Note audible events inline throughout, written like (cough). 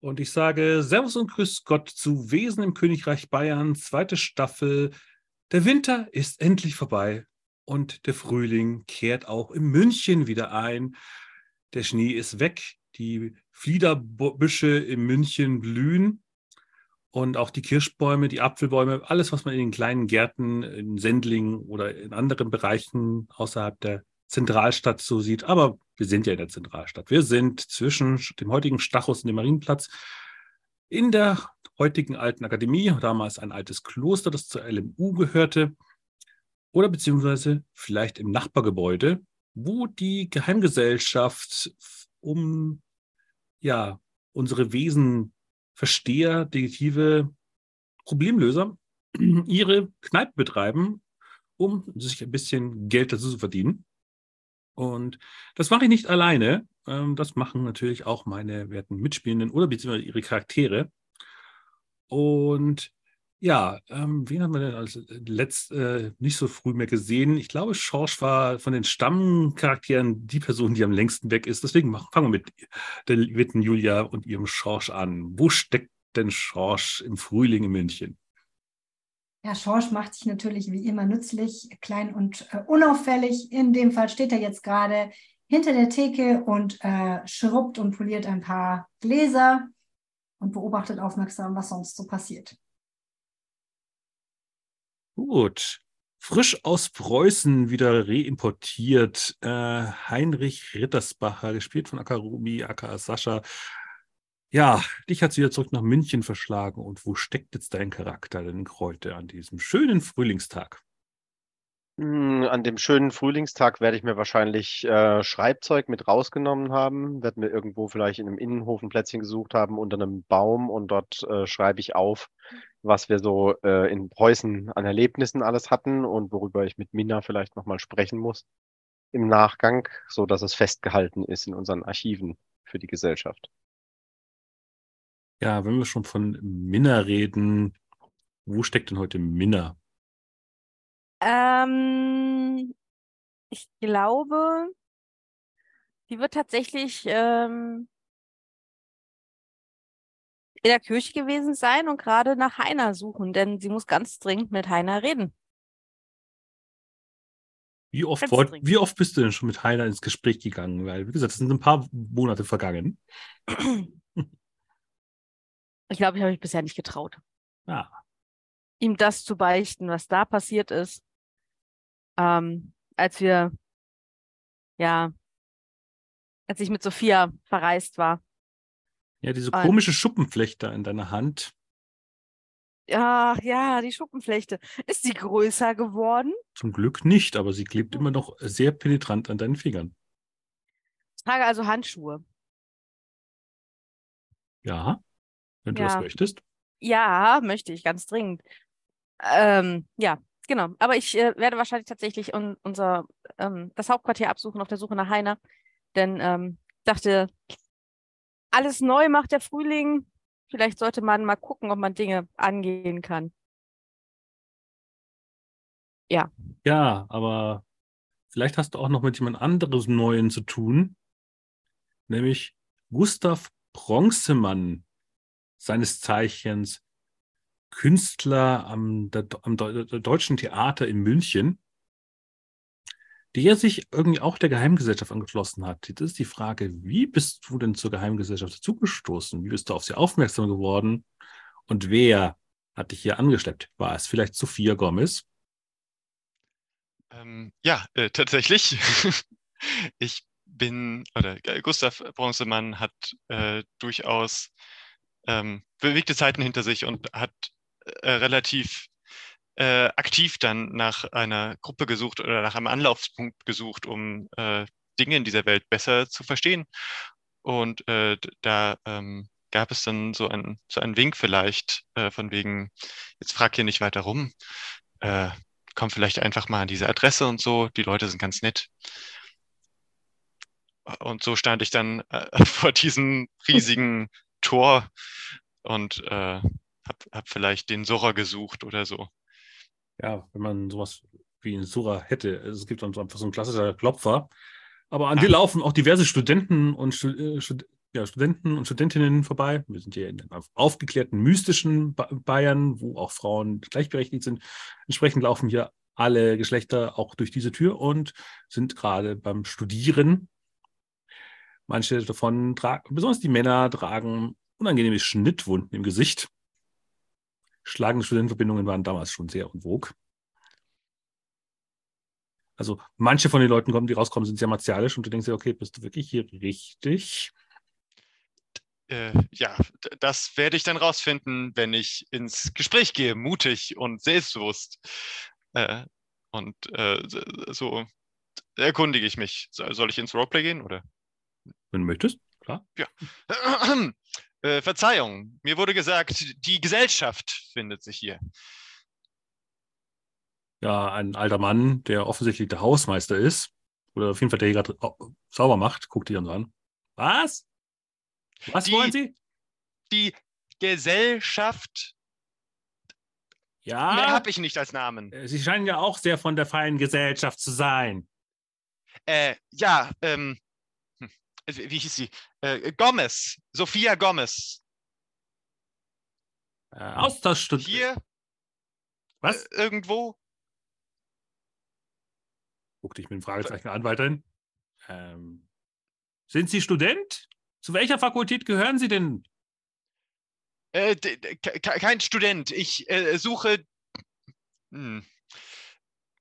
Und ich sage Servus und Grüß Gott zu Wesen im Königreich Bayern, zweite Staffel. Der Winter ist endlich vorbei und der Frühling kehrt auch in München wieder ein. Der Schnee ist weg, die Fliederbüsche in München blühen und auch die Kirschbäume, die Apfelbäume, alles, was man in den kleinen Gärten in Sendling oder in anderen Bereichen außerhalb der Zentralstadt so sieht. Aber wir sind ja in der Zentralstadt. Wir sind zwischen dem heutigen Stachus und dem Marienplatz in der heutigen alten Akademie, damals ein altes Kloster, das zur LMU gehörte, oder beziehungsweise vielleicht im Nachbargebäude, wo die Geheimgesellschaft um ja unsere Wesen Versteher, Detektive, Problemlöser (clears throat) ihre Kneipe betreiben, um sich ein bisschen Geld dazu zu verdienen. Und das mache ich nicht alleine. Ähm, das machen natürlich auch meine werten Mitspielenden oder beziehungsweise ihre Charaktere. Und ja, ähm, wen haben wir denn als letzt äh, nicht so früh mehr gesehen? Ich glaube, Schorsch war von den Stammcharakteren die Person, die am längsten weg ist. Deswegen machen, fangen wir mit der Witten Julia und ihrem Schorsch an. Wo steckt denn Schorsch im Frühling in München? Ja, Schorsch macht sich natürlich wie immer nützlich, klein und äh, unauffällig. In dem Fall steht er jetzt gerade hinter der Theke und äh, schrubbt und poliert ein paar Gläser und beobachtet aufmerksam, was sonst so passiert. Gut. Frisch aus Preußen wieder reimportiert. Äh, Heinrich Rittersbacher, gespielt von Akarumi, aka Sascha, ja, dich hat sie wieder zurück nach München verschlagen. Und wo steckt jetzt dein Charakter denn heute an diesem schönen Frühlingstag? Hm, an dem schönen Frühlingstag werde ich mir wahrscheinlich äh, Schreibzeug mit rausgenommen haben, werde mir irgendwo vielleicht in einem Innenhof ein Plätzchen gesucht haben unter einem Baum und dort äh, schreibe ich auf, was wir so äh, in Preußen an Erlebnissen alles hatten und worüber ich mit Minna vielleicht nochmal sprechen muss im Nachgang, so dass es festgehalten ist in unseren Archiven für die Gesellschaft. Ja, wenn wir schon von Minna reden, wo steckt denn heute Minna? Ähm, ich glaube, die wird tatsächlich ähm, in der Kirche gewesen sein und gerade nach Heiner suchen, denn sie muss ganz dringend mit Heiner reden. Wie oft, wollt, wie oft bist du denn schon mit Heiner ins Gespräch gegangen? Weil, wie gesagt, es sind ein paar Monate vergangen. (clears throat) Ich glaube, ich habe mich bisher nicht getraut. Ja. Ihm das zu beichten, was da passiert ist. Ähm, als wir, ja, als ich mit Sophia verreist war. Ja, diese komische Schuppenflechte in deiner Hand. Ja, ja, die Schuppenflechte. Ist sie größer geworden? Zum Glück nicht, aber sie klebt immer noch sehr penetrant an deinen Fingern. Ich trage also Handschuhe. Ja. Wenn du ja. das möchtest. Ja, möchte ich, ganz dringend. Ähm, ja, genau. Aber ich äh, werde wahrscheinlich tatsächlich un unser ähm, das Hauptquartier absuchen auf der Suche nach Heiner. Denn ähm, dachte, alles neu macht der Frühling. Vielleicht sollte man mal gucken, ob man Dinge angehen kann. Ja. Ja, aber vielleicht hast du auch noch mit jemand anderes Neuen zu tun. Nämlich Gustav Bronzemann seines Zeichens Künstler am, der, am Deutschen Theater in München, der sich irgendwie auch der Geheimgesellschaft angeschlossen hat. Jetzt ist die Frage, wie bist du denn zur Geheimgesellschaft dazugestoßen? Wie bist du auf sie aufmerksam geworden? Und wer hat dich hier angeschleppt? War es vielleicht Sophia Gomez? Ähm, ja, äh, tatsächlich. (laughs) ich bin, oder äh, Gustav Bronzemann hat äh, durchaus ähm, bewegte Zeiten hinter sich und hat äh, relativ äh, aktiv dann nach einer Gruppe gesucht oder nach einem Anlaufspunkt gesucht, um äh, Dinge in dieser Welt besser zu verstehen. Und äh, da ähm, gab es dann so, ein, so einen Wink vielleicht äh, von wegen, jetzt frag hier nicht weiter rum, äh, komm vielleicht einfach mal an diese Adresse und so, die Leute sind ganz nett. Und so stand ich dann (laughs) vor diesem riesigen Tor und äh, habe hab vielleicht den Surra gesucht oder so. Ja, wenn man sowas wie einen Surra hätte. Es gibt dann so einfach so ein klassischer Klopfer. Aber an ah. dir laufen auch diverse Studenten und Stud ja, Studenten und Studentinnen vorbei. Wir sind hier in einem aufgeklärten, mystischen Ba- Bayern, wo auch Frauen gleichberechtigt sind. Entsprechend laufen hier alle Geschlechter auch durch diese Tür und sind gerade beim Studieren. Manche davon tragen, besonders die Männer, tragen unangenehme Schnittwunden im Gesicht. Schlagende Studentenverbindungen waren damals schon sehr vogue. Also manche von den Leuten, die rauskommen, sind sehr martialisch und du denkst dir, okay, bist du wirklich hier richtig? Äh, ja, das werde ich dann rausfinden, wenn ich ins Gespräch gehe, mutig und selbstbewusst. Äh, und äh, so erkundige ich mich. So- Soll ich ins Roleplay gehen oder? Wenn du möchtest, klar. (clears throat) Äh, Verzeihung, mir wurde gesagt, die Gesellschaft findet sich hier. Ja, ein alter Mann, der offensichtlich der Hausmeister ist, oder auf jeden Fall der hier gerade au- sauber macht, guckt die dann so an. Was? Was Die- wollen Sie? Die Gesellschaft, mehr Ja, habe ich nicht als Namen. äh, Sie scheinen ja auch sehr von der feinen Gesellschaft zu sein. Äh, ja, ähm, hm, wie hieß sie? Äh, Gomez, Sophia Gomez. Äh, Austauschstudent. Hier Was? äh, irgendwo? Guck dich mit dem Fragezeichen an weiterhin. Ähm, sind Sie Student? Zu welcher Fakultät gehören Sie denn? Äh, kein Student. Ich äh, suche. Hm.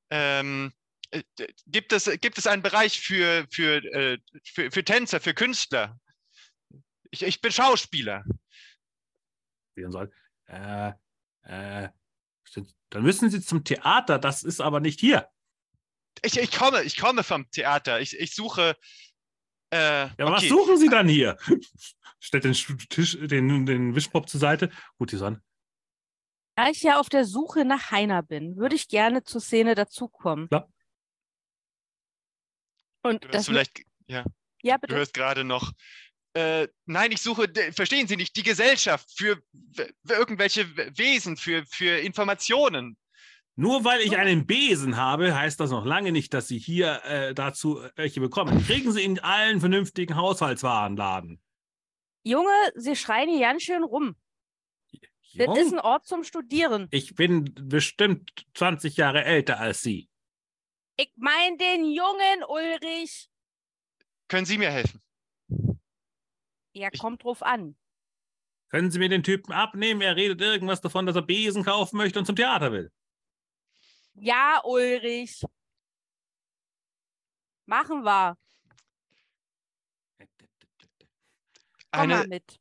Ähm, äh, gibt, es, gibt es einen Bereich für, für, äh, für, für Tänzer, für Künstler? Ich, ich bin Schauspieler. Soll. Äh, äh, dann müssen Sie zum Theater. Das ist aber nicht hier. Ich, ich komme, ich komme vom Theater. Ich, ich suche. Äh, Ja, aber was okay. suchen Sie dann hier? (laughs) Stellt den Tisch, den, den Wischpop zur Seite. Gut, die so an. Da ich ja auf der Suche nach Heiner bin, würde ich gerne zur Szene dazukommen. Klar. Und Du das hörst vielleicht, ja, ja, du hörst gerade noch. Äh, nein, ich suche, verstehen Sie nicht, die Gesellschaft für, für irgendwelche Wesen, für, für Informationen. Nur weil ich einen Besen habe, heißt das noch lange nicht, dass Sie hier äh, dazu welche bekommen. Kriegen Sie in allen vernünftigen Haushaltswarenladen. Junge, Sie schreien hier ganz schön rum. Das Jung? ist ein Ort zum Studieren. Ich bin bestimmt 20 Jahre älter als Sie. Ich mein den jungen Ulrich. Können Sie mir helfen? Ja, Ich- kommt drauf an. Können Sie mir den Typen abnehmen? Er redet irgendwas davon, dass er Besen kaufen möchte und zum Theater will. Ja, Ulrich. Machen wir. Komm mal Eine, mit.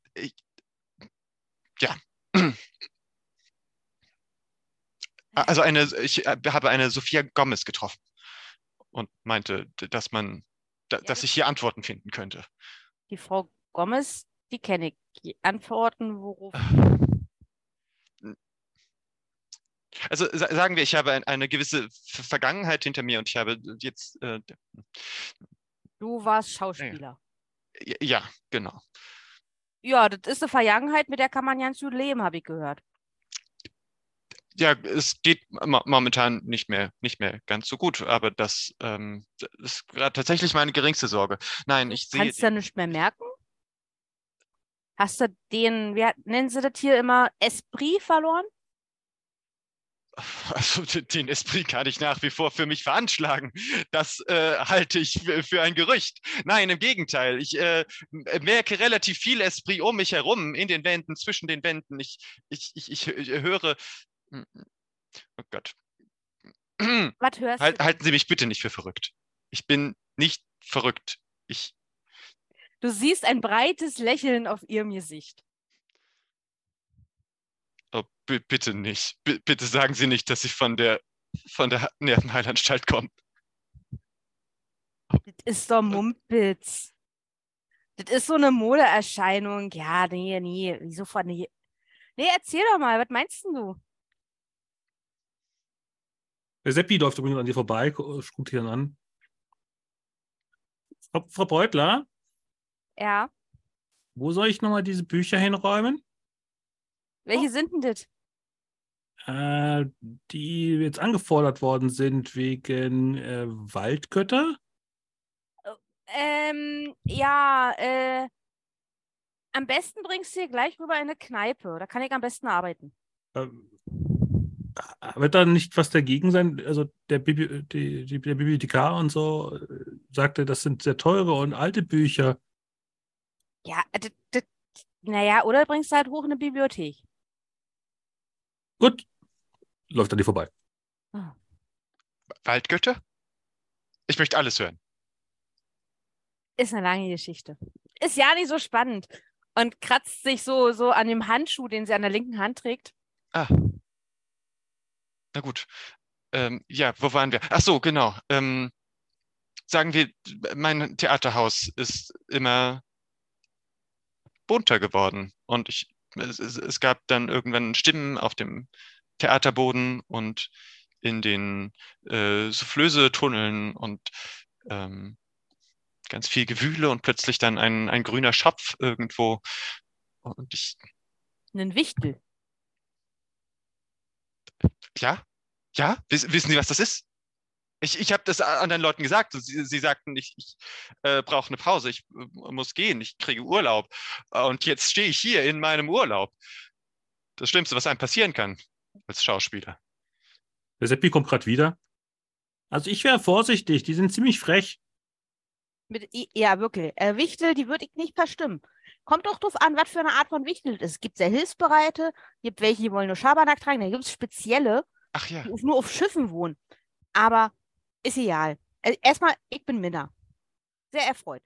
also eine, ich äh, habe eine Sophia Gomez getroffen und meinte, dass man, da, dass das- ich hier Antworten finden könnte. Die Frau Gomez, die kenne ich. Die Antworten, worauf. Also sa- sagen wir, ich habe ein, eine gewisse Ver- Vergangenheit hinter mir und ich habe jetzt, äh, Du warst Schauspieler. ja, ja, genau. Ja, das ist eine Vergangenheit, mit der kann man ganz gut leben, habe ich gehört. Ja, es geht mo- momentan nicht mehr, nicht mehr ganz so gut, aber das, ähm, das ist gerade tatsächlich meine geringste Sorge. Nein, ich sehe, Kannst du ja nicht mehr merken? Hast du den, wie nennen sie das hier immer, Esprit verloren? (laughs) also den Esprit kann ich nach wie vor für mich veranschlagen. Das äh, halte ich für, ein Gerücht. Nein, im Gegenteil. Ich äh, merke relativ viel Esprit um mich herum, in den Wänden, zwischen den Wänden. Ich, ich, ich, ich hö- höre. Oh Gott. Was hörst Halt, du? halten Sie mich bitte nicht für verrückt. Ich bin nicht verrückt. Ich, Du siehst ein breites Lächeln auf ihrem Gesicht. oh, bi- bitte nicht. B bitte sagen Sie nicht, dass Sie von der, von der Nervenheilanstalt kommen. Das ist doch Mumpitz. Das ist so eine Modeerscheinung. Ja, nee, nee. Wieso von nee? Nee, erzähl doch mal, was meinst denn du? Der Seppi läuft übrigens an dir vorbei, guckt dich dann an. Frau, Frau Beutler, Ja. wo soll ich nochmal diese Bücher hinräumen? Welche sind denn das? Äh, die jetzt angefordert worden sind wegen äh, Waldgötter? Ähm, ja, äh, Am besten bringst du hier gleich rüber in eine Kneipe. Da kann ich am besten arbeiten. Ähm, wird da nicht was dagegen sein? Also der, Bibli die, die, der Bibliothekar und so äh, sagte, das sind sehr teure und alte Bücher. Ja, d- naja, oder bringst du halt hoch in eine Bibliothek. Gut, läuft an dir vorbei. Waldgötter? Ich möchte alles hören. Ist eine lange Geschichte. Ist ja nicht so spannend. Und kratzt sich so, so an dem Handschuh, den sie an der linken Hand trägt. Ah. Na gut. Ähm, ja, wo waren wir? Ach so, genau. Ähm, sagen wir, mein Theaterhaus ist immer bunter geworden. Und ich, es, es, gab dann irgendwann Stimmen auf dem Theaterboden und in den äh, Soufflöse-Tunneln und ähm, ganz viel Gewühle und plötzlich dann ein, ein grüner Schopf irgendwo. Und ich, Einen Wichtel. Ja, ja, wiss, wissen Sie, was das ist? Ich, ich habe das anderen Leuten gesagt. Sie, sie sagten, ich, ich äh, brauche eine Pause, ich äh, muss gehen, ich kriege Urlaub. Und jetzt stehe ich hier in meinem Urlaub. Das Schlimmste, was einem passieren kann als Schauspieler. Der Seppi kommt gerade wieder. Also ich wäre vorsichtig, die sind ziemlich frech. Mit, ja, wirklich. Äh, Wichtel, die würde ich nicht verstimmen. Kommt doch drauf an, was für eine Art von Wichtel es ist. Es gibt sehr Hilfsbereite, gibt welche, die wollen nur Schabernack tragen, dann gibt es spezielle, Ach ja, die nur auf Schiffen wohnen. Aber ist egal. Äh, erstmal, ich bin Minna. Sehr erfreut.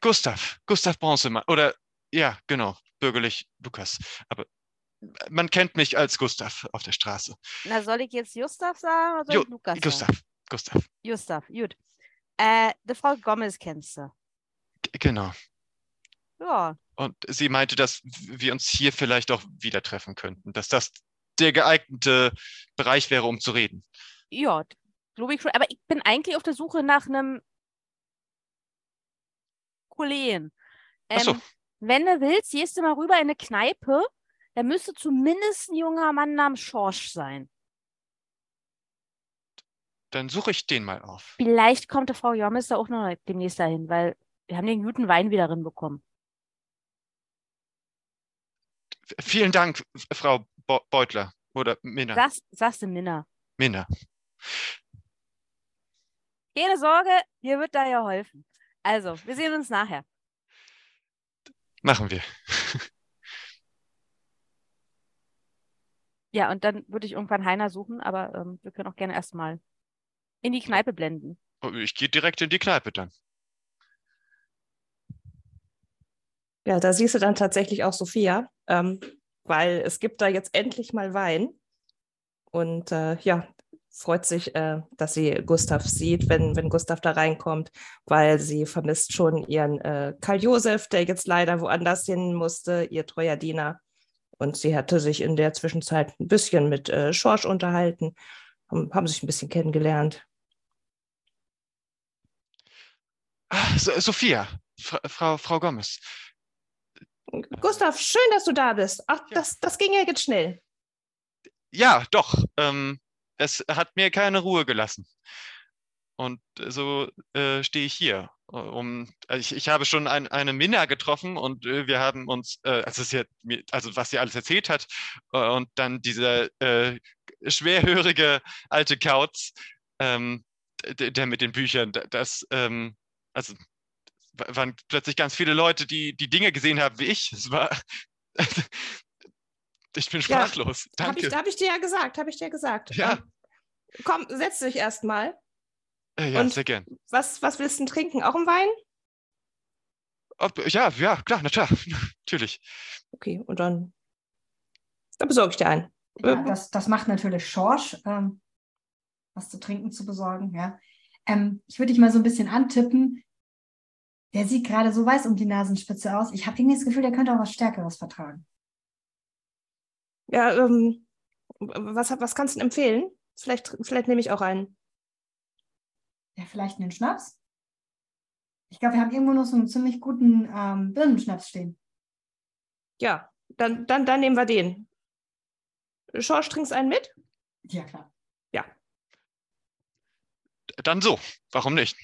Gustav, Gustav Bronzemann. Oder ja, genau, bürgerlich Lukas. Aber man kennt mich als Gustav auf der Straße. Na, soll ich jetzt Gustav sagen oder ich Lukas sagen? Gustav, Gustav, Gustav, gut. Äh, die Frau Gomez kennst du. G- genau. Ja, Und sie meinte, dass wir uns hier vielleicht auch wieder treffen könnten, dass das der geeignete Bereich wäre, um zu reden. ja, glaube ich schon. Aber ich bin eigentlich auf der Suche nach einem Kollegen. Ach so. Ähm, wenn du willst, gehst du mal rüber in eine Kneipe. Da müsste zumindest ein junger Mann namens Schorsch sein. Dann suche ich den mal auf. Vielleicht kommt die Frau Jommes da auch noch demnächst dahin, weil wir haben den guten Wein wieder drin bekommen. V- Vielen Dank, Frau Beutler oder Minna. Das sagst du Minna. Minna. Keine Sorge, dir wird da geholfen. Also, wir sehen uns nachher. Machen wir. Ja, und dann würde ich irgendwann Heiner suchen, aber ähm, wir können auch gerne erstmal in die Kneipe blenden. Oh, Ich gehe direkt in die Kneipe dann. Ja, da siehst du dann tatsächlich auch Sophia, ähm, weil es gibt da jetzt endlich mal Wein. Und äh, ja, freut sich, äh, dass sie Gustav sieht, wenn, wenn Gustav da reinkommt, weil sie vermisst schon ihren äh, Karl Josef, der jetzt leider woanders hin musste, ihr treuer Diener. Und sie hatte sich in der Zwischenzeit ein bisschen mit äh, Schorsch unterhalten, haben, haben sich ein bisschen kennengelernt. Ah, so, Sophia, Fra Frau, Frau Gomez. Gustav, schön, dass du da bist. Ach, Ja. das, das ging ja jetzt schnell. Ja, doch. Ähm, es hat mir keine Ruhe gelassen. Und so äh, stehe ich hier. Um, also ich, ich habe schon ein, eine Minna getroffen und äh, wir haben uns, äh, also, sie hat mir, also was sie alles erzählt hat, äh, und dann dieser äh, schwerhörige alte Kauz, ähm, der, der mit den Büchern, da- das, ähm, also waren plötzlich ganz viele Leute, die die Dinge gesehen haben wie ich. Es war, (laughs) ich bin Ja, sprachlos. Habe Danke. ich, hab ich dir ja gesagt, habe ich dir gesagt. Ja. Ähm, komm, setz dich erst mal. Äh, ja, Und- sehr gern. Was, was willst du denn trinken? Auch einen Wein? Ob, ja, ja, klar, na klar, (laughs) natürlich. Okay, und dann, dann besorge ich dir einen. Ja, Ähm, das, das macht natürlich Schorsch, ähm, was zu trinken zu besorgen. Ja. Ähm, ich würde dich mal so ein bisschen antippen. Der sieht gerade so weiß um die Nasenspitze aus. Ich habe irgendwie das Gefühl, der könnte auch was Stärkeres vertragen. Ja, ähm, was, was kannst du denn empfehlen? Vielleicht, vielleicht nehme ich auch einen. Ja, vielleicht einen Schnaps? Ich glaube, wir haben irgendwo noch so einen ziemlich guten ähm, Birnenschnaps stehen. Ja, dann, dann, dann nehmen wir den. Schorsch, trinkst einen mit? Ja, klar. Dann so, warum nicht?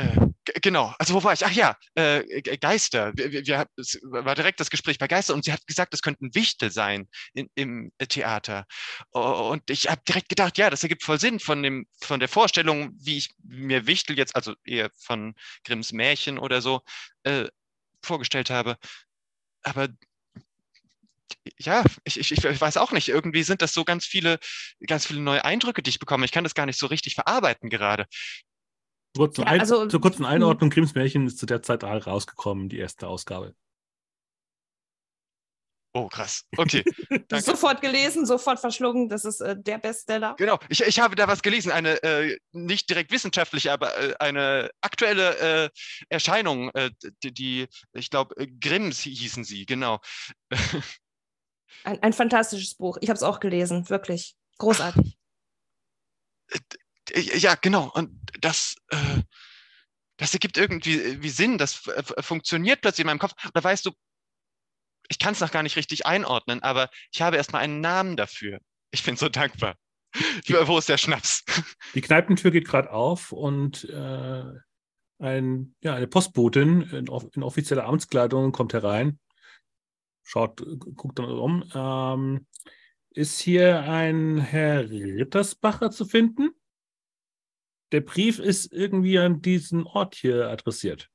Äh, genau, also wo war ich? Ach ja, äh, Ge- Geister. Wir, wir, es war direkt das Gespräch bei Geister und sie hat gesagt, es könnten Wichtel sein in, im Theater. Oh, Und ich habe direkt gedacht, ja, das ergibt voll Sinn von, dem, von der Vorstellung, wie ich mir Wichtel jetzt, also eher von Grimms Märchen oder so, äh, vorgestellt habe. Aber ja, ich, ich, ich weiß auch nicht. Irgendwie sind das so ganz viele, ganz viele neue Eindrücke, die ich bekomme. Ich kann das gar nicht so richtig verarbeiten gerade. Kurz Ja, Ein also- zur kurzen Einordnung, Grimms Märchen ist zu der Zeit rausgekommen, die erste Ausgabe. Oh, krass. Okay. (laughs) Danke. Sofort gelesen, sofort verschlungen. Das ist äh, der Bestseller. Genau, ich, ich habe da was gelesen, eine äh, nicht direkt wissenschaftliche, aber äh, eine aktuelle äh, Erscheinung, äh, die, die ich glaube, Grimms hießen sie, genau. Ein, ein fantastisches Buch. Ich habe es auch gelesen, wirklich. Großartig. Äh, Ja, genau. Und das, äh, das ergibt irgendwie äh, wie Sinn. Das f- funktioniert plötzlich in meinem Kopf. Da weißt du, ich kann es noch gar nicht richtig einordnen, aber ich habe erstmal einen Namen dafür. Ich bin so dankbar. (laughs) Wo ist der Schnaps? (laughs) Die Kneipentür geht gerade auf und äh, ein, ja, eine Postbotin in, in offizieller Amtskleidung kommt herein, schaut, guckt dann um. Ähm, ist hier ein Herr Rittersbacher zu finden? Der Brief ist irgendwie an diesen Ort hier adressiert.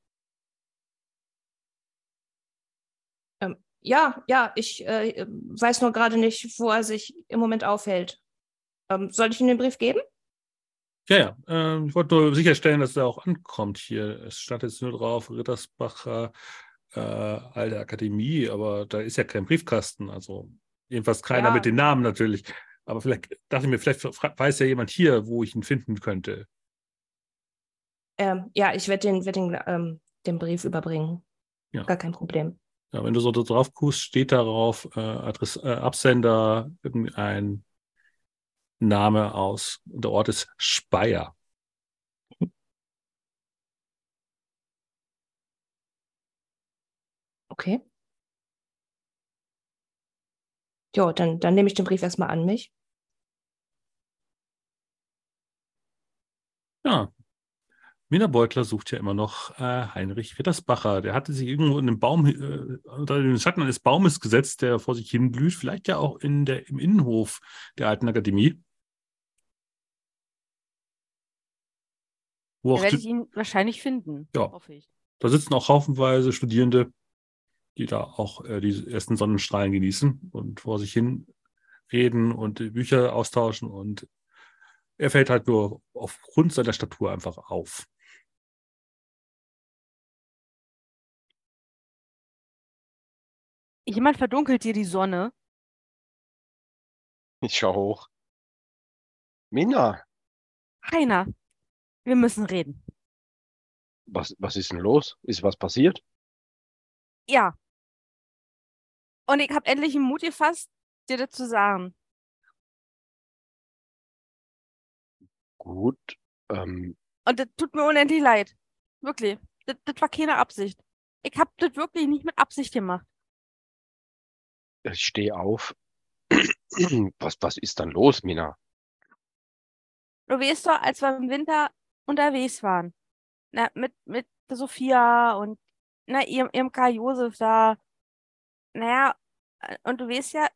Ja, ja, ich äh, weiß nur gerade nicht, wo er sich im Moment aufhält. Ähm, soll ich ihm den Brief geben? Ja, ja. Ähm, ich wollte nur sicherstellen, dass er auch ankommt hier. Es stand jetzt nur drauf, Rittersbacher, äh, alte Akademie, aber da ist ja kein Briefkasten. Also jedenfalls keiner Ja. mit dem Namen natürlich. Aber vielleicht dachte ich mir, vielleicht weiß ja jemand hier, wo ich ihn finden könnte. Ähm, ja, ich werde den, werd den, ähm, den Brief überbringen. Ja. Gar kein Problem. Ja, wenn du so drauf guckst, steht darauf äh, Adress, äh, Absender, irgendein Name aus. Der Ort ist Speyer. Okay. Jo, dann, dann nehme ich den Brief erstmal an mich. Ja. Mina Beutler sucht ja immer noch äh, Heinrich Rittersbacher. Der hatte sich irgendwo in den Baum, äh, unter den Schatten eines Baumes gesetzt, der vor sich hin blüht. Vielleicht ja auch in der, im Innenhof der alten Akademie. Wo Da werde ich ihn wahrscheinlich finden. Ja. Hoffe ich. da sitzen auch haufenweise Studierende, die da auch äh, die ersten Sonnenstrahlen genießen und vor sich hin reden und die Bücher austauschen. Und er fällt halt nur aufgrund seiner Statur einfach auf. Jemand verdunkelt dir die Sonne. Ich schau hoch. Mina, Heiner, wir müssen reden. was, was ist denn los? Ist was passiert? Ja. Und ich habe endlich den Mut gefasst, dir das zu sagen. Gut. Ähm, Und das tut mir unendlich leid. Wirklich. Das, das war keine Absicht. Ich habe das wirklich nicht mit Absicht gemacht. Ich stehe auf. (clears throat) Was, was ist dann los, Mina? Du weißt doch, als wir im Winter unterwegs waren, na, mit, mit Sophia und na, ihrem, ihrem Karl Josef da, naja, und du weißt ja,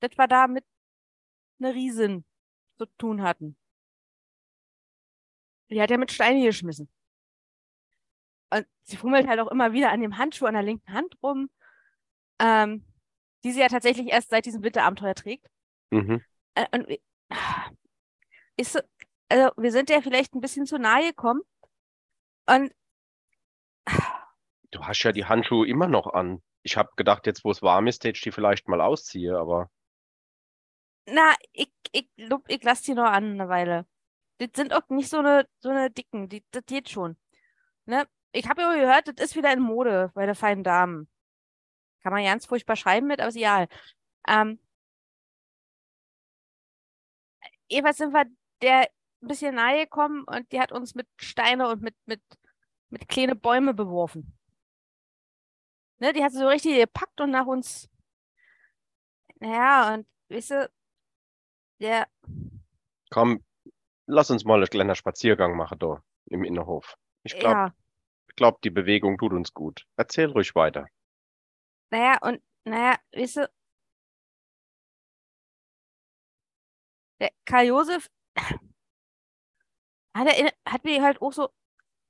dass wir da mit einer Riesin zu tun hatten. Die hat ja mit Steine geschmissen. Und sie fummelt halt auch immer wieder an dem Handschuh an der linken Hand rum, ähm, die sie ja tatsächlich erst seit diesem Winterabenteuer trägt. Mhm. Äh, und wir- ist so, also wir sind ja vielleicht ein bisschen zu nahe gekommen. Und Du hast ja die Handschuhe immer noch an. Ich habe gedacht, jetzt wo es warm ist, ich die vielleicht mal ausziehe, aber na, ich, ich, ich lasse die noch an eine Weile. Das sind auch nicht so eine, so eine dicken, die, das geht schon. Ne? Ich habe ja gehört, das ist wieder in Mode bei der feinen Damen. Kann man ganz furchtbar schreiben mit, aber ist egal. Ähm, jeweils sind wir der ein bisschen nahe gekommen und die hat uns mit Steine und mit, mit, mit kleine Bäume beworfen. Ne, die hat sie so richtig gepackt und nach uns. Naja, und weißt du, der, komm, lass uns mal einen kleinen Spaziergang machen da im Innenhof. Ich glaube, Ja, glaub, die Bewegung tut uns gut. Erzähl ruhig weiter. naja, und naja, weißt du, der Karl Josef, hat, er, hat mir halt auch so,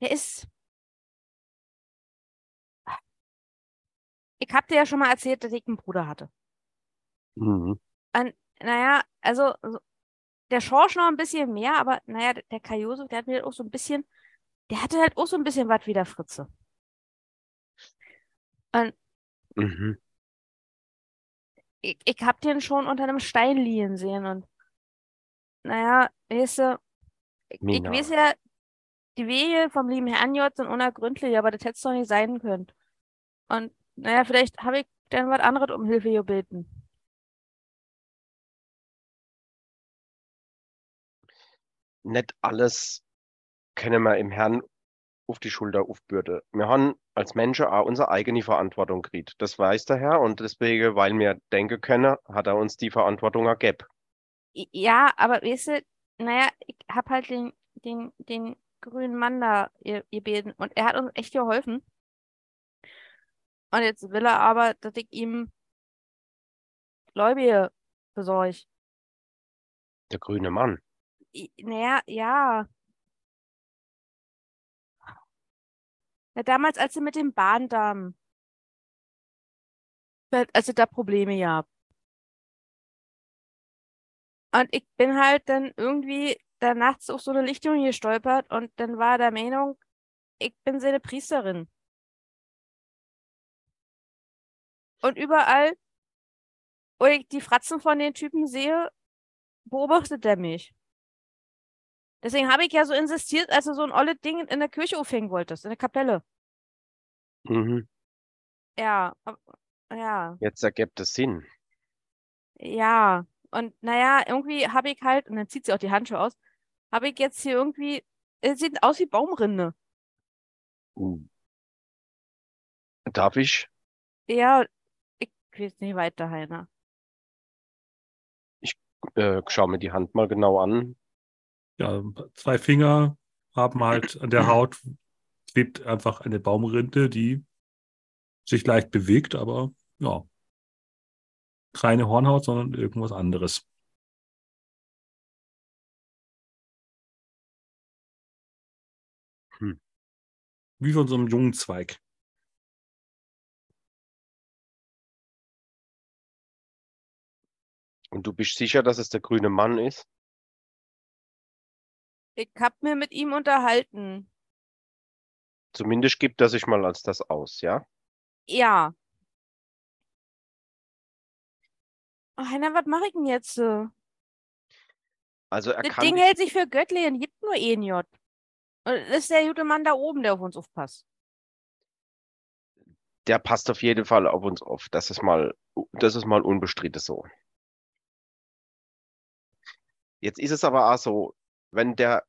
der ist, ich hab dir ja schon mal erzählt, dass ich einen Bruder hatte. Mhm. Naja, also so- der Schorsch noch ein bisschen mehr, aber naja, der Kai Josef, der hat mir auch so ein bisschen, der hatte halt auch so ein bisschen was wie der Fritze. Mhm. Ich, ich hab den schon unter einem Stein liegen sehen und naja, weißt du, ich, ich weiß ja, die Wege vom lieben Herrn J sind unergründlich, aber das hätte es doch nicht sein können. Und naja, vielleicht habe ich dann was anderes um Hilfe gebeten. Nicht alles können wir im Herrn auf die Schulter aufbürden. Wir haben als Menschen auch unsere eigene Verantwortung gekriegt. Das weiß der Herr und deswegen, weil wir denken können, hat er uns die Verantwortung ergeben. Ja, aber weißt du, naja, ich hab halt den, den, den grünen Mann da ge- gebeten und er hat uns echt geholfen. Und jetzt will er aber, dass ich ihm Gläubige besorge. Der grüne Mann. Naja, ja. Na, damals, als sie mit dem Bahndamm, als sie da Probleme gab. Und ich bin halt dann irgendwie da nachts auf so eine Lichtung gestolpert und dann war der Meinung, ich bin seine Priesterin. Und überall, wo ich die Fratzen von den Typen sehe, beobachtet er mich. Deswegen habe ich ja so insistiert, als du so ein olles Ding in der Kirche aufhängen wolltest, in der Kapelle. Mhm. Ja, ja, Jetzt ergibt es Sinn. ja. Und naja, irgendwie habe ich halt, und dann zieht sie auch die Handschuhe aus, habe ich jetzt hier irgendwie, es sieht aus wie Baumrinde. Uh. Darf ich? Ja, ich weiß nicht weiter, Heiner. Äh, schau mir die Hand mal genau an. Ja, zwei Finger haben halt an der Haut klebt einfach eine Baumrinde, die sich leicht bewegt, aber ja. Keine Hornhaut, sondern irgendwas anderes. Hm. Wie von so einem jungen Zweig. Und du bist sicher, dass es der grüne Mann ist? Ich habe mir mit ihm unterhalten. Zumindest gibt er sich mal als das aus, ja? Ja. Oh, Heiner, was mache ich denn jetzt? Also er Das kann Ding hält sich für göttlich und gibt nur einen J. Und das ist der gute Mann da oben, der auf uns aufpasst. der passt auf jeden Fall auf uns auf. Das ist mal, das ist mal unbestritten so. Jetzt ist es aber auch so, wenn der,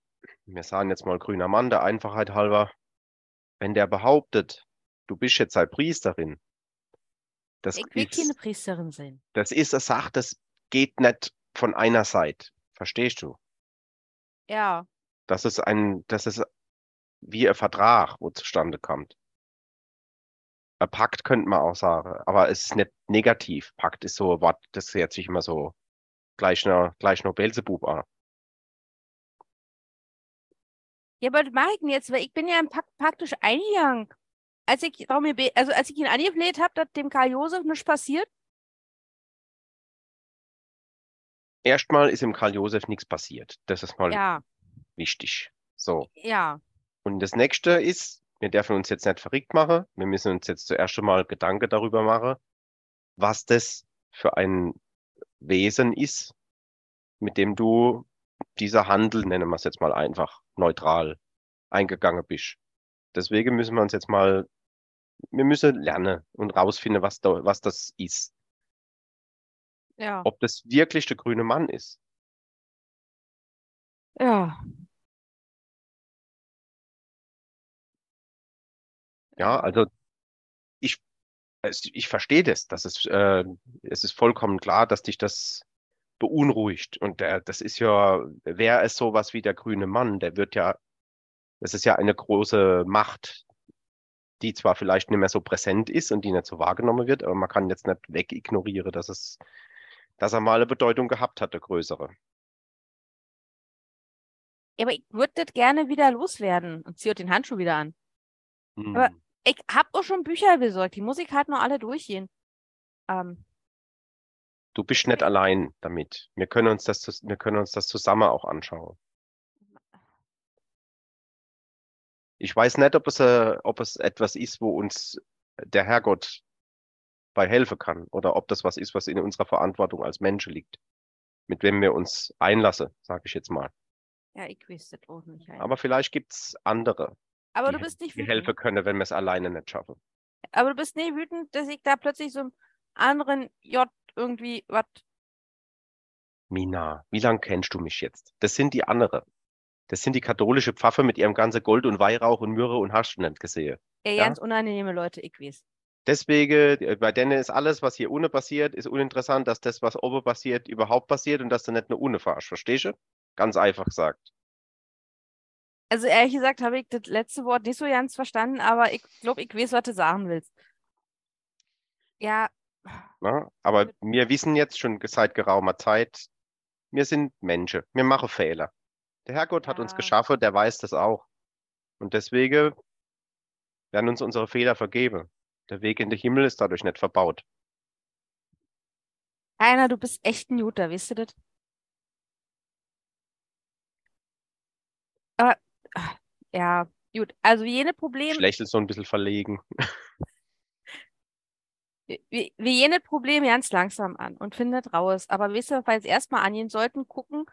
wir sagen jetzt mal grüner Mann, der Einfachheit halber, wenn der behauptet, du bist jetzt seine Priesterin, das Ich will keine ist, Priesterin sein. das ist eine Sache, das geht nicht von einer Seite. Verstehst du? Ja. Das ist ein, das ist wie ein Vertrag, wo zustande kommt. Ein Pakt könnte man auch sagen, aber es ist nicht negativ. Pakt ist so, Wort, das hört sich immer so gleich noch, gleich noch Belzebub an. Ja, aber was mache ich denn jetzt? Weil ich bin ja praktisch eingegangen. Als ich, also als ich ihn angefleht habe, dass dem Karl Josef nichts passiert. Erstmal ist im Karl Josef nichts passiert. Das ist mal Ja, wichtig. So. ja. Und das nächste ist, wir dürfen uns jetzt nicht verrückt machen. Wir müssen uns jetzt zuerst einmal Gedanken darüber machen, was das für ein Wesen ist, mit dem du dieser Handel, nennen wir es jetzt mal einfach, neutral eingegangen bist. Deswegen müssen wir uns jetzt mal, wir müssen lernen und rausfinden, was da, was das ist. Ja. Ob das wirklich der grüne Mann ist. Ja. Ja, also ich, es- ich verstehe das. Das ist, äh, es ist vollkommen klar, dass dich das beunruhigt. Und der, das ist ja, wer ist sowas wie der grüne Mann? Der wird ja, das ist ja eine große Macht, die zwar vielleicht nicht mehr so präsent ist und die nicht so wahrgenommen wird, aber man kann jetzt nicht wegignorieren, dass es, dass er mal eine Bedeutung gehabt hat, der größere. Ja, aber ich würde das gerne wieder loswerden und ziehe den Handschuh wieder an. Hm. Aber- Ich habe auch schon Bücher besorgt. Die muss ich halt noch alle durchgehen. Ähm, Du bist nicht allein damit. Wir können uns das, wir können uns das zusammen auch anschauen. Ich weiß nicht, ob es, äh, ob es etwas ist, wo uns der Herrgott bei helfen kann oder ob das was ist, was in unserer Verantwortung als Menschen liegt, mit wem wir uns einlassen, sage ich jetzt mal. ja, ich das auch nicht. Aber vielleicht gibt's andere, Aber die, du bist nicht die helfen können, wenn wir es alleine nicht schaffen. Aber du bist nicht wütend, dass ich da plötzlich so einem anderen J irgendwie was. Mina, wie lange kennst du mich jetzt? Das sind die andere. Das sind die katholische Pfaffe mit ihrem ganzen Gold und Weihrauch und Myrrhe und hast du nicht gesehen. Ja, Ja. ganz unangenehme Leute, ich weiß. Deswegen, äh, bei denen ist alles, was hier unten passiert, ist uninteressant, dass das, was oben passiert, überhaupt passiert und dass du nicht nur unten fahrst. Verstehst du? Ganz einfach gesagt. Also ehrlich gesagt habe ich das letzte Wort nicht so ganz verstanden, aber ich glaube, ich weiß, was du sagen willst. Ja, Ne? Aber wir wissen jetzt schon seit geraumer Zeit, wir sind Menschen, wir machen Fehler. Der Herrgott hat uns Ja. geschaffen, der weiß das auch. Und deswegen werden uns unsere Fehler vergeben. Der Weg in den Himmel ist dadurch nicht verbaut. Einer, du bist echt ein Juter, weißt du das? Aber, ah, ja, gut. Also jene Problem, Schlecht so ein bisschen verlegen. (laughs) wir, wir gehen das Problem ganz langsam an und findet raus. Aber wisst ihr, falls erstmal angehen sollten, gucken,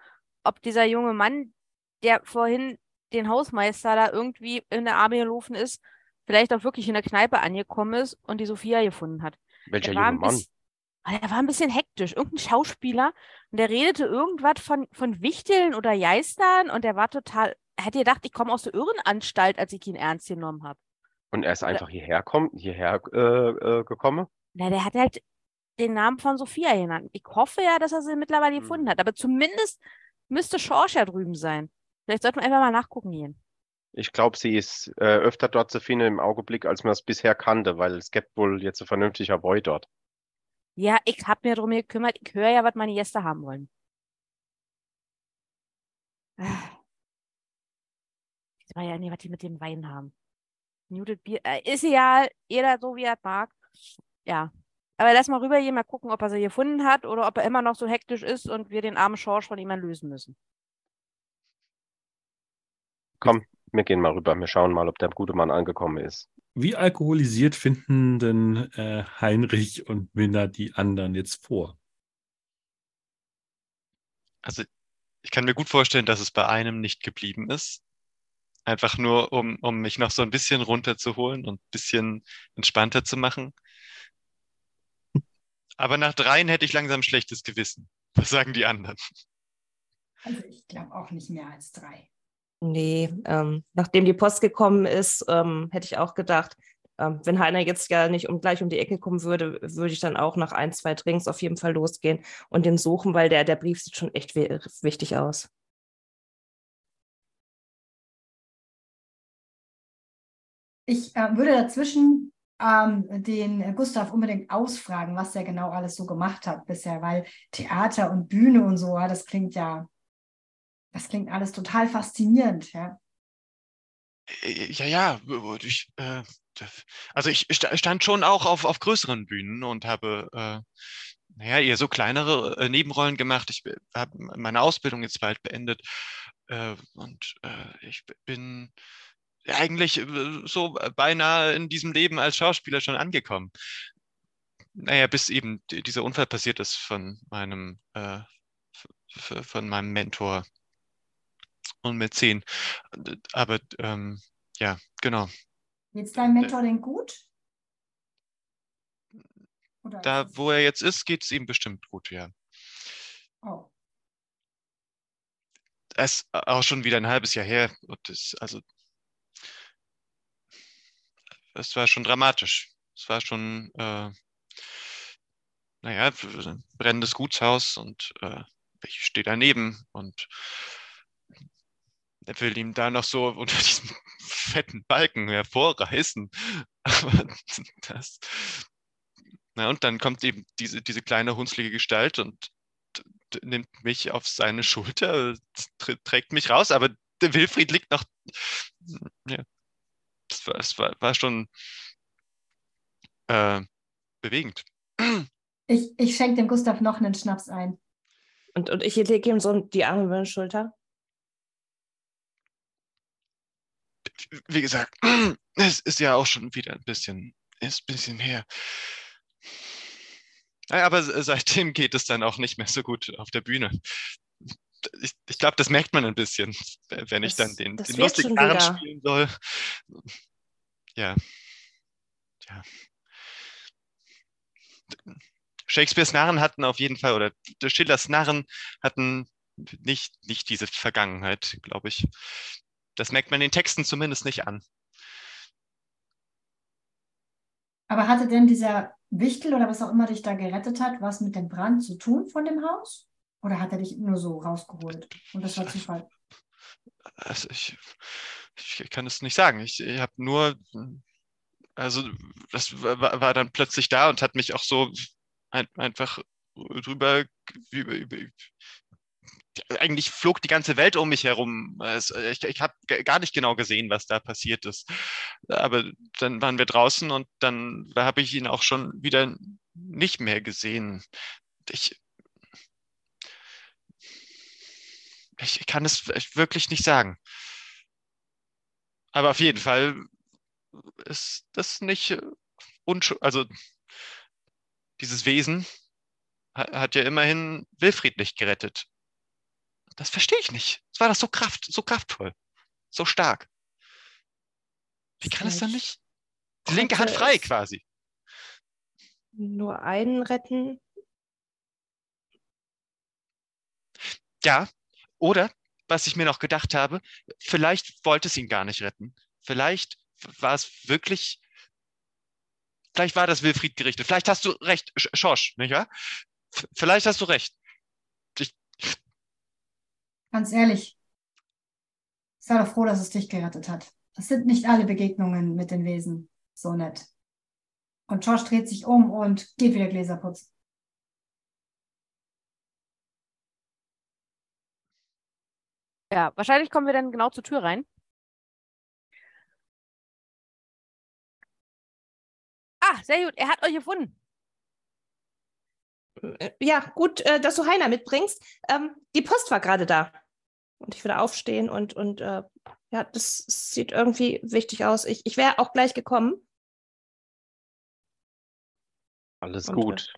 ob dieser junge Mann, der vorhin den Hausmeister da irgendwie in der Arme gelaufen ist, vielleicht auch wirklich in der Kneipe angekommen ist und die Sophia gefunden hat. Welcher junge Mann? Ah, der war ein bisschen hektisch. Irgendein Schauspieler und der redete irgendwas von, von Wichteln oder Geistern und der war total, er hat gedacht, ich komme aus der Irrenanstalt, als ich ihn ernst genommen habe. Und er ist einfach hierher, kommt, hierher äh, äh, gekommen? Na, der hat halt den Namen von Sophia genannt. Ich hoffe ja, dass er sie mittlerweile Hm. gefunden hat. Aber zumindest müsste Schorsch ja drüben sein. Vielleicht sollten wir einfach mal nachgucken gehen. Ich glaube, sie ist äh, öfter dort zu finden im Augenblick, als man es bisher kannte, weil es gibt wohl jetzt ein vernünftiger Boy dort. Ja, ich habe mir darum gekümmert. Ich höre ja, was meine Gäste haben wollen. Ah. Das war ja nicht, was die mit dem Wein haben. Muted Bier. Äh, ist egal. Jeder so, wie er es mag. Ja. Aber lass mal rübergehen, mal gucken, ob er sie gefunden hat oder ob er immer noch so hektisch ist und wir den armen Schorsch von ihm lösen müssen. Komm, wir gehen mal rüber. Wir schauen mal, ob der gute Mann angekommen ist. Wie alkoholisiert finden denn äh, Heinrich und Minna die anderen jetzt vor? Also ich kann mir gut vorstellen, dass es bei einem nicht geblieben ist. Einfach nur, um, um mich noch so ein bisschen runterzuholen und ein bisschen entspannter zu machen. Aber nach dreien hätte ich langsam schlechtes Gewissen. (laughs) Was sagen die anderen? Also ich glaube auch nicht mehr als drei. Nee, ähm, nachdem die Post gekommen ist, ähm, hätte ich auch gedacht, ähm, wenn Heiner jetzt ja nicht um, gleich um die Ecke kommen würde, würde ich dann auch nach ein, zwei Drinks auf jeden Fall losgehen und den suchen, weil der, der Brief sieht schon echt wi- wichtig aus. Ich äh, würde dazwischen ähm, den Gustav unbedingt ausfragen, was er genau alles so gemacht hat bisher, weil Theater und Bühne und so, das klingt ja, das klingt alles total faszinierend, ja. Äh, Ja, ja, ich, äh, also ich sta- stand schon auch auf, auf größeren Bühnen und habe, äh, naja, eher so kleinere äh, Nebenrollen gemacht. Ich habe meine Ausbildung jetzt bald beendet äh, und äh, ich bin eigentlich äh, so beinahe in diesem Leben als Schauspieler schon angekommen. Naja, bis eben die- dieser Unfall passiert ist von meinem, äh, von meinem Mentor und mit zehn. Aber ähm, ja, genau. Geht's deinem Mentor denn gut? Oder Da, wo er jetzt ist, geht es ihm bestimmt gut, ja. oh. Es ist auch schon wieder ein halbes Jahr her. Und das, also, es war schon dramatisch. Es war schon, äh, naja, brennendes Gutshaus und äh, ich stehe daneben und er will ihm da noch so unter (laughs) diesem fetten Balken hervorreißen. (laughs) Aber das. Na, und dann kommt eben diese, diese kleine hunzlige Gestalt und nimmt mich auf seine Schulter, trägt mich raus, aber Wilfried liegt noch. Ja, das war, das war, war schon äh, bewegend. Ich, ich schenke dem Gustav noch einen Schnaps ein. Und, und ich lege ihm so die Arme über die Schulter. Wie gesagt, es ist ja auch schon wieder ein bisschen, ist ein bisschen her. Aber seitdem geht es dann auch nicht mehr so gut auf der Bühne. Ich, ich glaube, das merkt man ein bisschen, wenn ich dann den, den lustigen Arm spielen soll. Ja. Ja. Shakespeares Narren hatten auf jeden Fall, oder Schillers Narren hatten nicht, nicht diese Vergangenheit, glaube ich. Das merkt man in den Texten zumindest nicht an. Aber hatte denn dieser Wichtel oder was auch immer dich da gerettet hat, was mit dem Brand zu tun von dem Haus? Oder hat er dich nur so rausgeholt? Und das war Zufall? Also ich, ich kann es nicht sagen. Ich, ich habe nur, also das war, war, dann plötzlich da und hat mich auch so ein, einfach drüber, über, über, eigentlich flog die ganze Welt um mich herum. Ich, ich habe gar nicht genau gesehen, was da passiert ist. Aber dann waren wir draußen und dann habe ich ihn auch schon wieder nicht mehr gesehen. Ich, ich kann es wirklich nicht sagen. Aber auf jeden Fall ist das nicht unschuldig. Also dieses Wesen hat ja immerhin Wilfried nicht gerettet. Das verstehe ich nicht. Es war das so kraft, so kraftvoll, so stark. Wie kann es dann nicht? Die linke Hand frei quasi. Nur einen retten? Ja, oder was ich mir noch gedacht habe, vielleicht wollte es ihn gar nicht retten. Vielleicht war es wirklich Vielleicht war das Wilfried gerichtet. Vielleicht hast du recht, Schorsch, nicht wahr? Vielleicht hast du recht. Ich Ganz ehrlich, sei doch froh, dass es dich gerettet hat. Es sind nicht alle Begegnungen mit den Wesen so nett. Und Josh dreht sich um und geht wieder Gläser putzen. Ja, wahrscheinlich kommen wir dann genau zur Tür rein. Ah, sehr gut. Er hat euch gefunden. Äh, ja, gut, äh, dass du Heiner mitbringst. Ähm, die Post war gerade da. Und ich würde aufstehen und, und äh, ja, das sieht irgendwie wichtig aus. Ich, ich wäre auch gleich gekommen. Alles und, gut.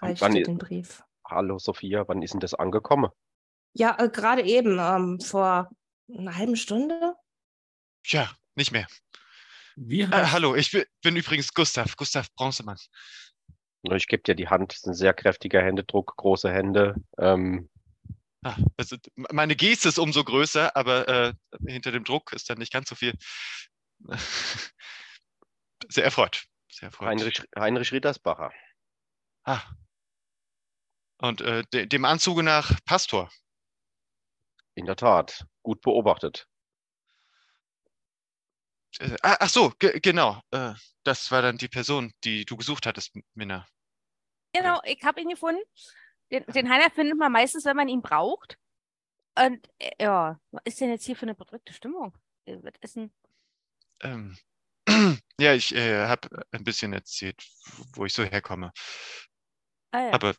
Reicht wann den Brief. Hallo Sophia, wann ist denn das angekommen? Ja, äh, gerade eben, ähm, vor einer halben Stunde. Ja, nicht mehr. Wie äh, hallo, ich bin, übrigens Gustav, Gustav Bronzemann. Ich gebe dir die Hand, das ist ein sehr kräftiger Händedruck, große Hände. Ähm, ah, also meine Geste ist umso größer, aber äh, hinter dem Druck ist dann nicht ganz so viel. (laughs) Sehr erfreut. Sehr erfreut. Heinrich, Heinrich Rittersbacher. Ah. Und äh, de, dem Anzuge nach Pastor. In der Tat, gut beobachtet. Äh, ach so, genau. Äh, das war dann die Person, die du gesucht hattest, Minna. Genau, ich habe ihn gefunden. Den, den Heiner findet man meistens, wenn man ihn braucht. Und äh, ja, was ist denn jetzt hier für eine bedrückte Stimmung? Was ist denn... Ähm, (clears throat) ja, ich äh, habe ein bisschen erzählt, wo ich so herkomme. Ah, ja. Aber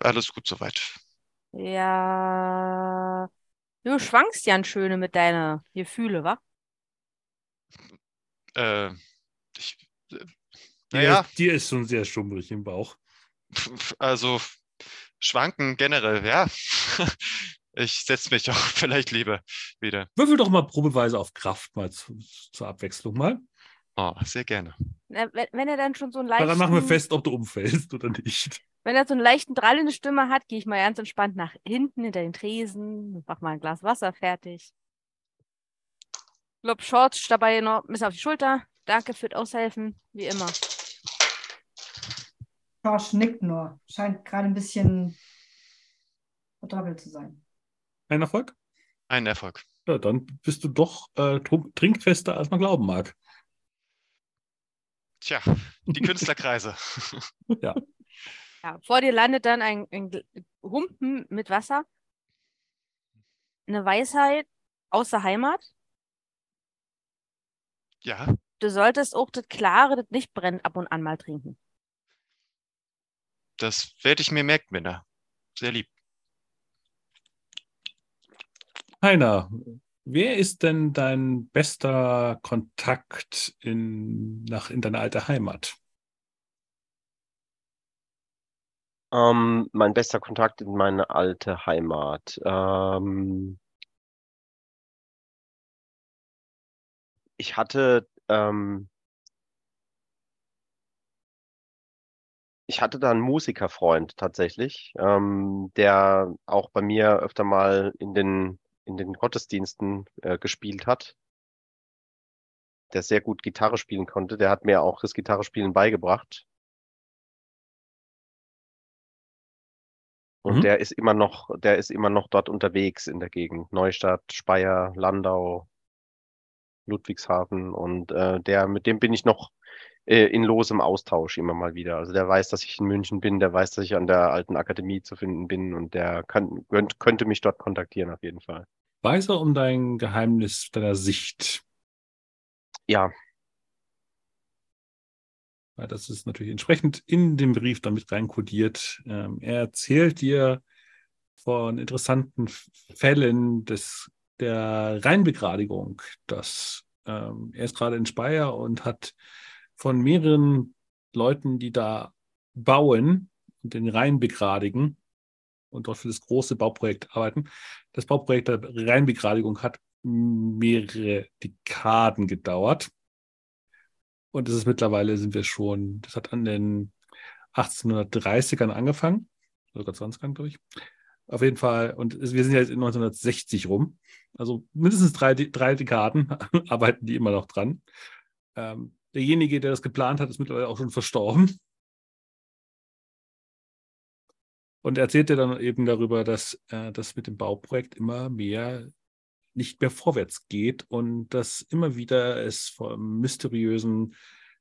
alles gut soweit. Ja, du schwankst ja ein schöne mit deinen Gefühle, wa? Äh, ich, äh, naja. Dir ist schon sehr schummrig im Bauch. Also schwanken generell, ja. (laughs) Ich setze mich auch (laughs) vielleicht lieber wieder. Würfel doch mal probeweise auf Kraft mal zu, zur Abwechslung mal. Oh, sehr gerne. Na, wenn, wenn, er dann schon so einen leichten... dann machen wir fest, ob du umfällst oder nicht. Wenn er so einen leichten Drall in der Stimme hat, gehe ich mal ganz entspannt nach hinten hinter den Tresen, mach mal ein Glas Wasser fertig. Lob Short dabei noch ein bisschen auf die Schulter. Danke für das Aushelfen, wie immer. Schorsch nickt nur. Scheint gerade ein bisschen verdoppelt zu sein. Ein Erfolg? Ein Erfolg. Ja, dann bist du doch äh, trinkfester, als man glauben mag. Tja, die Künstlerkreise. (laughs) Ja, vor dir landet dann ein, ein Humpen mit Wasser. Eine Weisheit aus der Heimat. ja, Du solltest auch das Klare, das nicht brennt, ab und an mal trinken. das werde ich mir merken, Männer. Sehr lieb. Heiner, wer ist denn dein bester Kontakt in, nach, in deine alte Heimat? Ähm, mein bester Kontakt in meine alte Heimat. Ähm, ich hatte, ähm, ich hatte da einen Musikerfreund tatsächlich, ähm, der auch bei mir öfter mal in den, in den Gottesdiensten äh, gespielt hat, der sehr gut Gitarre spielen konnte. Der hat mir auch das Gitarrespielen beigebracht. Und Mhm. der ist immer noch, der ist immer noch dort unterwegs in der Gegend. Neustadt, Speyer, Landau, Ludwigshafen. Und äh, der, mit dem bin ich noch äh, in losem Austausch immer mal wieder. Also der weiß, dass ich in München bin, der weiß, dass ich an der alten Akademie zu finden bin und der kann, könnt, könnte mich dort kontaktieren auf jeden Fall. Weiß er um dein Geheimnis deiner Sicht? Ja, Weil das ist natürlich entsprechend in dem Brief damit reinkodiert. Ähm, er erzählt dir von interessanten Fällen des, der Rheinbegradigung. Das, ähm, er ist gerade in Speyer und hat von mehreren Leuten, die da bauen und den Rhein begradigen und dort für das große Bauprojekt arbeiten. Das Bauprojekt der Rheinbegradigung hat mehrere Dekaden gedauert. Und es ist mittlerweile sind wir schon, das hat an den 1830ern angefangen, sogar 20ern, glaube ich. Auf jeden Fall, und wir sind jetzt in 1960 rum. Also mindestens drei, drei Dekaden (laughs) arbeiten die immer noch dran. Ähm, derjenige, der das geplant hat, ist mittlerweile auch schon verstorben. Und er erzählte dann eben darüber, dass äh, das mit dem Bauprojekt immer mehr nicht mehr vorwärts geht und dass immer wieder es von mysteriösen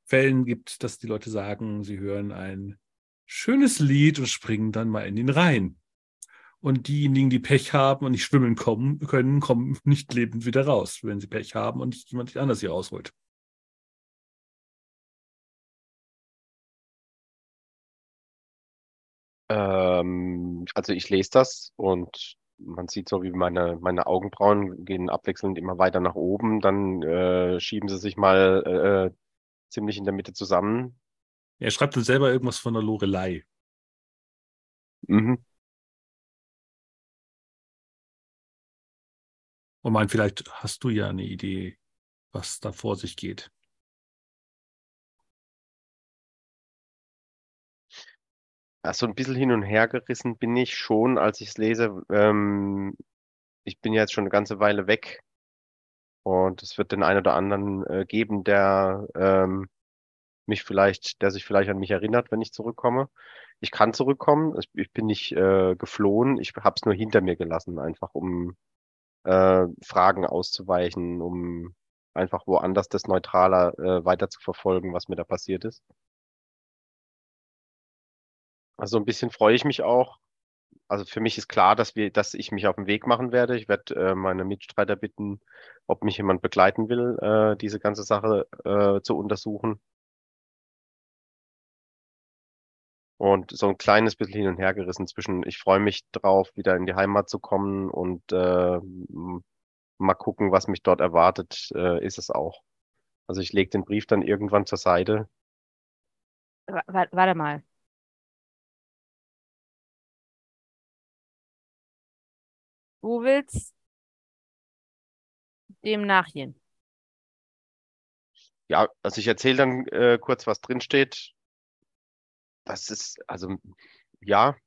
Fällen gibt, dass die Leute sagen, sie hören ein schönes Lied und springen dann mal in den Rhein. Und diejenigen, die Pech haben und nicht schwimmen kommen, können, kommen nicht lebend wieder raus, wenn sie Pech haben und jemand anders hier rausholt. ähm, also ich lese das und man sieht so, wie meine, meine Augenbrauen gehen abwechselnd immer weiter nach oben. Dann äh, schieben sie sich mal äh, ziemlich in der Mitte zusammen. Er schreibt dann selber irgendwas von der Lorelei. Mhm. Und meint, vielleicht hast du ja eine Idee, was da vor sich geht. Also ein bisschen hin und her gerissen bin ich schon, als ich es lese. Ähm, ich bin jetzt schon eine ganze Weile weg und es wird den einen oder anderen äh, geben, der ähm, mich vielleicht, der sich vielleicht an mich erinnert, wenn ich zurückkomme. Ich kann zurückkommen. Ich, ich bin nicht äh, geflohen. Ich habe es nur hinter mir gelassen, einfach um äh, Fragen auszuweichen, um einfach woanders das neutraler äh, weiter zu verfolgen, was mir da passiert ist. Also ein bisschen freue ich mich auch. Also für mich ist klar, dass wir, dass ich mich auf den Weg machen werde. Ich werde äh, meine Mitstreiter bitten, ob mich jemand begleiten will, äh, diese ganze Sache äh, zu untersuchen. Und so ein kleines bisschen hin und her gerissen zwischen, ich freue mich drauf, wieder in die Heimat zu kommen und äh, mal gucken, was mich dort erwartet, äh, ist es auch. Also ich lege den Brief dann irgendwann zur Seite. Wa- Warte mal. Du willst dem nachgehen. Ja, also ich erzähle dann äh, kurz, was drin steht. Das ist, also ja,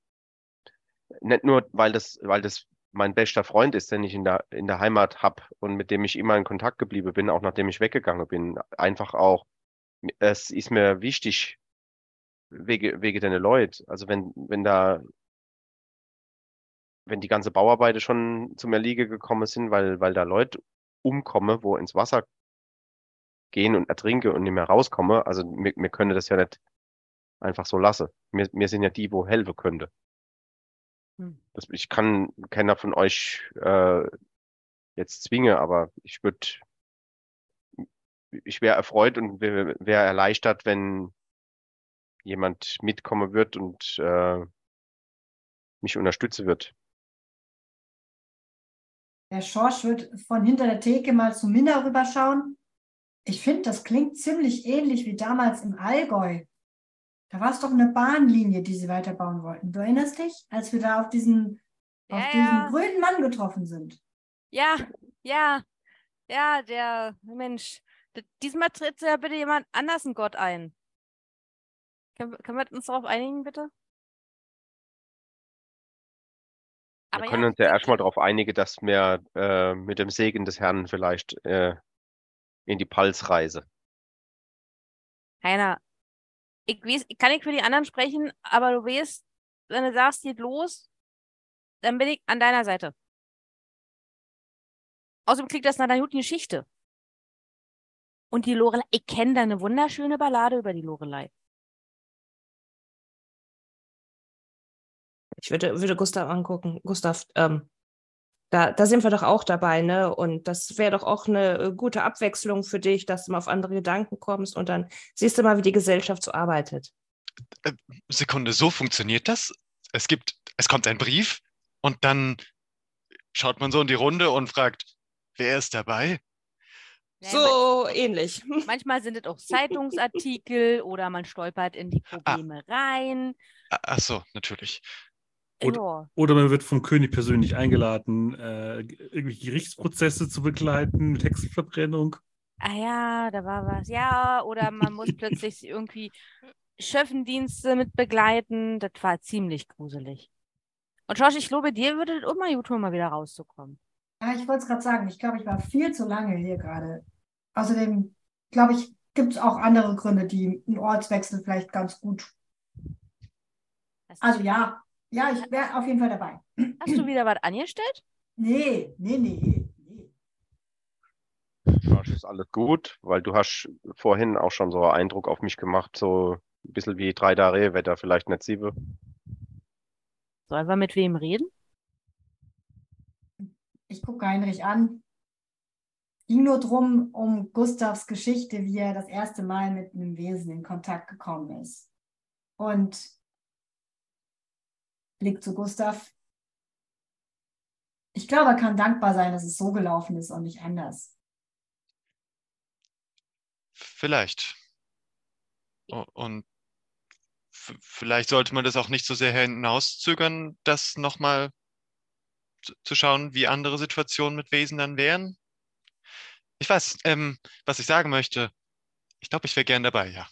nicht nur, weil das, weil das mein bester Freund ist, den ich in der, in der Heimat hab und mit dem ich immer in Kontakt geblieben bin, auch nachdem ich weggegangen bin. Einfach auch, es ist mir wichtig, wegen, wegen deine Leute. Also wenn, wenn da, wenn die ganze Bauarbeiter schon zum Erliegen gekommen sind, weil, weil da Leute umkommen, wo ins Wasser gehen und ertrinke und nicht mehr rauskomme, also wir, wir können das ja nicht einfach so lassen. Wir, wir sind ja die, wo helfen könnte. Hm. Das, ich kann keiner von euch äh, jetzt zwingen, aber ich würde, ich wäre erfreut und wäre wär erleichtert, wenn jemand mitkommen wird und äh, mich unterstützen wird. Der Schorsch wird von hinter der Theke mal zu Minna rüberschauen. Ich finde, das klingt ziemlich ähnlich wie damals im Allgäu. Da war es doch eine Bahnlinie, die sie weiterbauen wollten. Du erinnerst dich, als wir da auf diesen, Ja, auf diesen ja. grünen Mann getroffen sind? Ja, ja, ja, der Mensch. Diesmal tritt ja bitte jemand anders einen Gott ein. Können, können wir uns darauf einigen, bitte? Wir können uns ja erstmal darauf einigen, dass wir äh, mit dem Segen des Herrn vielleicht äh, in die Pals reise. Heiner, ich weiß, ich kann nicht für die anderen sprechen, aber du weißt, wenn du sagst, geht los, dann bin ich an deiner Seite. Außerdem klingt das nach einer guten Geschichte. Und die Lorelei, ich kenne da eine wunderschöne Ballade über die Lorelei. Ich würde, würde Gustav angucken. Gustav, ähm, da, da sind wir doch auch dabei, ne? Und das wäre doch auch eine äh, gute Abwechslung für dich, dass du mal auf andere Gedanken kommst und dann siehst du mal, wie die Gesellschaft so arbeitet. Sekunde, so funktioniert das? Es gibt, es kommt ein Brief und dann schaut man so in die Runde und fragt, wer ist dabei? Ja, So ähnlich. man- (laughs) Manchmal sind es auch Zeitungsartikel oder man stolpert in die Probleme rein. Ah, Ach so, natürlich. Ja. Oder man wird vom König persönlich eingeladen, äh, irgendwelche Gerichtsprozesse zu begleiten mit Hexenverbrennung. Ah ja, da war was. Ja, oder man muss plötzlich (laughs) irgendwie Schöffendienste mit begleiten. Das war ziemlich gruselig. Und Josh, ich glaube, dir würde es auch mal gut tun, mal wieder rauszukommen. Ja, ich wollte es gerade sagen. Ich glaube, ich war viel zu lange hier gerade. Außerdem, glaube ich, gibt es auch andere Gründe, die einen Ortswechsel vielleicht ganz gut. Also ja, ja, ich wäre auf jeden Fall dabei. hast du wieder was angestellt? Nee, nee, nee. nee. Ja, ist alles gut, weil du hast vorhin auch schon so einen Eindruck auf mich gemacht, so ein bisschen wie drei Tage Wetter, vielleicht nicht sieben. Sollen wir mit wem reden? Ich gucke Heinrich an. Ging nur drum, um Gustavs Geschichte, wie er das erste Mal mit einem Wesen in Kontakt gekommen ist. Und Blick zu Gustav. Ich glaube, er kann dankbar sein, dass es so gelaufen ist und nicht anders. Vielleicht. Und vielleicht sollte man das auch nicht so sehr hinauszögern, das nochmal zu, zu schauen, wie andere Situationen mit Wesen dann wären. Ich weiß, ähm, was ich sagen möchte. Ich glaube, ich wäre gern dabei, ja.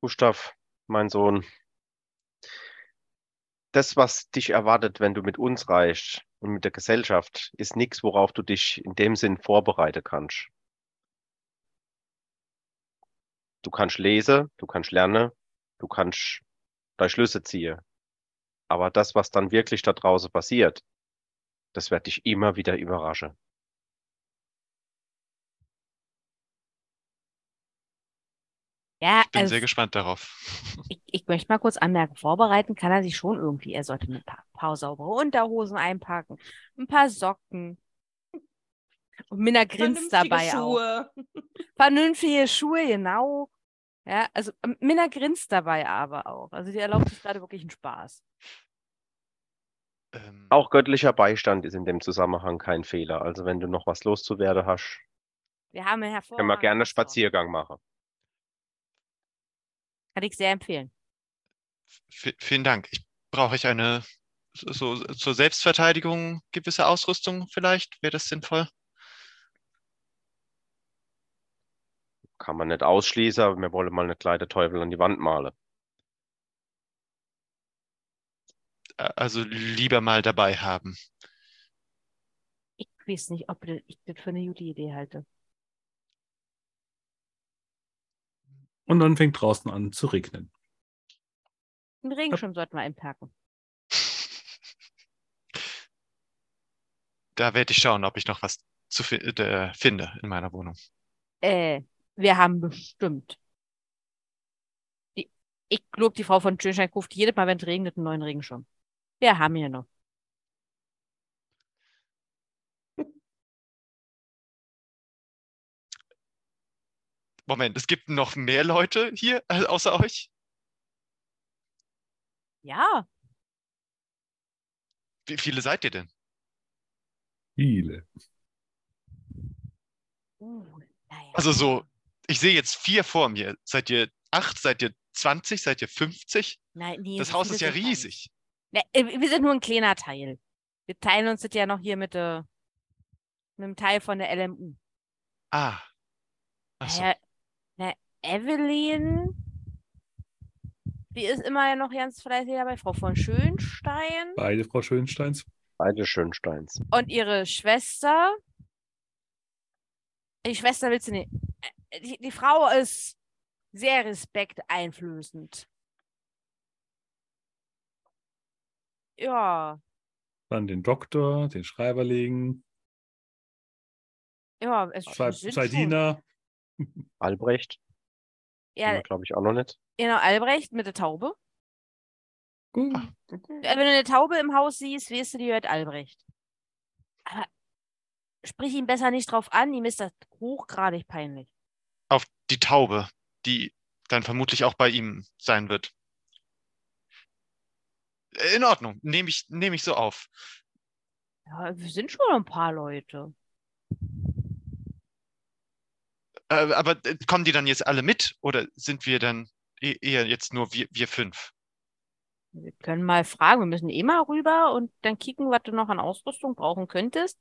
Gustav, mein Sohn, das, was dich erwartet, wenn du mit uns reist und mit der Gesellschaft, ist nichts, worauf du dich in dem Sinn vorbereiten kannst. Du kannst lesen, du kannst lernen, du kannst deine Schlüsse ziehen. Aber das, was dann wirklich da draußen passiert, das wird dich immer wieder überraschen. Ja, Ich bin also sehr gespannt darauf. (laughs) ich, ich möchte mal kurz anmerken, vorbereiten kann er sich schon irgendwie. Er sollte ein paar, paar saubere Unterhosen einpacken, ein paar Socken. Und Minna grinst dabei auch. Schuhe. (laughs) Vernünftige Schuhe, genau. Ja, also ähm, Minna grinst dabei aber auch. Also die erlaubt sich gerade wirklich einen Spaß. Ähm, Auch göttlicher Beistand ist in dem Zusammenhang kein Fehler. Also wenn du noch was loszuwerden hast, Wir haben einen können wir gerne Restaurant. Spaziergang machen. Kann ich sehr empfehlen. v- vielen Dank. Ich brauche ich eine so zur Selbstverteidigung gewisse Ausrüstung vielleicht? Wäre das sinnvoll? Kann man nicht ausschließen, aber wir wollen mal eine kleine Teufel an die Wand malen. Also lieber mal dabei haben. Ich weiß nicht, ob ich das für eine gute Idee halte. Und dann fängt draußen an zu regnen. Den Regenschirm sollten wir einpacken. Da werde ich schauen, ob ich noch was zu fi äh, finde in meiner Wohnung. Äh, wir haben bestimmt. Die, ich glaube, die Frau von Schönstein kauft jedes Mal, wenn es regnet, einen neuen Regenschirm. Wir haben hier noch. Moment, es gibt noch mehr Leute hier äh, außer euch? Ja, Wie viele seid ihr denn? Viele. uh, naja. Also so, ich sehe jetzt vier vor mir. Seid ihr acht? Seid ihr 20? Seid ihr 50? Nein, nee, Das Haus ist ja riesig. Ne, äh, wir sind nur ein kleiner Teil. Wir teilen uns das ja noch hier mit, äh, mit einem Teil von der LMU. Ah. Ach so. Naja, na, Evelyn, die ist immer ja noch ganz fleißig dabei, Frau von Schönstein. Beide Frau Schönsteins. Beide Schönsteins. Und ihre Schwester. Die Schwester willst du nicht. Äh, Die, die Frau ist sehr respekteinflößend. Ja, Dann den Doktor, den Schreiberling, ja, es zwei, zwei. Diener. Albrecht, Ja, glaube ich auch noch nicht. genau, Albrecht mit der Taube. Äh, Wenn du eine Taube im Haus siehst, weißt du, die hört Albrecht. Aber sprich ihn besser nicht drauf an, ihm ist das hochgradig peinlich. Auf die Taube, die dann vermutlich auch bei ihm sein wird. In Ordnung, nehme ich, nehme ich so auf. Ja, wir sind schon ein paar Leute. Äh, aber äh, kommen die dann jetzt alle mit oder sind wir dann e- eher jetzt nur wir, wir fünf? Wir können mal fragen, wir müssen eh mal rüber und dann kicken, was du noch an Ausrüstung brauchen könntest.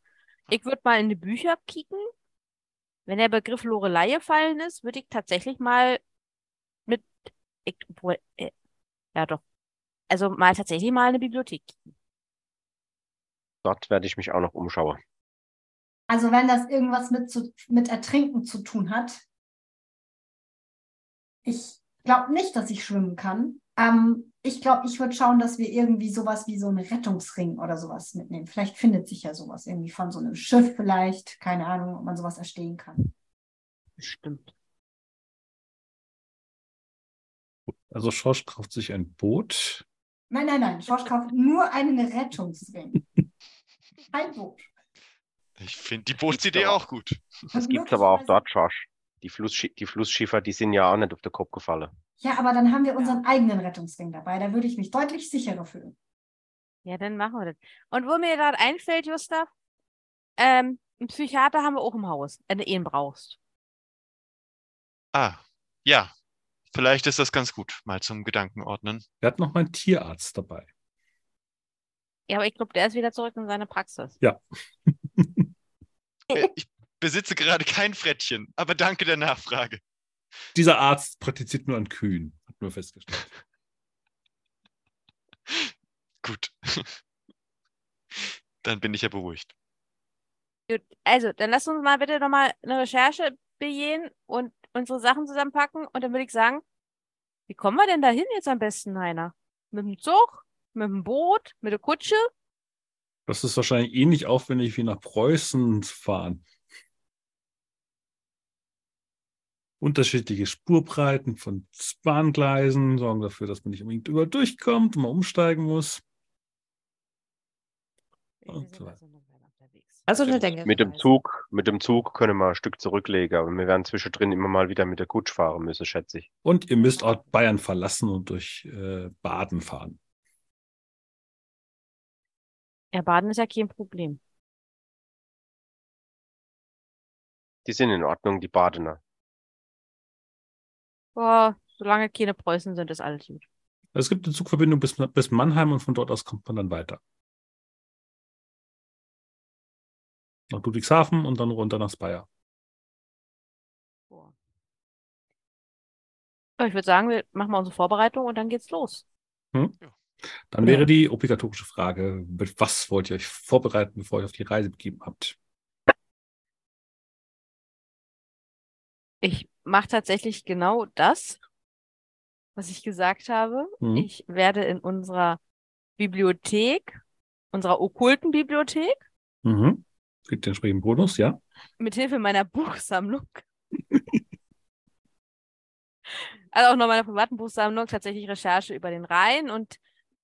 Ich würde mal in die Bücher kicken. Wenn der Begriff Lorelei gefallen ist, würde ich tatsächlich mal mit, ich, obwohl, äh, ja doch, also mal tatsächlich mal in eine Bibliothek kicken. Dort werde ich mich auch noch umschauen. Also wenn das irgendwas mit, zu, mit Ertrinken zu tun hat. Ich glaube nicht, dass ich schwimmen kann. Ähm, ich glaube, ich würde schauen, dass wir irgendwie sowas wie so einen Rettungsring oder sowas mitnehmen. Vielleicht findet sich ja sowas irgendwie von so einem Schiff vielleicht. Keine Ahnung, ob man sowas erstehen kann. Bestimmt. Also Schorsch kauft sich ein Boot. Nein, nein, nein. Schorsch kauft nur einen Rettungsring. (laughs) Ein Boot. Ich finde die Bootsidee auch gut. Das gibt's aber auch dort, Schorsch. Die, Flusssch die Flussschiffer, die sind ja auch nicht auf den Kopf gefallen. Ja, aber dann haben wir unseren eigenen Rettungsring dabei. Da würde ich mich deutlich sicherer fühlen. Ja, dann machen wir das. Und wo mir gerade einfällt, Gustav, ähm, einen Psychiater haben wir auch im Haus, wenn du ihn brauchst. Ah, ja. Vielleicht ist das ganz gut, mal zum Gedankenordnen. Er hat noch mal einen Tierarzt dabei. Ja, aber ich glaube, der ist wieder zurück in seine Praxis. Ja. (laughs) Äh, Ich besitze gerade kein Frettchen, aber danke der Nachfrage. Dieser Arzt praktiziert nur an Kühen, hat nur festgestellt. Gut. Dann bin ich ja beruhigt. Gut, also, dann lass uns mal bitte nochmal eine Recherche begehen und unsere Sachen zusammenpacken. Und dann würde ich sagen, wie kommen wir denn da hin jetzt am besten, Heiner? Mit dem Zug? Mit dem Boot? Mit der Kutsche? Das ist wahrscheinlich ähnlich aufwendig wie nach Preußen zu fahren. Unterschiedliche Spurbreiten von Bahngleisen sorgen dafür, dass man nicht unbedingt über durchkommt und man umsteigen muss. So also. Also eine. Länge. Mit dem. Zug, mit dem Zug können wir ein Stück zurücklegen, aber wir werden zwischendrin immer mal wieder mit der Kutsch fahren müssen, schätze ich. Und ihr müsst auch Bayern verlassen und durch äh, Baden fahren. Ja, Baden ist ja kein Problem. Die sind in Ordnung, die Badener. Boah, solange keine Preußen sind, ist alles gut. Also es gibt eine Zugverbindung bis, bis Mannheim und von dort aus kommt man dann weiter. Nach Ludwigshafen und dann runter nach Speyer. Boah. Ja, ich würde sagen, wir machen mal unsere Vorbereitung und dann geht's los. Dann wäre die obligatorische Frage, mit was wollt ihr euch vorbereiten, bevor ihr auf die Reise begeben habt? Ich mache tatsächlich genau das, was ich gesagt habe. Mhm. Ich werde in unserer Bibliothek, unserer okkulten Bibliothek, Mhm. Kriegt den entsprechenden Bonus, ja. mithilfe meiner Buchsammlung, (laughs) also auch noch meiner privaten Buchsammlung, tatsächlich Recherche über den Rhein und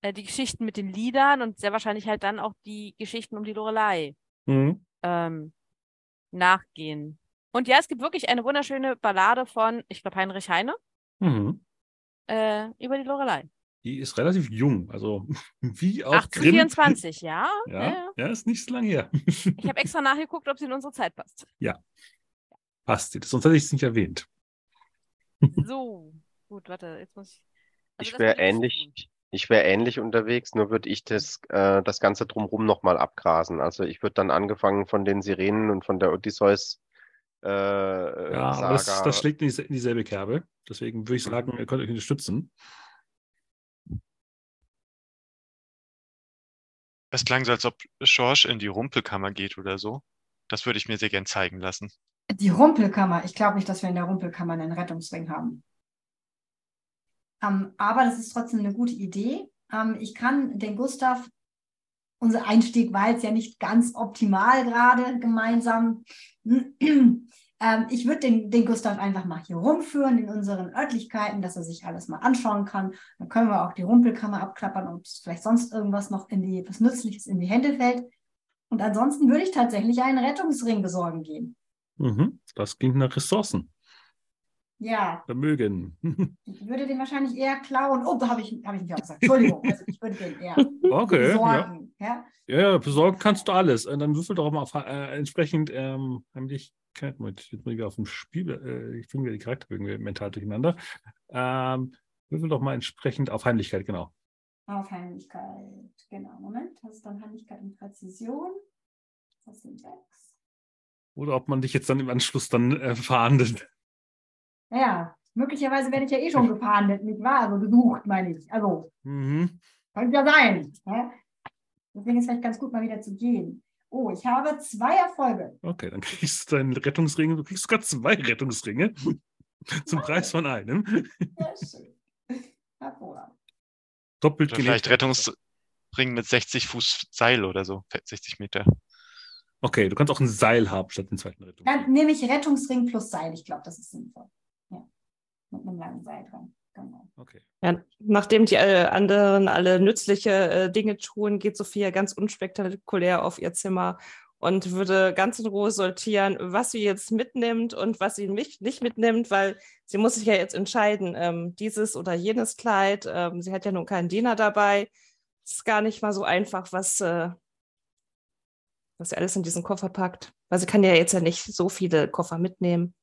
äh, die Geschichten mit den Liedern und sehr wahrscheinlich halt dann auch die Geschichten um die Lorelei Mhm. ähm, nachgehen. Und ja, es gibt wirklich eine wunderschöne Ballade von, ich glaube, Heinrich Heine Mhm. äh, über die Lorelei. Die ist relativ jung, also (laughs) wie auch Grimm. 1824, ja. (laughs) ja. Ja, ja. ja, ist nicht so lange her. Ich habe extra nachgeguckt, ob sie in unsere Zeit passt. Passt, sonst hätte ich es nicht erwähnt. So, gut, warte, jetzt muss ich. also Ich wäre ähnlich, ich wäre ähnlich unterwegs, nur würde ich das, äh, das Ganze drumherum nochmal abgrasen. Also ich würde dann angefangen von den Sirenen und von der Odysseus äh, Ja, aber das, Saga. das schlägt in dieselbe Kerbe. Deswegen würde ich sagen, ihr könnt euch unterstützen. Es klang so, als ob Schorsch in die Rumpelkammer geht oder so. Das würde ich mir sehr gern zeigen lassen. Die Rumpelkammer. Ich glaube nicht, dass wir in der Rumpelkammer einen Rettungsring haben. Ähm, aber das ist trotzdem eine gute Idee. Ähm, ich kann den Gustav, unser Einstieg war jetzt ja nicht ganz optimal gerade gemeinsam. (clears throat) ähm, ich würde den, den Gustav einfach mal hier rumführen in unseren Örtlichkeiten, dass er sich alles mal anschauen kann. Dann können wir auch die Rumpelkammer abklappern, ob es vielleicht sonst irgendwas noch in die, was Nützliches in die Hände fällt. Und ansonsten würde ich tatsächlich einen Rettungsring besorgen gehen. Mhm. Das klingt nach Ressourcen. Ja, Vermögen. (laughs) Ich würde den wahrscheinlich eher klauen. Oh, da habe ich, hab ich nicht auch gesagt. Entschuldigung. (laughs) Also ich würde den eher Okay. Ja. besorgen. Ja. ja, ja, besorgen kannst du alles. Äh, Dann würfel doch mal auf, äh, entsprechend ähm, Heimlichkeit. Moment, jetzt bin ich auf dem Spiel. Äh, ich bringe wieder die Charakterbögen wieder mental durcheinander. Ähm, würfel doch mal entsprechend auf Heimlichkeit, genau. Auf Heimlichkeit. Genau. Moment. Das ist dann Heimlichkeit und Präzision. Das sind sechs. Oder ob man dich jetzt dann im Anschluss dann äh, verhandelt. Ja, möglicherweise werde ich ja eh schon gefahndet, nicht wahr? Also gesucht, meine ich. Also, Mhm. könnte ja sein. Ja? Deswegen ist es vielleicht ganz gut, mal wieder zu gehen. Oh, ich habe zwei Erfolge. Okay, dann kriegst du deinen Rettungsring. Du kriegst sogar zwei Rettungsringe (laughs) zum Preis von einem. Sehr schön. Hervorragend. Doppelt Oder vielleicht. Rettungsring mit 60 Fuß Seil oder so, 60 Meter. Okay, du kannst auch ein Seil haben statt den zweiten Rettungsring. Dann nehme ich Rettungsring plus Seil. Ich glaube, das ist sinnvoll. Mit einem langen Seil dran. Genau. Okay. Ja, nachdem die äh, anderen alle nützliche äh, Dinge tun, geht Sophia ganz unspektakulär auf ihr Zimmer und würde ganz in Ruhe sortieren, was sie jetzt mitnimmt und was sie nicht, nicht mitnimmt, weil sie muss sich ja jetzt entscheiden, ähm, dieses oder jenes Kleid. Ähm, sie hat ja nun keinen Diener dabei. Es ist gar nicht mal so einfach, was, äh, was sie alles in diesen Koffer packt. Weil sie kann ja jetzt ja nicht so viele Koffer mitnehmen.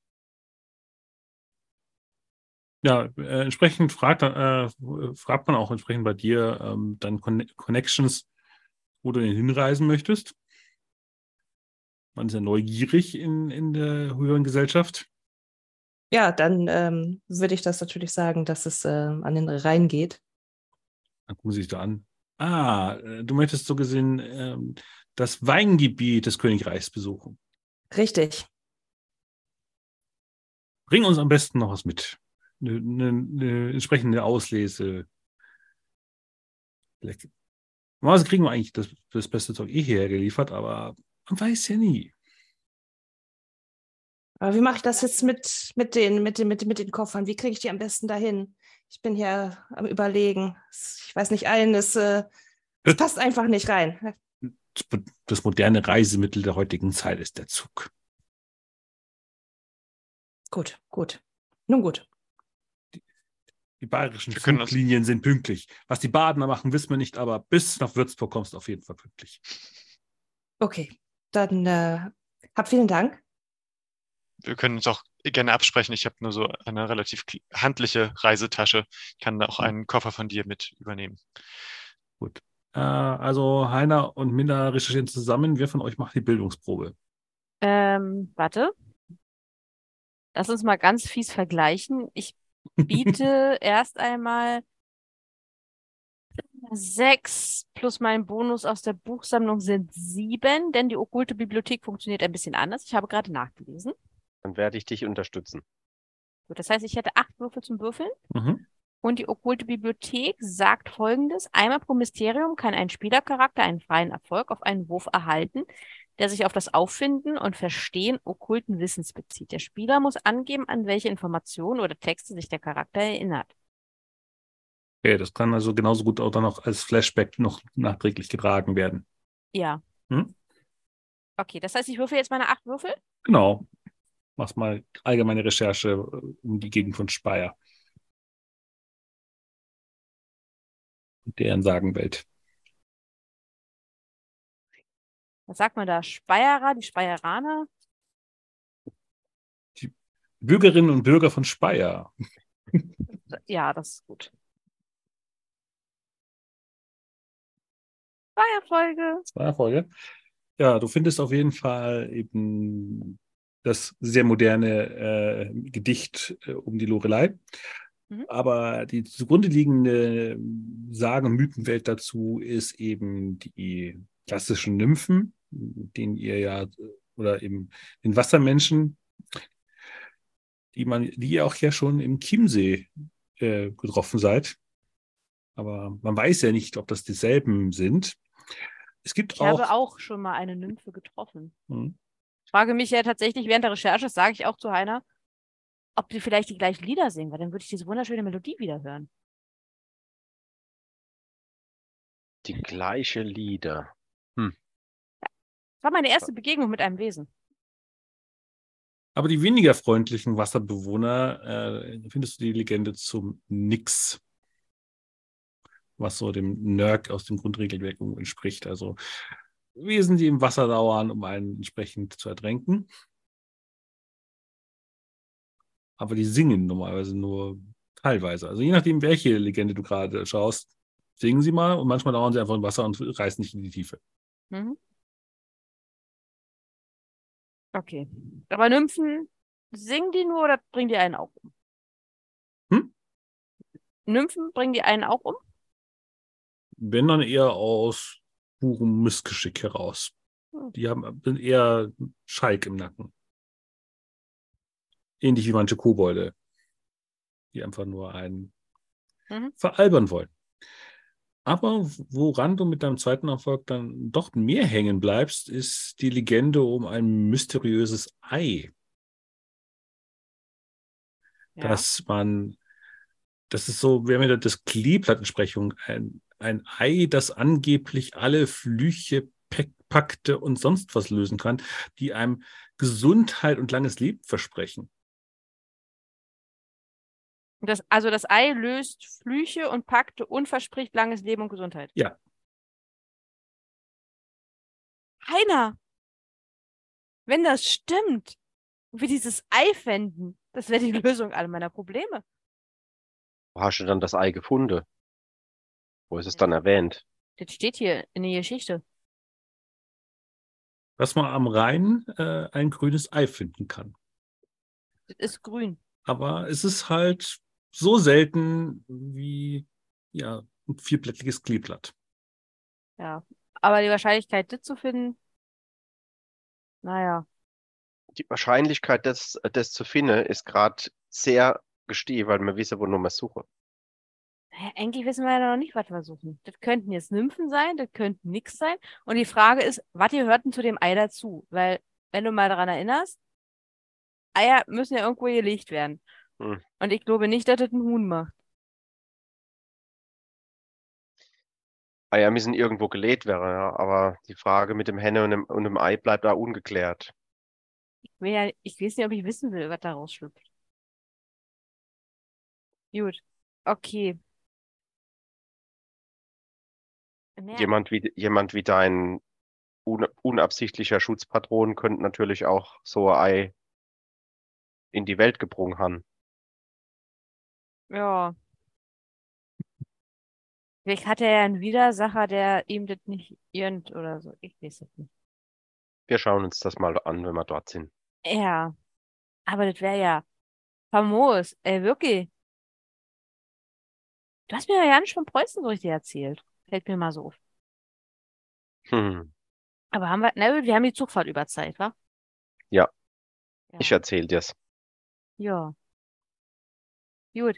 Ja, äh, entsprechend fragt, äh, fragt man auch entsprechend bei dir ähm, dann Conne Connections, wo du hinreisen möchtest. Man ist ja neugierig in, in der höheren Gesellschaft. Ja, dann ähm, würde ich das natürlich sagen, dass es äh, an den Rhein geht. Dann gucken sie sich da an. Ah, äh, du möchtest so gesehen ähm, das Weingebiet des Königreichs besuchen. Richtig. Bring uns am besten noch was mit. Eine, eine, eine entsprechende Auslese. Vielleicht- Normalerweise kriegen wir eigentlich das, das beste Zeug eh hierher geliefert, aber man weiß ja nie. Aber wie mache ich das jetzt mit, mit, den, mit, den, mit, mit den Koffern? Wie kriege ich die am besten dahin? Ich bin hier am Überlegen. Ich weiß nicht, allen, es, äh, es passt einfach nicht rein. Das moderne Reisemittel der heutigen Zeit ist der Zug. Gut, gut. Nun gut. Die bayerischen Wir Fluglinien sind pünktlich. Was die Badener machen, wissen wir nicht, aber bis nach Würzburg kommst du auf jeden Fall pünktlich. Okay, dann äh, hab vielen Dank. Wir können uns auch gerne absprechen. Ich habe nur so eine relativ handliche Reisetasche. Ich kann auch einen Koffer von dir mit übernehmen. Äh, also Heiner und Minna recherchieren zusammen. Wer von euch macht die Bildungsprobe? Ähm, warte. Lass uns mal ganz fies vergleichen. Ich biete erst einmal sechs plus mein Bonus aus der Buchsammlung sind sieben, denn die okkulte Bibliothek funktioniert ein bisschen anders. Ich habe gerade nachgelesen. Dann werde ich dich unterstützen. Gut, das heißt, ich hätte acht Würfel zum Würfeln. Mhm. Und die okkulte Bibliothek sagt folgendes. Einmal pro Mysterium kann ein Spielercharakter einen freien Erfolg auf einen Wurf erhalten, der sich auf das Auffinden und Verstehen okkulten Wissens bezieht. Der Spieler muss angeben, an welche Informationen oder Texte sich der Charakter erinnert. Okay, das kann also genauso gut auch dann noch als Flashback noch nachträglich getragen werden. Ja. Hm? Okay, das heißt, ich würfel jetzt meine acht Würfel? Genau. Mach's mal allgemeine Recherche äh, um die Gegend von Speyer. Und deren Sagenwelt. Was sagt man da? Speyerer, die Speyeraner? Bürgerinnen und Bürger von Speyer. Ja, das ist gut. Zwei Erfolge. Zwei Erfolge. Ja, du findest auf jeden Fall eben das sehr moderne äh, Gedicht äh, um die Lorelei. Mhm. Aber die zugrunde liegende Sagen- und Mythenwelt dazu ist eben die klassischen Nymphen, denen ihr ja, oder eben den Wassermenschen, die man, die ihr auch ja schon im Chiemsee äh, getroffen seid. Aber man weiß ja nicht, ob das dieselben sind. Es gibt Ich auch. habe auch schon mal eine Nymphe getroffen. Hm. Ich frage mich ja tatsächlich während der Recherche, das sage ich auch zu Heiner, ob die vielleicht die gleichen Lieder singen, weil dann würde ich diese wunderschöne Melodie wieder hören. Die gleiche Lieder. Das war meine erste Begegnung mit einem Wesen. Aber die weniger freundlichen Wasserbewohner äh, findest du die Legende zum Nix, was so dem Nörg aus dem Grundregelwerk entspricht. Also Wesen, die im Wasser dauern, um einen entsprechend zu ertränken. Aber die singen normalerweise nur teilweise. Also je nachdem, welche Legende du gerade schaust, singen sie mal und manchmal dauern sie einfach im Wasser und reißen nicht in die Tiefe. Mhm. Okay. Aber Nymphen, singen die nur oder bringen die einen auch um? Hm? Nymphen bringen die einen auch um? Wenn dann eher aus purem Missgeschick heraus. Hm. Die haben sind eher Schalk im Nacken. Ähnlich wie manche Kobolde, die einfach nur einen Mhm. veralbern wollen. Aber woran du mit deinem zweiten Erfolg dann doch mehr hängen bleibst, ist die Legende um ein mysteriöses Ei, Ja. dass man, das ist so, wir haben ja das Kleeblattentsprechung, ein, ein Ei, das angeblich alle Flüche, Pakte und sonst was lösen kann, die einem Gesundheit und langes Leben versprechen. Das, also das Ei löst Flüche und Pakte und verspricht langes Leben und Gesundheit. Ja. Heiner, wenn das stimmt, und wir dieses Ei fänden, das wäre die (laughs) Lösung aller meiner Probleme. Wo hast du dann das Ei gefunden? Wo ist es dann erwähnt? Das steht hier in der Geschichte. Dass man am Rhein äh, ein grünes Ei finden kann. Das ist grün. Aber es ist halt so selten wie ja, ein vierblättriges Kleeblatt. Ja. Aber die Wahrscheinlichkeit, das zu finden, naja. Die Wahrscheinlichkeit, das, das zu finden, ist gerade sehr gestiegen, weil wir wissen, wo nur wir suchen. Naja, Eigentlich wissen wir ja noch nicht, was wir suchen. Das könnten jetzt Nymphen sein, das könnten nix sein. Und die Frage ist, was gehört denn zu dem Ei dazu? Weil, wenn du mal daran erinnerst, Eier müssen ja irgendwo gelegt werden. Hm. Und ich glaube nicht, dass das ein Huhn macht. Eier müssen irgendwo gelegt werden, ja, aber die Frage mit dem Henne und dem, und dem Ei bleibt da ungeklärt. Ich, will ja, ich weiß nicht, ob ich wissen will, was da rausschlüpft. Gut. Okay. Jemand wie, jemand wie dein un, unabsichtlicher Schutzpatron könnte natürlich auch so ein Ei in die Welt gebrungen haben. Ja. Vielleicht hat er ja einen Widersacher, der ihm das nicht irgend oder so. Ich weiß es nicht. Wir schauen uns das mal an, wenn wir dort sind. Ja. Aber das wäre ja famos. Ey, wirklich. Du hast mir ja nicht von Preußen so richtig erzählt. Fällt mir mal so auf. Hm. Aber haben wir, na, wir haben die Zugfahrt über Zeit, wa? Ja. Ja. Ich erzähl dir's. Ja. Gut.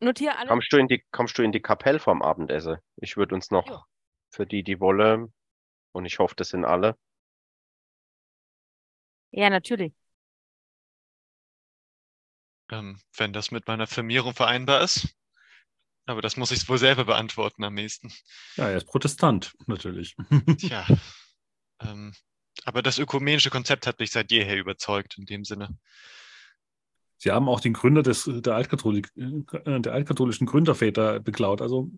Ich notiere alle. Kommst du in die, kommst du in die Kapelle vom Abendessen? Ich würde uns noch Jo. für die, die wollen, und ich hoffe, das sind alle. Ja, natürlich. Ähm, wenn das mit meiner Firmierung vereinbar ist. Aber das muss ich wohl selber beantworten am nächsten. Ja, er ist Protestant, natürlich. (laughs) Tja. ähm, aber das ökumenische Konzept hat mich seit jeher überzeugt, in dem Sinne. Sie haben auch den Gründer des, der, Altkatholik, äh, der altkatholischen Gründerväter beklaut. Also,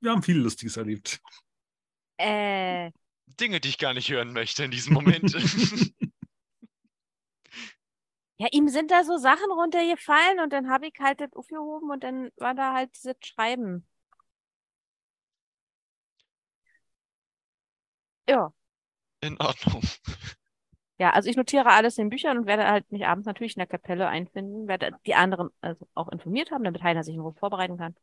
wir haben viel Lustiges erlebt. Äh, Dinge, die ich gar nicht hören möchte in diesem Moment. (laughs) ja, ihm sind da so Sachen runtergefallen und dann habe ich halt das aufgehoben und dann war da halt dieses Schreiben. Ja. in Ordnung. Ja, also ich notiere alles in Büchern und werde halt mich abends natürlich in der Kapelle einfinden, werde die anderen also auch informiert haben, damit Heiner sich irgendwo vorbereiten kann.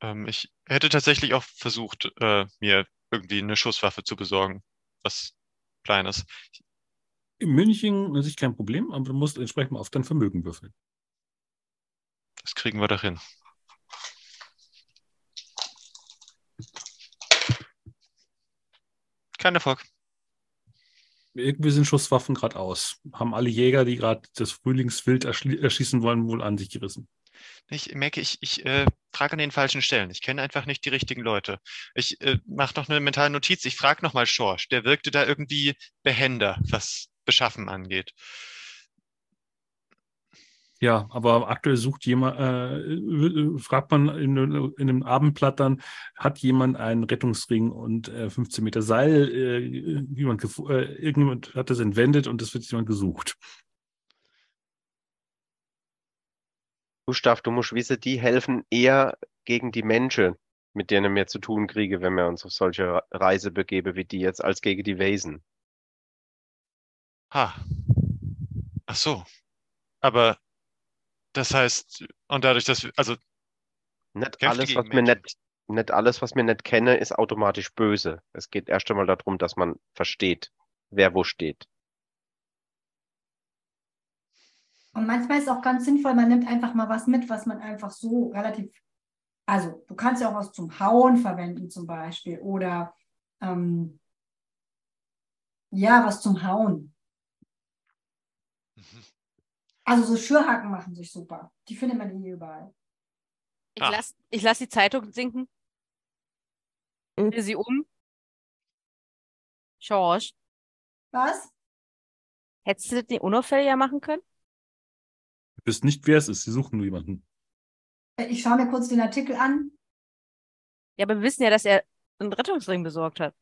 Ähm, ich hätte tatsächlich auch versucht, äh, mir irgendwie eine Schusswaffe zu besorgen. Was Kleines. In München ist kein Problem, aber du musst entsprechend mal auf dein Vermögen würfeln. Das kriegen wir doch hin. Kein Erfolg. Irgendwie sind Schusswaffen gerade aus. Haben alle Jäger, die gerade das Frühlingswild erschießen wollen, wohl an sich gerissen. Ich merke, ich, ich äh, frage an den falschen Stellen. Ich kenne einfach nicht die richtigen Leute. Ich äh, mache noch eine mentale Notiz. Ich frage nochmal Schorsch. Der wirkte da irgendwie behender, was Beschaffen angeht. Ja, aber aktuell sucht jemand, äh, fragt man in, in einem Abendblatt dann, hat jemand einen Rettungsring und äh, 15 Meter Seil, äh, jemand äh, irgendjemand hat das entwendet und es wird jemand gesucht. Gustav, du musst wissen, die helfen eher gegen die Menschen, mit denen wir zu tun kriegen, wenn wir uns auf solche Reise begeben wie die jetzt, als gegen die Wesen. Ha. Ach so. Aber das heißt, und dadurch, dass wir, also Nicht alles, was wir Menschen. nicht, nicht alles, was wir nicht kennen, ist automatisch böse. Es geht erst einmal darum, dass man versteht, wer wo steht. Und manchmal ist es auch ganz sinnvoll, man nimmt einfach mal was mit, was man einfach so relativ, also du kannst ja auch was zum Hauen verwenden zum Beispiel oder ähm, ja, was zum Hauen. mhm. Also so Schürhaken machen sich super. Die findet man eh überall. Ich Ah. lasse ich lass die Zeitung sinken. Drehe sie um. Schorsch, Was? hättest du das nicht unauffälliger machen können? Du bist nicht, wer es ist. Sie suchen nur jemanden. Äh, Ich schaue mir kurz den Artikel an. Ja, aber wir wissen ja, dass er einen Rettungsring besorgt hat.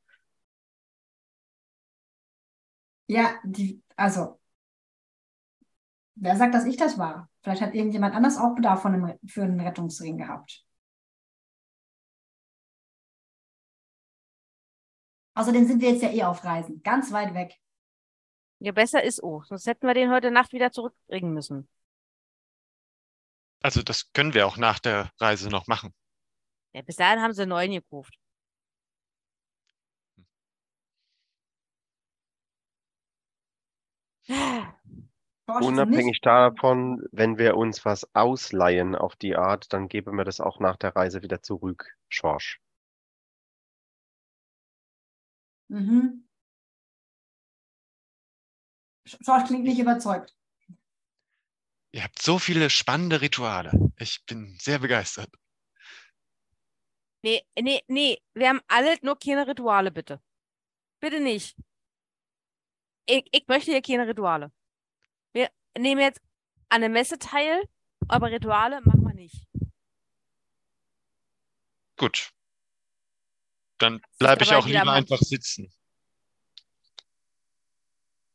Ja, die, also, wer sagt, dass ich das war? Vielleicht hat irgendjemand anders auch Bedarf von einem, für einen Rettungsring gehabt. Außerdem sind wir jetzt ja eh auf Reisen, ganz weit weg. Ja, besser ist auch. Sonst hätten wir den heute Nacht wieder zurückbringen müssen. Also das können wir auch nach der Reise noch machen. Ja, bis dahin haben sie neuen gekauft. Forschst du Unabhängig nicht? davon, wenn wir uns was ausleihen auf die Art, dann geben wir das auch nach der Reise wieder zurück, Schorsch. Mhm. Schorsch klingt nicht überzeugt. Ihr habt so viele spannende Rituale. Ich bin sehr begeistert. Nee, nee, nee. Wir haben alle nur keine Rituale, bitte. Bitte nicht. Ich, ich möchte hier keine Rituale. Wir nehmen jetzt an der Messe teil, aber Rituale machen wir nicht. Gut. Dann bleibe ich auch lieber einfach sitzen.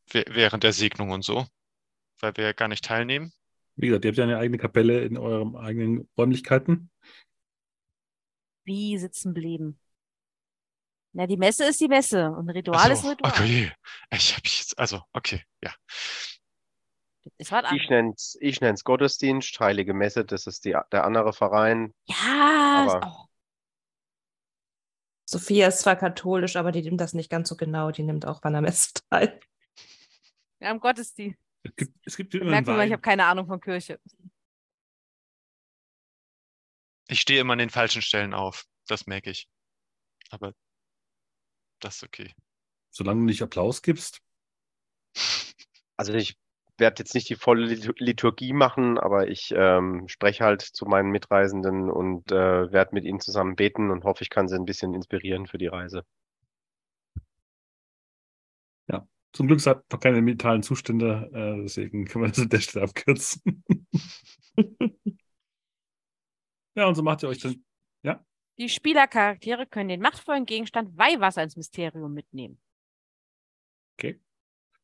Wäh- Während der Segnung und so. Weil wir ja gar nicht teilnehmen. Wie gesagt, ihr habt ja eine eigene Kapelle in euren eigenen Räumlichkeiten. Wie sitzen bleiben? Na, die Messe ist die Messe und Ritual ist so, ein Ritual. okay. Ich habe jetzt, also, okay, ja. Ist was Ich anderes. nenn's, ich nenn's Gottesdienst, Heilige Messe, das ist die, der andere Verein. Ja, auch. Sophia ist zwar katholisch, aber die nimmt das nicht ganz so genau. Die nimmt auch an der Messe teil. Ja, um Gottesdienst. Es gibt, es gibt immer Merkt man mal, ich habe keine Ahnung von Kirche. Ich stehe immer an den falschen Stellen auf. Das merke ich. Aber das ist okay. Solange du nicht Applaus gibst. (laughs) Also ich werde jetzt nicht die volle Litur- Liturgie machen, aber ich ähm, spreche halt zu meinen Mitreisenden und äh, werde mit ihnen zusammen beten und hoffe, ich kann sie ein bisschen inspirieren für die Reise. Zum Glück hat noch keine mentalen Zustände, äh, deswegen können wir das an der Stelle abkürzen. (laughs) ja, und so macht ihr euch dann. Die Spielercharaktere können den machtvollen Gegenstand Weihwasser ins Mysterium mitnehmen.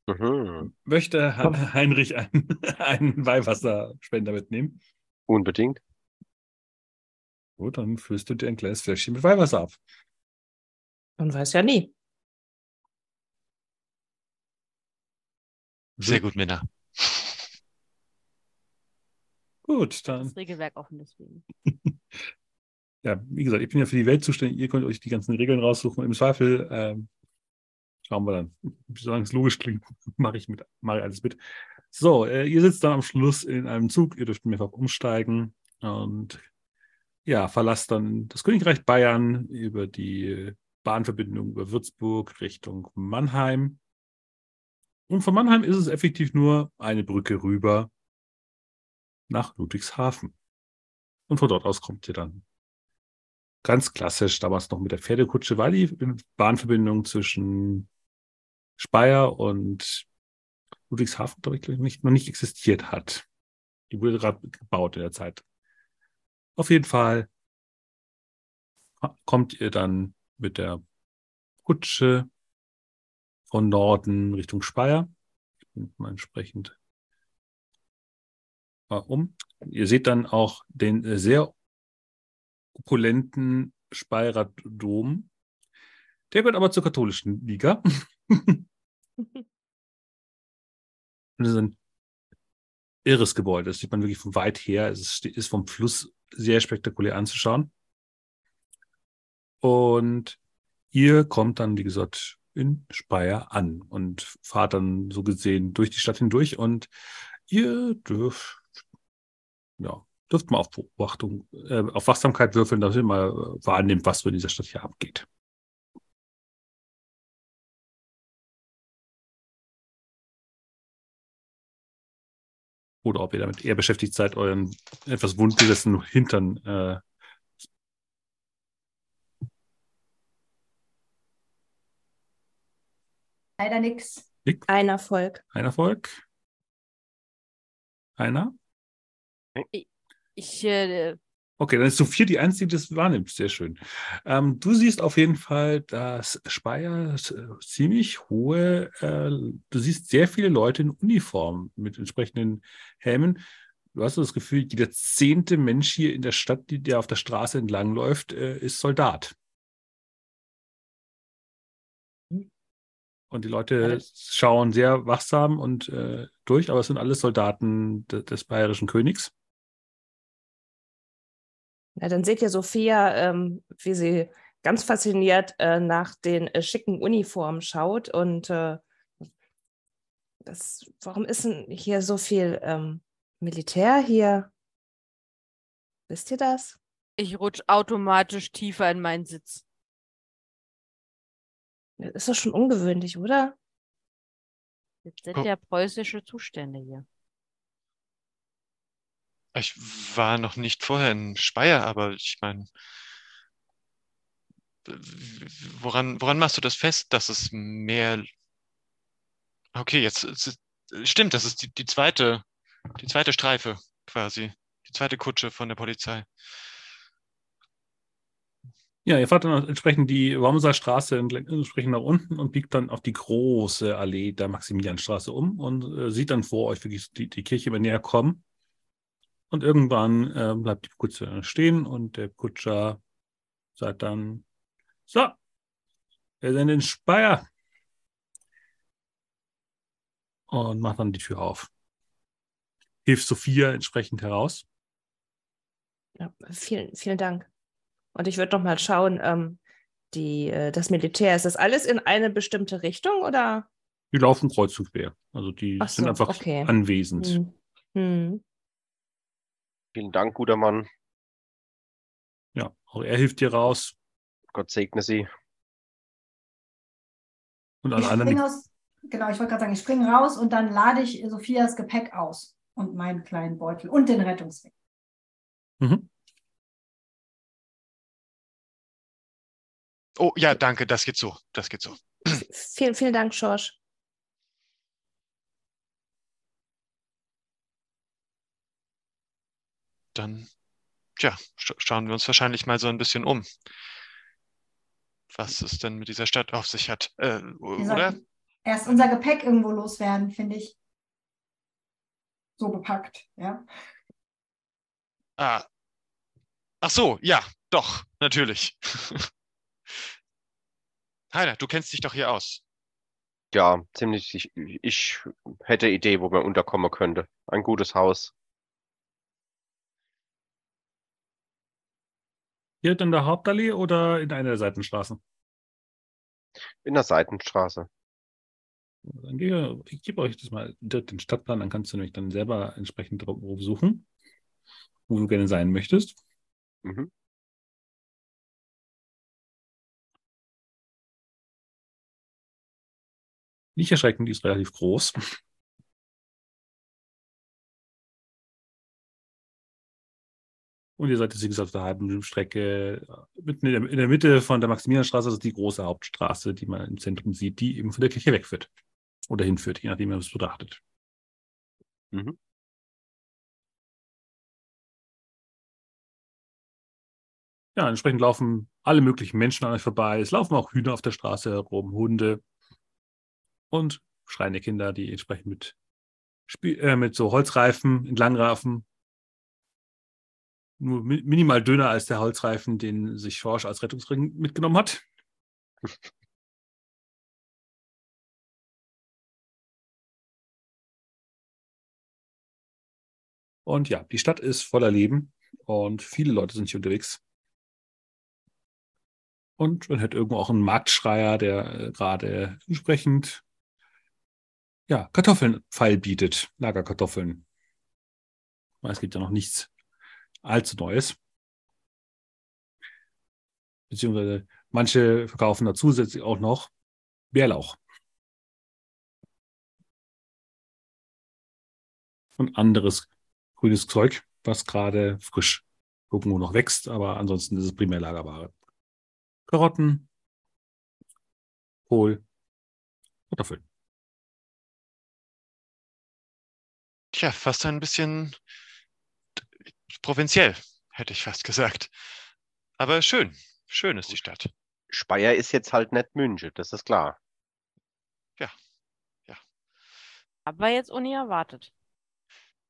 Mhm. Möchte He- Heinrich einen, (laughs) einen Weihwasserspender mitnehmen? Unbedingt. Gut, dann füllst du dir ein kleines Fläschchen mit Weihwasser ab. Man weiß ja nie. Sehr gut, Minna. Gut, dann. Das Regelwerk offen deswegen. (laughs) Ja, wie gesagt, ich bin ja für die Welt zuständig. Ihr könnt euch die ganzen Regeln raussuchen. Im Zweifel ähm, schauen wir dann. Solange es logisch klingt, (laughs) mache ich, mit, mache ich alles mit. So, äh, ihr sitzt dann am Schluss in einem Zug. Ihr dürft mehrfach umsteigen und ja, verlasst dann das Königreich Bayern über die Bahnverbindung über Würzburg Richtung Mannheim. Und von Mannheim ist es effektiv nur eine Brücke rüber nach Ludwigshafen. Und von dort aus kommt ihr dann ganz klassisch, damals noch mit der Pferdekutsche, weil die Bahnverbindung zwischen Speyer und Ludwigshafen, glaube ich, nicht, noch nicht existiert hat. Die wurde gerade gebaut in der Zeit. Auf jeden Fall kommt ihr dann mit der Kutsche von Norden Richtung Speyer. Ich bin mal entsprechend äh, um. Ihr seht dann auch den sehr opulenten Speyerer Dom. Der gehört aber zur katholischen Liga. (laughs) Das ist ein irres Gebäude. Das sieht man wirklich von weit her. Es ist, ist vom Fluss sehr spektakulär anzuschauen. Und ihr kommt dann, wie gesagt, in Speyer an und fahrt dann so gesehen durch die Stadt hindurch und ihr dürft, ja, dürft mal auf Beobachtung, äh, auf Wachsamkeit würfeln, dass ihr mal äh, wahrnehmt, was so in dieser Stadt hier abgeht. Oder ob ihr damit eher beschäftigt seid, euren etwas wundbesessenen Hintern äh, Leider nix. Ein Erfolg. ein Erfolg. Einer? Ich, äh, Okay, dann ist Sophia die Einzige, die das wahrnimmt. Sehr schön. Ähm, du siehst auf jeden Fall, dass Speyer äh, ziemlich hohe, äh, du siehst sehr viele Leute in Uniform mit entsprechenden Helmen. Du hast das Gefühl, jeder zehnte Mensch hier in der Stadt, die der auf der Straße entlangläuft, äh, ist Soldat. Und die Leute schauen sehr wachsam und äh, durch, aber es sind alles Soldaten de des bayerischen Königs. Ja, dann seht ihr Sophia, ähm, wie sie ganz fasziniert äh, nach den äh, schicken Uniformen schaut und äh, das, warum ist denn hier so viel ähm, Militär hier? Wisst ihr das? ich rutsch automatisch tiefer in meinen Sitz. Das ist doch schon ungewöhnlich, oder? Das sind ja preußische Zustände hier. Ich war noch nicht vorher in Speyer, aber ich meine, woran, woran machst du das fest, dass es mehr. Okay, jetzt ist, stimmt, das ist die, die zweite, die zweite Streife quasi. Die zweite Kutsche von der Polizei. Ja, ihr fahrt dann entsprechend die Wormser Straße entsprechend nach unten und biegt dann auf die große Allee der Maximilianstraße um und äh, sieht dann vor euch wirklich die, die Kirche immer näher kommen. Und irgendwann äh, bleibt die Kutsche stehen und der Kutscher sagt dann, so, wir sind in Speyer. Und macht dann die Tür auf. Hilft Sophia entsprechend heraus. Ja, vielen, vielen Dank. Und ich würde noch mal schauen, ähm, die, äh, das Militär, ist das alles in eine bestimmte Richtung oder? Die laufen kreuz und quer. Also die Ach sind so, einfach okay. anwesend. Hm. Hm. Vielen Dank, guter Mann. Ja, auch er hilft dir raus. Gott segne Sie. Und alle Ich anderen, aus, genau, ich wollte gerade sagen, ich springe raus und dann lade ich Sophias Gepäck aus und meinen kleinen Beutel und den Rettungsweg. Mhm. Oh ja, danke, das geht so. Das geht so. Vielen, vielen Dank, Schorsch. Dann, tja, sch schauen wir uns wahrscheinlich mal so ein bisschen um. Was es denn mit dieser Stadt auf sich hat. Äh, Wir oder? sollten erst unser Gepäck irgendwo loswerden, finde ich. So bepackt, ja. Ah. Ach so, ja, doch, natürlich. (laughs) Heiner, du kennst dich doch hier aus. Ja, ziemlich. Ich, ich hätte Idee, wo man unterkommen könnte. Ein gutes Haus. Hier in der Hauptallee oder in einer der Seitenstraßen? In der Seitenstraße. Dann gehe, ich gebe euch das mal direkt den Stadtplan, dann kannst du nämlich dann selber entsprechend drauf suchen, wo du gerne sein möchtest. Mhm. Nicht erschrecken, die ist relativ groß. Und ihr seid jetzt, wie gesagt, auf der halben Strecke, äh, mitten in der, in der Mitte von der Maximilianstraße, das ist die große Hauptstraße, die man im Zentrum sieht, die eben von der Kirche wegführt. Oder hinführt, je nachdem, wie man es betrachtet. Mhm. Ja, entsprechend laufen alle möglichen Menschen an euch vorbei. Es laufen auch Hühner auf der Straße herum, Hunde und schreiende Kinder, die entsprechend mit, Spiel, äh, mit so Holzreifen entlangraufen. Nur mi minimal dünner als der Holzreifen, den sich Schorsch als Rettungsring mitgenommen hat. (laughs) Und ja, die Stadt ist voller Leben und viele Leute sind hier unterwegs. Und man hört irgendwo auch einen Marktschreier, der äh, gerade entsprechend ja, Kartoffeln feil bietet, Lagerkartoffeln. Es gibt ja noch nichts allzu Neues. Beziehungsweise manche verkaufen da zusätzlich auch noch Bärlauch. Und anderes grünes Zeug, was gerade frisch irgendwo noch wächst, aber ansonsten ist es primär Lagerware. Karotten, Kohl, Kartoffeln. Tja, fast ein bisschen provinziell, hätte ich fast gesagt. Aber schön, schön ist die Stadt. Speyer ist jetzt halt nicht München, das ist klar. Aber jetzt Uni erwartet.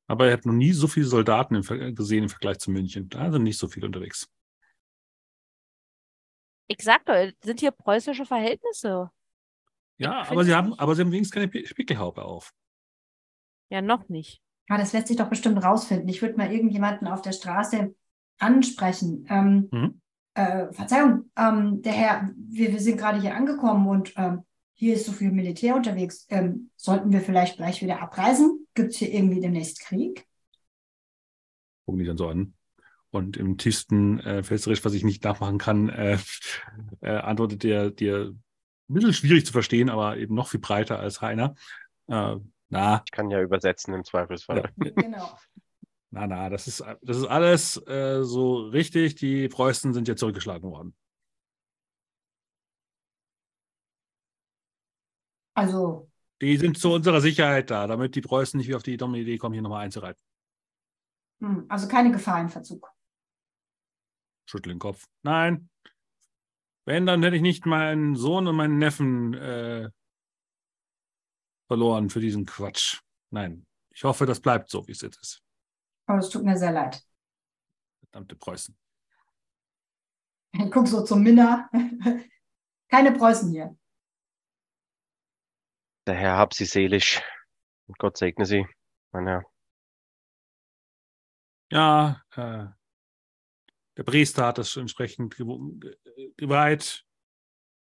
Aber er hat noch nie so viele Soldaten im gesehen im Vergleich zu München. Da sind nicht so viele unterwegs. Ich sag doch, es sind hier preußische Verhältnisse. Ja, Ich aber sie haben, aber sie haben wenigstens keine Pi- Spiegelhaube auf. Ja, noch nicht. Ja, das lässt sich doch bestimmt rausfinden. Ich würde mal irgendjemanden auf der Straße ansprechen. Ähm, Mhm. äh, Verzeihung, ähm, der Herr, wir, wir sind gerade hier angekommen und ähm, hier ist so viel Militär unterwegs. Ähm, sollten wir vielleicht gleich wieder abreisen? Gibt es hier irgendwie demnächst Krieg? Gucken die dann so an. Und im tiefsten äh, Pfälzerisch, was ich nicht nachmachen kann, äh, äh, antwortet der dir ein bisschen schwierig zu verstehen, aber eben noch viel breiter als Heiner. Äh, na, Ich kann ja übersetzen im Zweifelsfall. ja, (laughs) Genau. na, na, das ist, das ist alles äh, so richtig. Die Preußen sind ja zurückgeschlagen worden. Also, Die sind zu unserer Sicherheit da, damit die Preußen nicht wieder auf die dumme Idee kommen, hier nochmal einzureiten. hm, also keine Gefahr in Verzug. Schüttel den Kopf. Nein. Wenn, dann hätte ich nicht meinen Sohn und meinen Neffen äh, verloren für diesen Quatsch. Nein. Ich hoffe, das bleibt so, wie es jetzt ist. Aber es tut mir sehr leid. Verdammte Preußen. Ich gucke so zum Minna. (laughs) keine Preußen hier. Der Herr hab sie selig. Und Gott segne sie, mein Herr. Ja, äh, der Priester hat das entsprechend gew- ge- geweiht.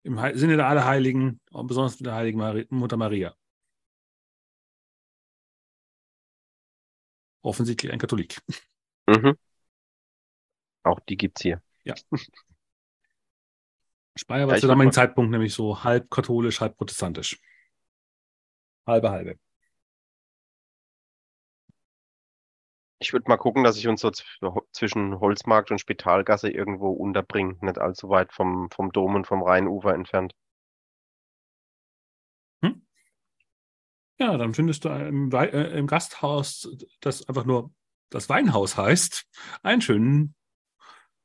Im Sinne der Allerheiligen und besonders der heiligen Mutter Maria. Offensichtlich ein Katholik. Mhm. Auch die gibt's hier. Speyer Ja, war ich zu damaligen mal- Zeitpunkt nämlich so halb katholisch, halb protestantisch. Halbe, halbe. Ich würde mal gucken, dass ich uns so zw- zwischen Holzmarkt und Spitalgasse irgendwo unterbringe, nicht allzu weit vom, vom Dom und vom Rheinufer entfernt. Ja, dann findest du im, Wei- äh, im Gasthaus, das einfach nur das Weinhaus heißt, einen schönen,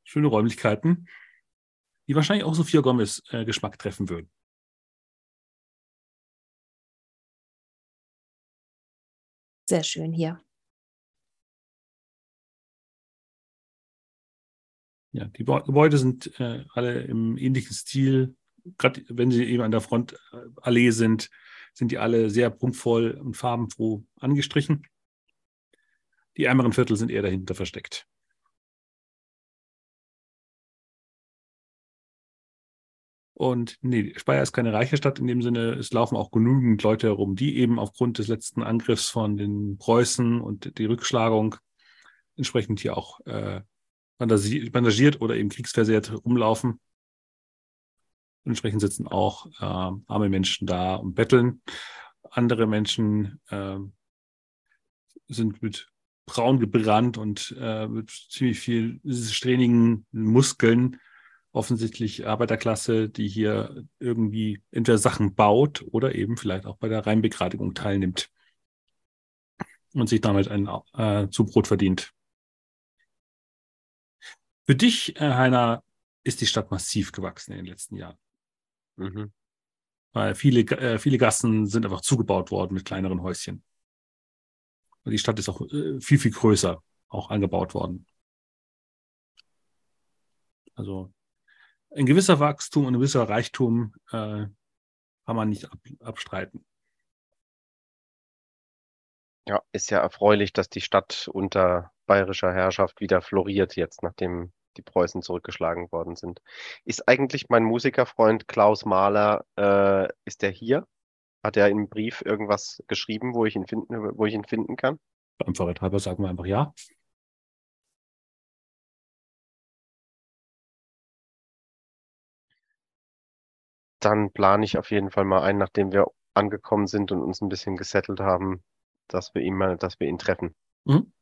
schöne Räumlichkeiten, die wahrscheinlich auch Sophia Gomez äh, Geschmack treffen würden. Sehr schön hier. Ja, die Gebäude sind äh, alle im ähnlichen Stil. Gerade wenn sie eben an der Frontallee sind, sind die alle sehr prunkvoll und farbenfroh angestrichen. Die ärmeren Viertel sind eher dahinter versteckt. Und nee, Speyer ist keine reiche Stadt in dem Sinne. Es laufen auch genügend Leute herum, die eben aufgrund des letzten Angriffs von den Preußen und die Rückschlagung entsprechend hier auch äh, bandagiert oder eben kriegsversehrt rumlaufen. Entsprechend sitzen auch äh, arme Menschen da und betteln. Andere Menschen äh, sind mit braun gebrannt und äh, mit ziemlich viel strähnigen Muskeln offensichtlich Arbeiterklasse, die hier irgendwie entweder Sachen baut oder eben vielleicht auch bei der Reinbegradigung teilnimmt und sich damit ein äh, Zubrot verdient. Für dich, äh, Heiner, ist die Stadt massiv gewachsen in den letzten Jahren. Mhm. Weil viele, äh, viele Gassen sind einfach zugebaut worden mit kleineren Häuschen. Und die Stadt ist auch äh, viel, viel größer auch angebaut worden. Also ein gewisser Wachstum und ein gewisser Reichtum äh, kann man nicht ab, abstreiten. Ja, ist ja erfreulich, dass die Stadt unter bayerischer Herrschaft wieder floriert jetzt, nachdem die Preußen zurückgeschlagen worden sind. Ist eigentlich mein Musikerfreund Klaus Mahler, äh, ist der hier? Hat er im Brief irgendwas geschrieben, wo ich ihn finden, wo ich ihn finden kann? Beim Verrat halber sagen wir einfach ja. Dann plane ich auf jeden Fall mal ein, nachdem wir angekommen sind und uns ein bisschen gesettelt haben, dass wir ihn mal, dass wir ihn treffen. Mhm.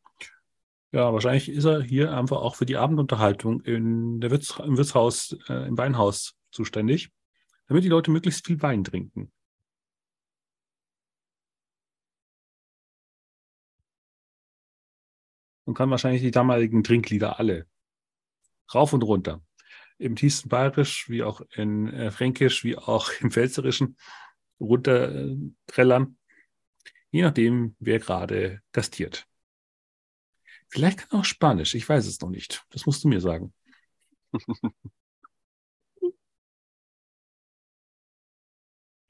Ja, wahrscheinlich ist er hier einfach auch für die Abendunterhaltung in der Wirts im Wirtshaus, äh, im Weinhaus zuständig, damit die Leute möglichst viel Wein trinken. Und kann wahrscheinlich die damaligen Trinklieder alle rauf und runter. Im tiefsten Bayerisch, wie auch in äh, Fränkisch, wie auch (laughs) im Pfälzerischen runterträllern, je nachdem, wer gerade gastiert. Vielleicht kann er auch Spanisch, ich weiß es noch nicht. Das musst du mir sagen. (laughs)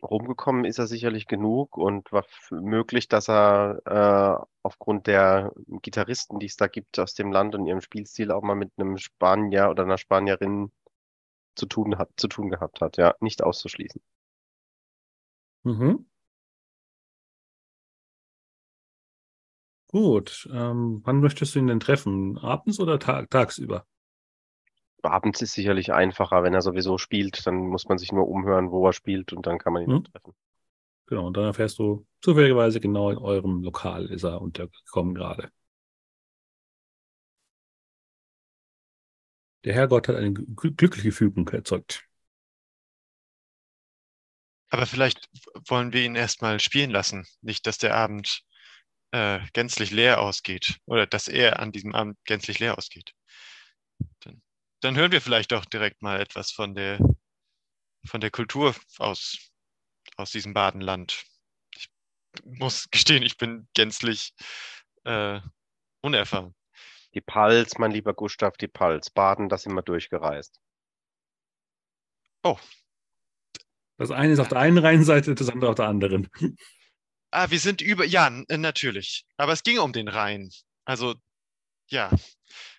Rumgekommen ist er sicherlich genug und war möglich, dass er äh, aufgrund der Gitarristen, die es da gibt aus dem Land und ihrem Spielstil auch mal mit einem Spanier oder einer Spanierin zu tun hat, zu tun gehabt hat. Ja, nicht auszuschließen. Mhm. Gut, ähm, wann möchtest du ihn denn treffen? Abends oder ta tagsüber? Abends ist sicherlich einfacher, wenn er sowieso spielt, dann muss man sich nur umhören, wo er spielt und dann kann man ihn Mhm. treffen. Genau, und dann erfährst du zufälligerweise genau in eurem Lokal ist er untergekommen gerade. Der Herrgott hat eine gl- glückliche Fügung erzeugt. Aber vielleicht wollen wir ihn erstmal spielen lassen. Nicht, dass der Abend äh, gänzlich leer ausgeht. Oder dass er an diesem Abend gänzlich leer ausgeht. Dann, dann hören wir vielleicht auch direkt mal etwas von der, von der Kultur aus, aus diesem Badenland. Ich muss (laughs) gestehen, ich bin gänzlich äh, unerfahren. Die Pals, mein lieber Gustav, die Pals. Baden, das sind wir durchgereist. Oh, Das eine ist auf der einen Rheinseite, das andere auf der anderen. Ah, wir sind über, ja, n- natürlich. Aber es ging um den Rhein. Also, ja,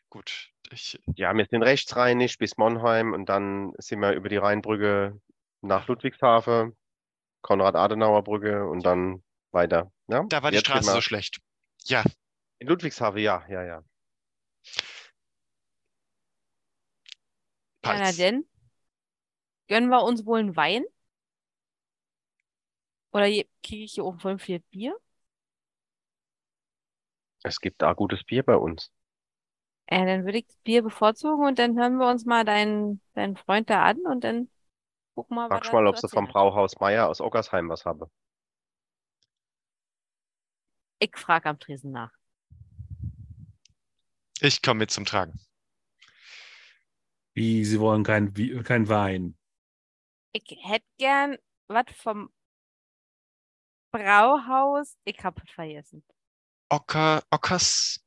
gut. Ich, Ja, wir sind rechtsrheinisch bis Monheim und dann sind wir über die Rheinbrücke nach Ludwigshafen, Konrad-Adenauer-Brücke und dann weiter. Ja, da war die jetzt Straße so schlecht. Ja, In Ludwigshafen, ja, ja, ja. Ja, na denn? Gönnen wir uns wohl einen Wein? Oder kriege ich hier oben voll viel Bier? Es gibt da gutes Bier bei uns. Äh, dann würde ich das Bier bevorzugen und dann hören wir uns mal deinen, deinen Freund da an und dann gucken wir mal, Frag mal, ob sie vom. Brauhaus Meier aus Ockersheim was haben. Ich frage am Tresen nach. Ich komme mit zum Tragen. Wie, Sie wollen kein, Wie- kein Wein. Ich hätte gern was vom Brauhaus. Ich hab es vergessen. Ocker, Ockers,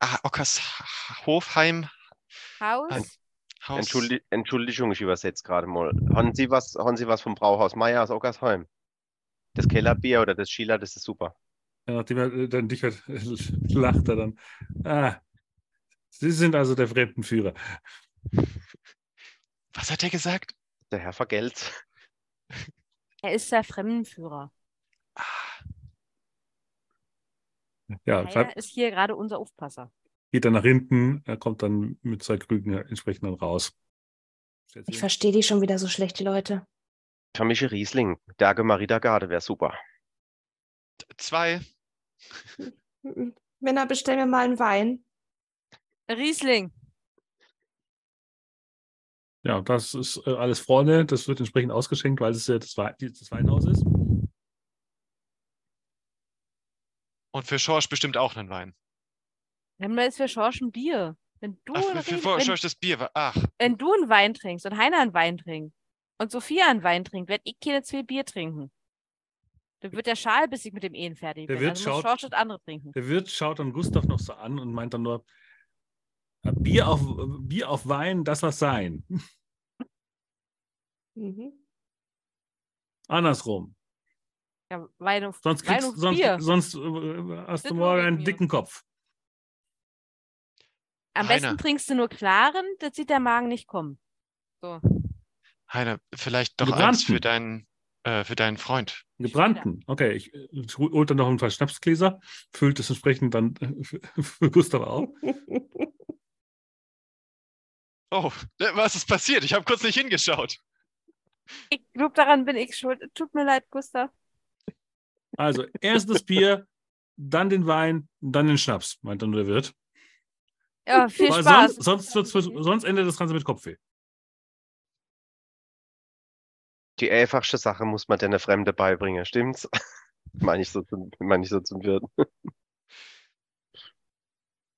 ah, Ockers Hofheim Haus? Ein- Haus. Entschuldi Entschuldigung, ich übersetze gerade mal. Haben Sie was, haben Sie was vom Brauhaus Meier aus Ockersheim? Das Kellerbier oder das Schieler, das ist super. Ja, nachdem er dann dich (laughs) hört, lacht er dann. Ah, Sie sind also der Fremdenführer. Was hat er gesagt? Der Herr vergelt's. Er ist der Fremdenführer. Ah, Ja, schreibt, ist hier gerade unser Aufpasser. geht dann nach hinten, er kommt dann mit zwei Krügen entsprechend dann raus. Ich verstehe die schon wieder so schlecht, die Leute. Tamische Riesling, Derge Marita Garde wäre super. zwei. (laughs) Männer, bestell mir mal einen Wein. Riesling. Ja, das ist äh, alles vorne. Das wird entsprechend ausgeschenkt, weil es ja das, das Weinhaus ist. Und für Schorsch bestimmt auch einen Wein. Dann ist für Schorsch ein Bier. Wenn du, Ach, ein für, für, Rie- für wenn, Schorsch das Bier war. Ach, wenn du einen Wein trinkst und Heiner einen Wein trinkt und Sophia einen Wein trinkt, werde ich keine zwei Bier trinken. Dann wird der Schal, bis ich mit dem Ehen fertig Der bin. Wirt Also muss schaut- Schorsch das andere trinken. Der Wirt schaut dann Gustav noch so an und meint dann nur, "Ja, Bier auf, Bier auf Wein, das was sein. Mhm. Andersrum. Ja, Wein auf, Sonst, Wein kriegst, auf sonst, Bier. sonst äh, hast Das du morgen einen mir. dicken Kopf. Am Heiner. besten trinkst du nur klaren, das sieht der Magen nicht kommen. So. Heiner, vielleicht doch eins für deinen, äh, für deinen Freund. Gebrannten. Okay, ich, ich hol dann noch ein paar Schnapsgläser, füllt es entsprechend dann für, (laughs) für Gustav auf. (laughs) Oh, äh, was ist passiert? Ich habe kurz nicht hingeschaut. Ich glaube, daran bin ich schuld. Tut mir leid, Gustav. Also erst das Bier, dann den Wein, dann den Schnaps, meint dann der Wirt. Ja, viel Weil Spaß. sonst, sonst, wird's- sonst endet das Ganze mit Kopfweh. Die einfachste Sache muss man der Fremde beibringen, stimmt's? (laughs) meine ich so zum, meine ich so zum Wirt.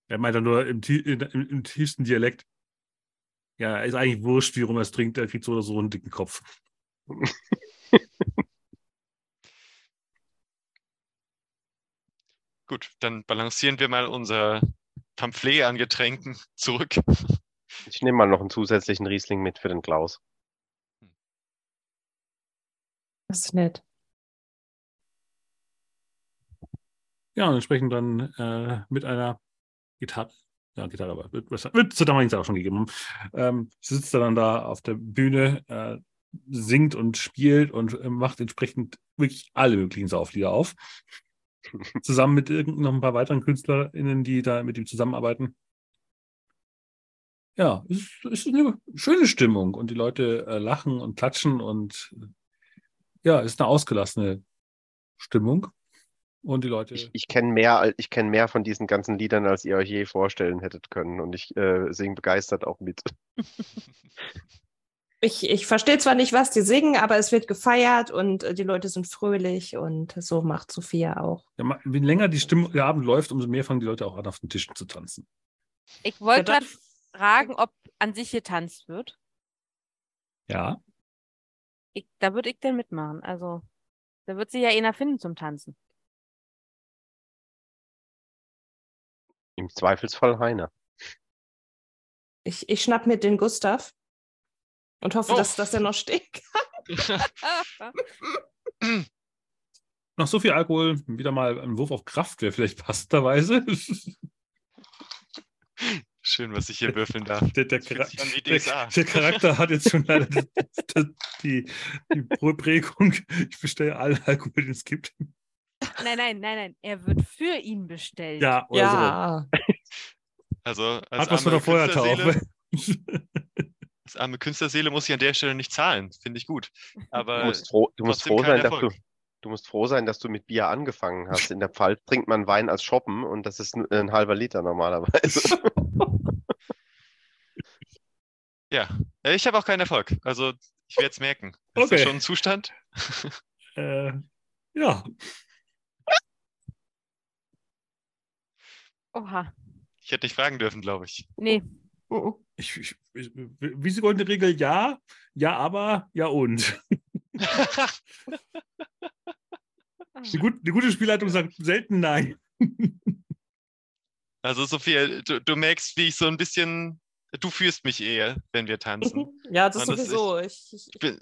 Er meint dann nur im, im, im tiefsten Dialekt. Ja, ist eigentlich wurscht, wie rum er es trinkt, er kriegt so oder so einen dicken Kopf. (laughs) Gut, dann balancieren wir mal unser Pamphlet an Getränken zurück. Ich nehme mal noch einen zusätzlichen Riesling mit für den Klaus. Das ist nett. Ja, und entsprechend dann äh, mit einer Gitarre, ja, Gitarre, aber wird, wird zur damaligen Zeit auch schon gegeben. Ähm, sitzt er dann da auf der Bühne, äh, singt und spielt und äh, macht entsprechend wirklich alle möglichen Sauflieder auf. (laughs) Zusammen mit irgend noch ein paar weiteren KünstlerInnen, die da mit ihm zusammenarbeiten. Ja, es ist, ist eine schöne Stimmung und die Leute äh, lachen und klatschen und äh, ja, es ist eine ausgelassene Stimmung. Und die Leute. Ich, ich kenne mehr, ich kenn mehr von diesen ganzen Liedern, als ihr euch je vorstellen hättet können. Und ich äh, singe begeistert auch mit. (laughs) Ich, ich verstehe zwar nicht, was die singen, aber es wird gefeiert und äh, die Leute sind fröhlich und so macht Sophia auch. Ja, je länger die Stimmung, der Abend läuft, umso mehr fangen die Leute auch an, auf den Tischen zu tanzen. Ich wollte gerade fragen, ob an sich getanzt wird. Ja, Ich, da würde ich denn mitmachen. Also, da wird sich ja einer finden zum Tanzen. Im Zweifelsfall Heiner. Ich, ich schnapp mir den Gustav und hoffe, Oh. dass, dass er noch steht. (laughs) noch so viel Alkohol, wieder mal ein Wurf auf Kraft wäre vielleicht passenderweise. Schön, was ich hier würfeln darf. Der, der, Das fühlt Chara- sich an wie der, der Charakter hat jetzt schon leider die, die, die Prägung, ich bestelle allen Alkohol, den es gibt. Nein, nein, nein, nein. Er wird für ihn bestellt. Ja, oder so. Ja, Also als Hat was von arme, der Feuertaufe. Künstlerseele, (laughs) als arme Künstlerseele muss ich an der Stelle nicht zahlen. Finde ich gut. Aber Du musst froh, du musst froh sein, dass du, Erfolg. du musst froh sein, dass du mit Bier angefangen hast. In der Pfalz trinkt man Wein als Shoppen und das ist ein, ein halber Liter normalerweise. (laughs) ja, Äh, ich habe auch keinen Erfolg. Also ich werde es merken. Ist Okay. das schon ein Zustand? äh, ja, Oha. Ich hätte nicht fragen dürfen, glaube ich. Nee. ich, ich, ich, wie ist die goldene Regel? Ja, ja, aber, ja und. Eine, gut, eine gute Spielleitung sagt selten nein. Also Sophia, du, du merkst, wie ich so ein bisschen, du führst mich eher, wenn wir tanzen. (laughs) ja, das Und das sowieso. Ich, ich, Ich bin,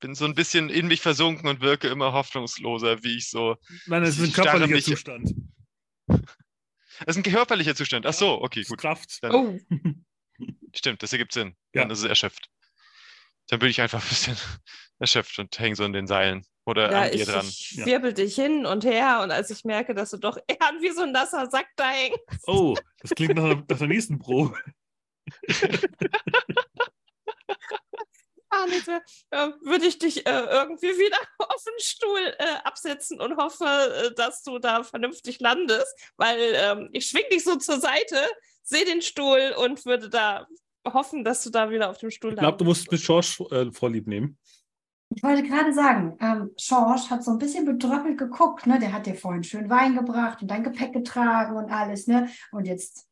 bin so ein bisschen in mich versunken und wirke immer hoffnungsloser, wie ich so. Nein, es ist ein körperlicher mich- Zustand. (laughs) Das ist ein körperlicher Zustand. Ach so, okay, gut. Kraft. Dann, oh, (laughs) Stimmt, das ergibt Sinn. Ja. Dann ist es erschöpft. Dann bin ich einfach ein bisschen (laughs) erschöpft und hänge so in den Seilen oder ja, an dir ich, dran. ich Ja. wirbel dich hin und her und als ich merke, dass du doch (laughs) eher wie so ein nasser Sack da hängst, Oh, das klingt nach, nach der nächsten Probe. Ah, mehr, äh, würde ich dich äh, irgendwie wieder (laughs) auf den Stuhl äh, absetzen und hoffe, äh, dass du da vernünftig landest, weil ähm, ich schwing dich so zur Seite, sehe den Stuhl und würde da hoffen, dass du da wieder auf dem Stuhl Ich glaube, du musst mit George äh, Vorlieb nehmen. Ich wollte gerade sagen, ähm, George hat so ein bisschen bedröppelt geguckt, ne? Der hat dir vorhin schön Wein gebracht und dein Gepäck getragen und alles, ne? Und jetzt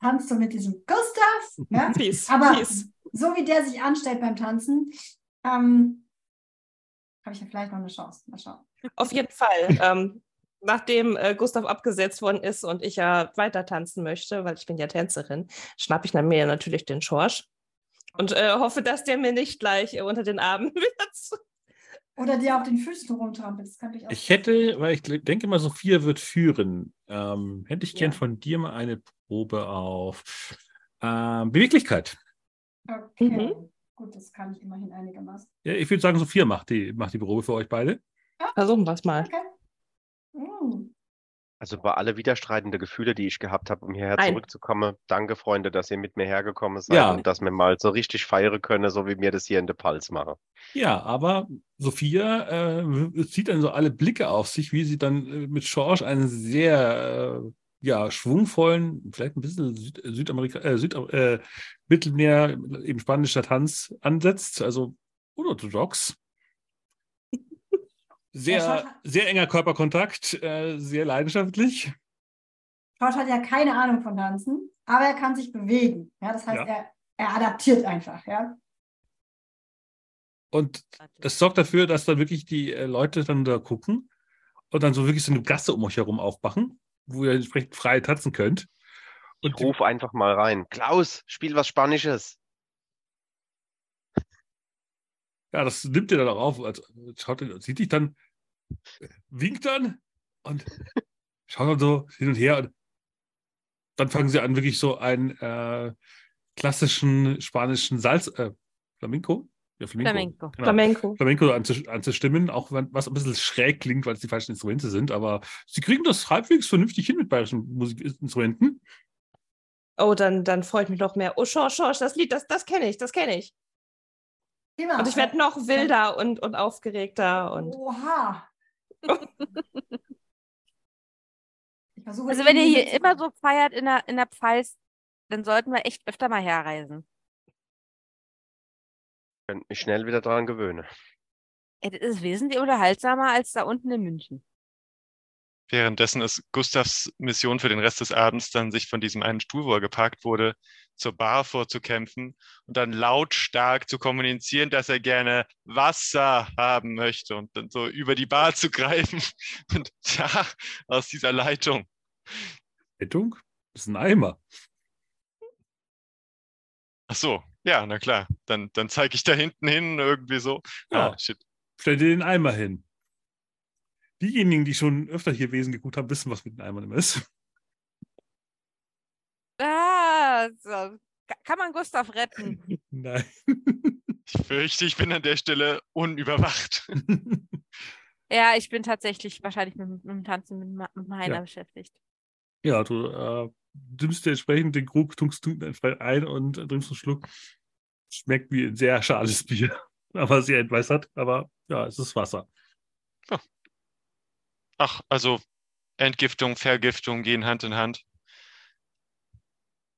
tanzt du mit diesem Gustav, ne? (laughs) Fies, Aber fies. so wie der sich anstellt beim Tanzen, ähm, habe ich ja vielleicht noch eine Chance. Mal schauen. Auf jeden Fall. ähm, nachdem äh, Gustav abgesetzt worden ist und ich ja weiter tanzen möchte, weil ich bin ja Tänzerin, schnappe ich mir natürlich den Schorsch und äh, hoffe, dass der mir nicht gleich äh, unter den Armen (laughs) zu. Oder dir auf den Füßen rumtrampelt. Ich auch. Ich hätte, weil ich denke mal, Sophia wird führen, ähm, hätte ich gern Ja. von dir mal eine Probe auf ähm, Beweglichkeit. Okay. Mhm. Gut, das kann ich immerhin einigermaßen. Ja, ich würde sagen, Sophia macht die, macht die Probe für euch beide. Versuchen wir es mal. Okay. Mm. Also bei alle widerstreitende Gefühle, die ich gehabt habe, um hierher Nein. zurückzukommen. Danke, Freunde, dass ihr mit mir hergekommen seid Ja. und dass wir mal so richtig feiern können, so wie mir das hier in der Pals machen. Ja, aber Sophia äh, zieht dann so alle Blicke auf sich, wie sie dann äh, mit George einen sehr äh, ja, schwungvollen, vielleicht ein bisschen Süd Südamerika, äh, Süd äh, Mittelmeer, eben spanischer Tanz ansetzt, also unorthodox. (laughs) Sehr, sehr enger Körperkontakt, äh, sehr leidenschaftlich. George hat ja keine Ahnung von Tanzen, aber er kann sich bewegen. Ja, das heißt, Ja. er, er adaptiert einfach. Ja. Und das sorgt dafür, dass dann wirklich die äh, Leute dann da gucken und dann so wirklich so eine Gasse um euch herum aufmachen, wo ihr entsprechend frei tanzen könnt. Ich Und die- ruf einfach mal rein. Klaus, spiel was Spanisches. Ja, das nimmt ihr dann auch auf. Also, schaut, sieht dich dann, winkt dann und schaut dann so hin und her. Und dann fangen sie an, wirklich so einen äh, klassischen spanischen Salz, äh, Flamenco? Ja, Flamenco. Flamenco. Genau. Flamenco. Flamenco anzus anzustimmen, auch wenn was ein bisschen schräg klingt, weil es die falschen Instrumente sind, aber sie kriegen das halbwegs vernünftig hin mit bayerischen Musikinstrumenten. Oh, dann, dann freut mich noch mehr. Oh, Schorsch, Schorsch, das Lied, das, das kenne ich, das kenne ich. Prima. Und ich werde noch wilder und, und aufgeregter und Oha. (laughs) Also wenn ihr hier immer so feiert in der, in der Pfalz, dann sollten wir echt öfter mal herreisen. Könnt mich schnell wieder dran gewöhnen. Das ist wesentlich unterhaltsamer als da unten in München. Währenddessen ist Gustavs Mission für den Rest des Abends dann, sich von diesem einen Stuhl, wo er geparkt wurde, zur Bar vorzukämpfen und dann lautstark zu kommunizieren, dass er gerne Wasser haben möchte und dann so über die Bar zu greifen (laughs) und da aus dieser Leitung. Rettung? Das ist ein Eimer. Ach so, ja, na klar. Dann, dann zeige ich da hinten hin irgendwie so. Ja. Ah, shit. Stell dir den Eimer hin. Diejenigen, die schon öfter hier Wesen geguckt haben, wissen, was mit den Eimern immer ist. Ah, so. Ka- Kann man Gustav retten? (laughs) Nein. Ich fürchte, ich bin an der Stelle unüberwacht. (laughs) Ja, ich bin tatsächlich wahrscheinlich mit, mit dem Tanzen mit, mit Heiner Ja. beschäftigt. Ja, du äh, nimmst dir entsprechend den Krug, tunkst du entsprechend ein und trinkst einen Schluck. Schmeckt wie ein sehr schales Bier, (laughs) aber sehr entwässert. Aber ja, es ist Wasser. Ach, also Entgiftung, Vergiftung gehen Hand in Hand. Ja. (laughs)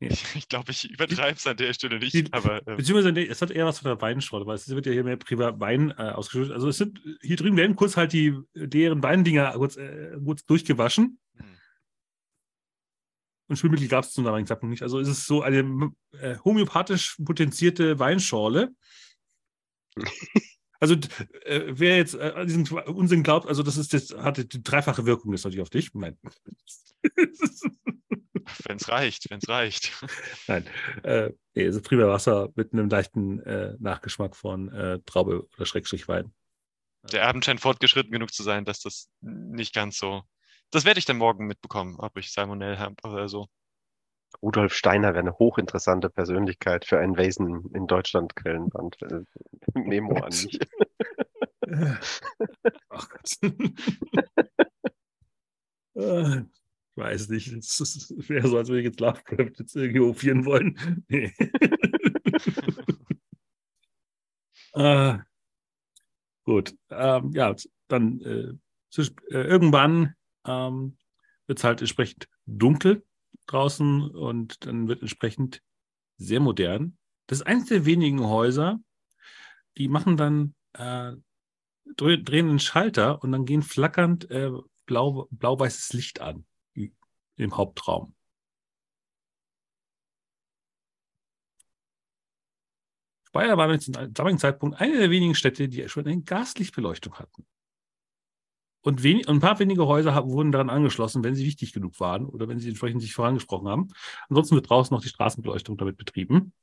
Ich, ich glaube, ich übertreibe es an der Stelle nicht, Die- aber ähm, Beziehungsweise, nee, es hat eher was von der Weinschorle, weil es wird ja hier mehr privat Wein äh, ausgeschüttet. Also es sind, hier drüben werden kurz halt die deren Weindinger kurz, äh, kurz durchgewaschen. hm. Und Spülmittel gab es zum damaligen Zeitpunkt nicht. Also es ist so eine äh, homöopathisch potenzierte Weinschorle. (laughs) Also äh, wer jetzt äh, an diesen Unsinn glaubt, also das ist das hatte die dreifache Wirkung ist natürlich auf dich. Nein. wenn es reicht, wenn es reicht. (laughs) Nein. Äh, nee, es ist prima Wasser mit einem leichten äh, Nachgeschmack von äh, Traube oder Schrägstrich Wein. Der Abend scheint fortgeschritten genug zu sein, dass das nicht ganz so. Das werde ich dann morgen mitbekommen, ob ich Salmonell habe oder so. Rudolf Steiner wäre eine hochinteressante Persönlichkeit für ein Wesen in Deutschland Quellenband. Äh, Memo an mich. (laughs) Ach Gott. (laughs) Äh, ich weiß nicht. Es wäre so, als würde ich jetzt Lovecraft jetzt irgendwie hofieren wollen. (laughs) Nee. äh, gut. Ähm, ja, dann äh, äh, irgendwann ähm, wird es halt entsprechend dunkel draußen und dann wird entsprechend sehr modern. Das ist eines der wenigen Häuser, die machen dann äh, dreh- drehen einen Schalter und dann gehen flackernd äh, blau, blau-weißes Licht an im Hauptraum. Speyer war zum damaligen Zeitpunkt eine der wenigen Städte, die schon eine Gaslichtbeleuchtung hatten. Und, wenig, und ein paar wenige Häuser haben, wurden daran angeschlossen, wenn sie wichtig genug waren oder wenn sie entsprechend sich vorangesprochen haben. Ansonsten wird draußen noch die Straßenbeleuchtung damit betrieben,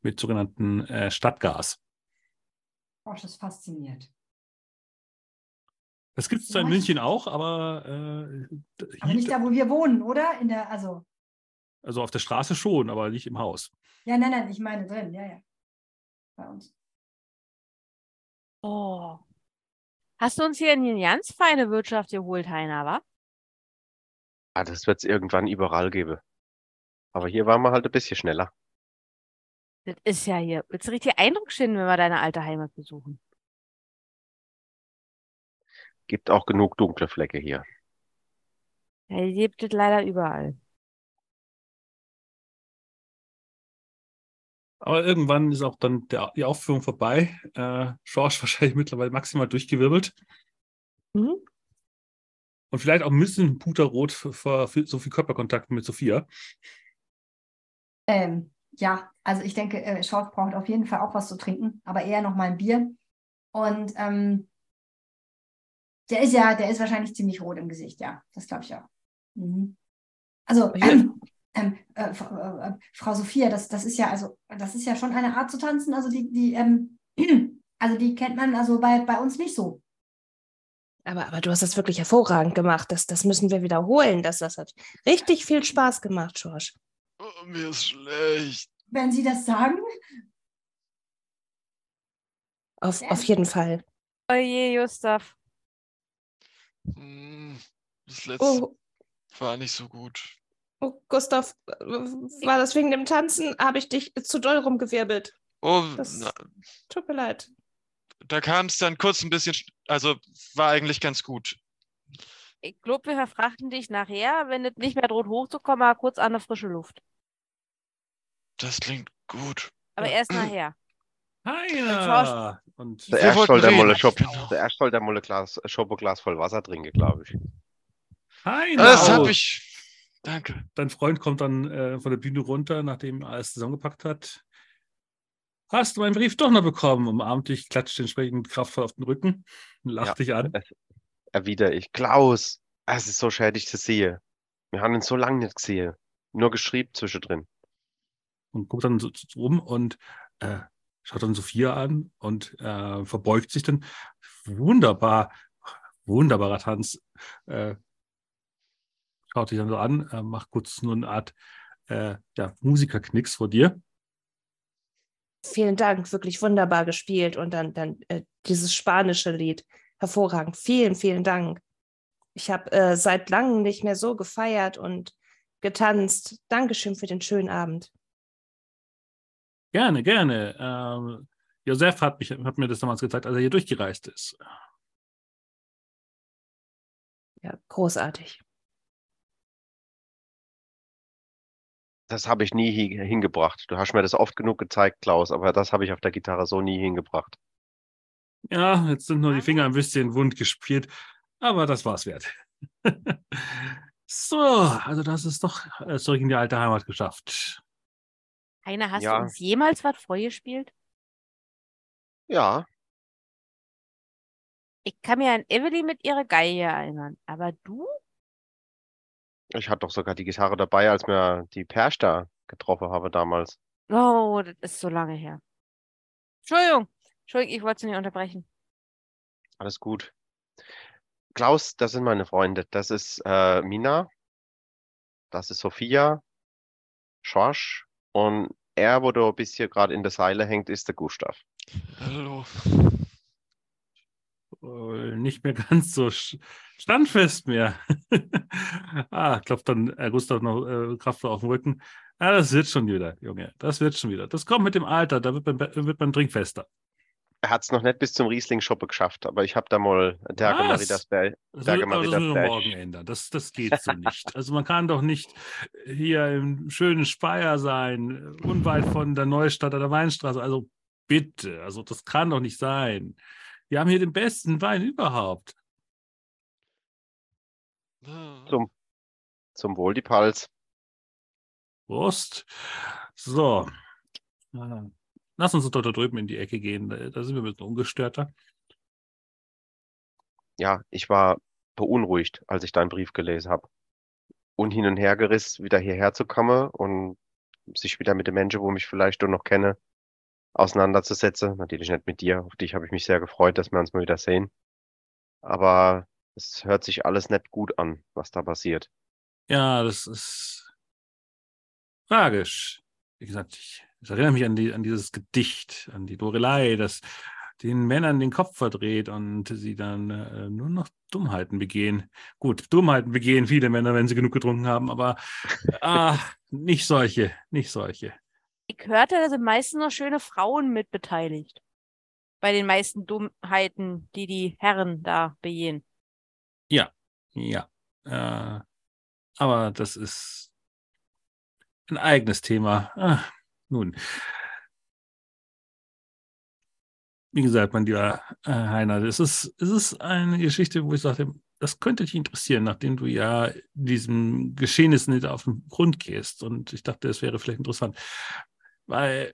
mit sogenannten äh, Stadtgas. Bosch ist fasziniert. Das gibt es zwar in München auch, aber, äh, Aber nicht da, wo wir wohnen, oder? In der, also, also auf der Straße schon, aber nicht im Haus. ja, nein, nein, ich meine drin, ja, ja. Bei uns. Oh. Hast du uns hier in die ganz feine Wirtschaft geholt, Heiner, wa? Ah, das wird es irgendwann überall geben. Aber hier waren wir halt ein bisschen schneller. Das ist ja hier. Willst du richtig Eindruck schinden, wenn wir deine alte Heimat besuchen? Gibt auch genug dunkle Flecke hier. Ja, die gibt es leider überall. Aber irgendwann ist auch dann der, die Aufführung vorbei. Äh, Schorsch (laughs) wahrscheinlich mittlerweile maximal durchgewirbelt. Mhm. Und vielleicht auch ein bisschen puterrot für so viel Körperkontakt mit Sophia. Ähm, ja, also ich denke, äh, Schorf braucht auf jeden Fall auch was zu trinken, aber eher noch mal ein Bier. Und ähm, der ist ja, der ist wahrscheinlich ziemlich rot im Gesicht, ja. Das glaube ich auch. Mhm. Also, Ja. ähm, ähm, äh, äh, äh, Frau Sophia, das, das ist ja, also, das ist ja schon eine Art zu tanzen. Also die, die, ähm, (clears throat) also die kennt man also bei, bei uns nicht so. Aber, aber du hast das wirklich hervorragend gemacht. Das, das müssen wir wiederholen. Das, das hat richtig viel Spaß gemacht, George. Oh, mir ist schlecht. Wenn Sie das sagen, Auf, auf jeden Fall. Oje, Gustav. Hm, Das letzte Oh, war nicht so gut. Oh Gustav, äh, war das wegen dem Tanzen? Habe ich dich zu doll rumgewirbelt? Oh, Das- na, Tut mir leid. da kam es dann kurz ein bisschen, sch- also war eigentlich ganz gut. Ich glaube, wir verfrachten dich nachher, wenn es nicht mehr droht hochzukommen, mal kurz an eine frische Luft. Das klingt gut. Aber erst nachher. Heiner! Und Zuerst wollten soll der. Molle Schop, Genau. soll der Molle Glas, Schopoglas voll Wasser trinken, glaube ich. Heiner! Das habe ich. Danke. Dein Freund kommt dann äh, von der Bühne runter, nachdem er alles zusammengepackt hat. Hast du meinen Brief doch noch bekommen? Umarmt dich, klatscht entsprechend kraftvoll auf den Rücken und lacht Ja. dich an. Erwidere ich. Klaus, es ist so schön, dich zu sehen. Wir haben ihn so lange nicht gesehen. Nur geschrieben zwischendrin. und guckt dann so, so rum und äh, schaut dann Sophia an und äh, verbeugt sich dann. Wunderbar, wunderbarer Tanz. Äh, schaut dich dann so an, äh, macht kurz nur eine Art äh, ja, Musikerknicks vor dir. Vielen Dank, wirklich wunderbar gespielt. Und dann, dann äh, dieses spanische Lied. hervorragend. Vielen, vielen Dank. Ich habe äh, seit langem nicht mehr so gefeiert und getanzt. Dankeschön für den schönen Abend. Gerne, gerne. Ähm, Josef hat, mich, hat mir das damals gezeigt, als er hier durchgereist ist. Ja, großartig. Das habe ich nie hi- hingebracht. Du hast mir das oft genug gezeigt, Klaus, aber das habe ich auf der Gitarre so nie hingebracht. Ja, jetzt sind nur die Finger ein bisschen wund gespielt, aber das war's wert. so, also das ist doch äh, zurück in die alte Heimat geschafft. Heiner, hast Ja. du uns jemals was vorgespielt? Ja, Ich kann mir an Evelyn mit ihrer Geige erinnern. Aber du? Ich hatte doch sogar die Gitarre dabei, als mir die Persch da getroffen habe damals. Oh, das ist so lange her. Entschuldigung. Entschuldigung, ich wollte Sie nicht unterbrechen. Alles gut. Klaus, das sind meine Freunde. Das ist äh, Mina, das ist Sophia, Schorsch und er, wo du bis hier gerade in der Seile hängt, ist der Gustav. Hallo. Äh, nicht mehr (laughs) ganz so standfest mehr. (laughs) ah, klopft dann äh, Gustav noch äh, kraftvoll auf den Rücken. Ah, das wird schon wieder, Junge. Das wird schon wieder. Das kommt mit dem Alter, da wird man, wird man trinkfester. Er hat es noch nicht bis zum Riesling-Shoppe geschafft, aber ich habe da mal Was? Marie das Bär. Das, wird, aber das morgen ändern. Das, das geht so nicht. Also man kann doch nicht hier im schönen Speyer sein, unweit von der Neustadt oder der Weinstraße. Also bitte, also das kann doch nicht sein. Wir haben hier den besten Wein überhaupt. Zum, zum Wohl die Pals. Prost. So. Lass uns doch da drüben in die Ecke gehen. Da sind wir ein bisschen ungestörter. Ja, ich war beunruhigt, als ich deinen Brief gelesen habe. Und hin und her gerissen, wieder hierher zu kommen und sich wieder mit den Menschen, wo mich vielleicht doch noch kenne, auseinanderzusetzen. Natürlich nicht mit dir. Auf dich habe ich mich sehr gefreut, dass wir uns mal wieder sehen. Aber es hört sich alles nicht gut an, was da passiert. Ja, das ist tragisch. Wie gesagt, ich, ich erinnere mich an, die, an dieses Gedicht, an die Lorelei, das den Männern den Kopf verdreht und sie dann äh, nur noch Dummheiten begehen. Gut, Dummheiten begehen viele Männer, wenn sie genug getrunken haben, aber (laughs) ah, nicht solche, nicht solche. Ich hörte, da sind meistens noch schöne Frauen mit beteiligt. Bei den meisten Dummheiten, die die Herren da begehen. Ja, äh, aber das ist ein eigenes Thema. Ah, nun, wie gesagt, mein lieber äh, Heiner, das ist, es ist eine Geschichte, wo ich sagte, das könnte dich interessieren, nachdem du ja diesem Geschehnis nicht auf den Grund gehst. Und ich dachte, es wäre vielleicht interessant, weil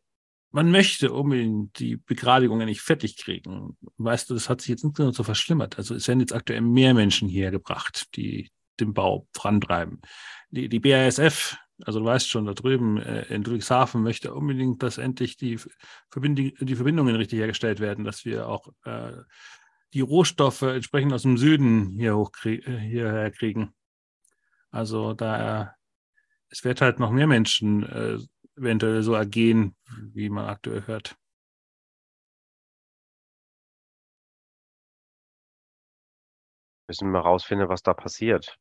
man möchte unbedingt die Begradigung ja nicht fertig kriegen. Weißt du, das hat sich jetzt insgesamt so verschlimmert. Also es werden jetzt aktuell mehr Menschen hierher gebracht, die den Bau vorantreiben. Die, die BASF, also du weißt schon, da drüben äh, in Ludwigshafen möchte unbedingt, dass endlich die, Verbindung, die Verbindungen richtig hergestellt werden, dass wir auch äh, die Rohstoffe entsprechend aus dem Süden hier hochkrie- äh, hierher kriegen. Also da es wird halt noch mehr Menschen äh, eventuell so ergehen, wie man aktuell hört. Müssen wir rausfinden, was da passiert.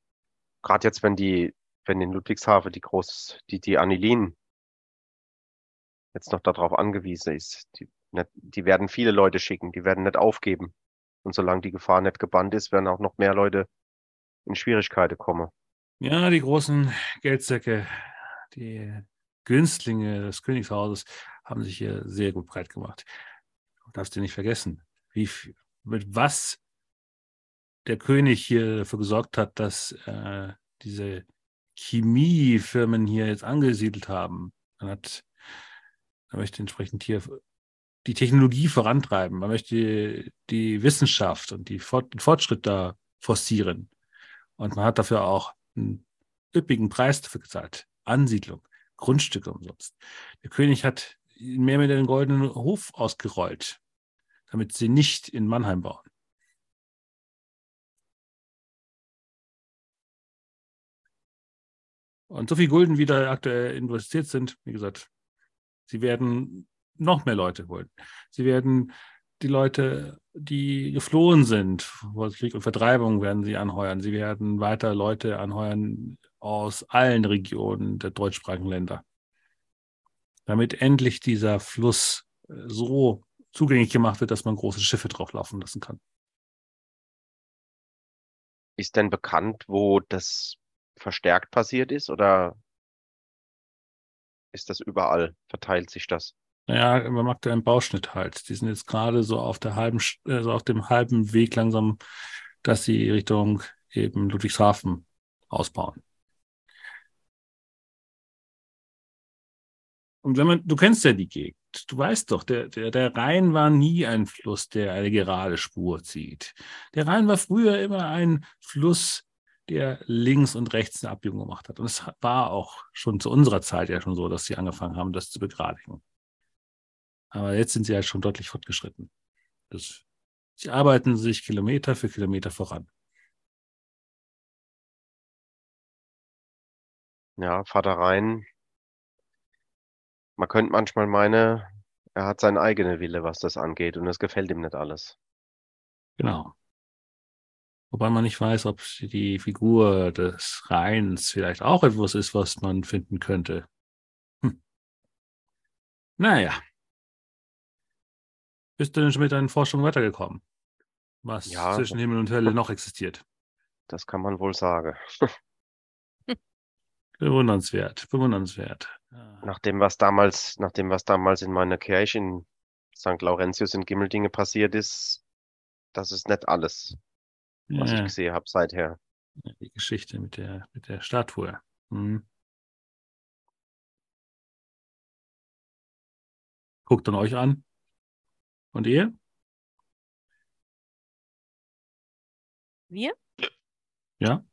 Gerade jetzt, wenn die, wenn in Ludwigshafen die groß, die, die Anilin jetzt noch darauf angewiesen ist, die, die werden viele Leute schicken, die werden nicht aufgeben. Und solange die Gefahr nicht gebannt ist, werden auch noch mehr Leute in Schwierigkeiten kommen. Ja, die großen Geldsäcke, die Günstlinge des Königshauses haben sich hier sehr gut breit gemacht. Du darfst dir nicht vergessen, wie, mit was der König hier dafür gesorgt hat, dass äh, diese Chemiefirmen hier jetzt angesiedelt haben. Man hat, man möchte entsprechend hier die Technologie vorantreiben. Man möchte die, die Wissenschaft und die Fort, den Fortschritt da forcieren. Und man hat dafür auch einen üppigen Preis dafür gezahlt. Ansiedlung, Grundstücke umsonst. Der König hat mehr mit den goldenen Hof ausgerollt, damit sie nicht in Mannheim bauen. Und so viel Gulden, wie da aktuell investiert sind, wie gesagt, sie werden noch mehr Leute holen. Sie werden die Leute, die geflohen sind vor Krieg und Vertreibung, werden sie anheuern. Sie werden weiter Leute anheuern aus allen Regionen der deutschsprachigen Länder, damit endlich dieser Fluss äh, so zugänglich gemacht wird, dass man große Schiffe drauf laufen lassen kann. Ist denn bekannt, wo das verstärkt passiert ist oder ist das überall? Verteilt sich das? Naja, man mag da einen Bauschnitt halt. Die sind jetzt gerade so auf der halben, also auf dem halben Weg langsam, dass sie Richtung eben Ludwigshafen ausbauen. Und wenn man, du kennst ja die Gegend, du weißt doch, der, der, der Rhein war nie ein Fluss, der eine gerade Spur zieht. Der Rhein war früher immer ein Fluss, der links und rechts eine Abbiegung gemacht hat. Und es war auch schon zu unserer Zeit ja schon so, dass sie angefangen haben, das zu begradigen. Aber jetzt sind sie halt schon deutlich fortgeschritten. Das, sie arbeiten sich Kilometer für Kilometer voran. Ja, Vater Rhein. Man könnte manchmal meinen, er hat seinen eigenen Wille, was das angeht, und es gefällt ihm nicht alles. Genau. Wobei man nicht weiß, ob die Figur des Rheins vielleicht auch etwas ist, was man finden könnte. Hm. Naja. Bist du denn schon mit deinen Forschungen weitergekommen? Was Ja. zwischen Himmel und Hölle noch existiert? Das kann man wohl sagen. (laughs) Bewundernswert, bewundernswert. Ja. Nach dem, was damals, nach dem, was damals in meiner Kirche in St. Laurentius in Gimmeldinge passiert ist, das ist nicht alles, was ich Ja, gesehen habe seither. die Geschichte mit der, mit der Statue. Hm. Guckt dann euch an. Und ihr? Wir? Ja?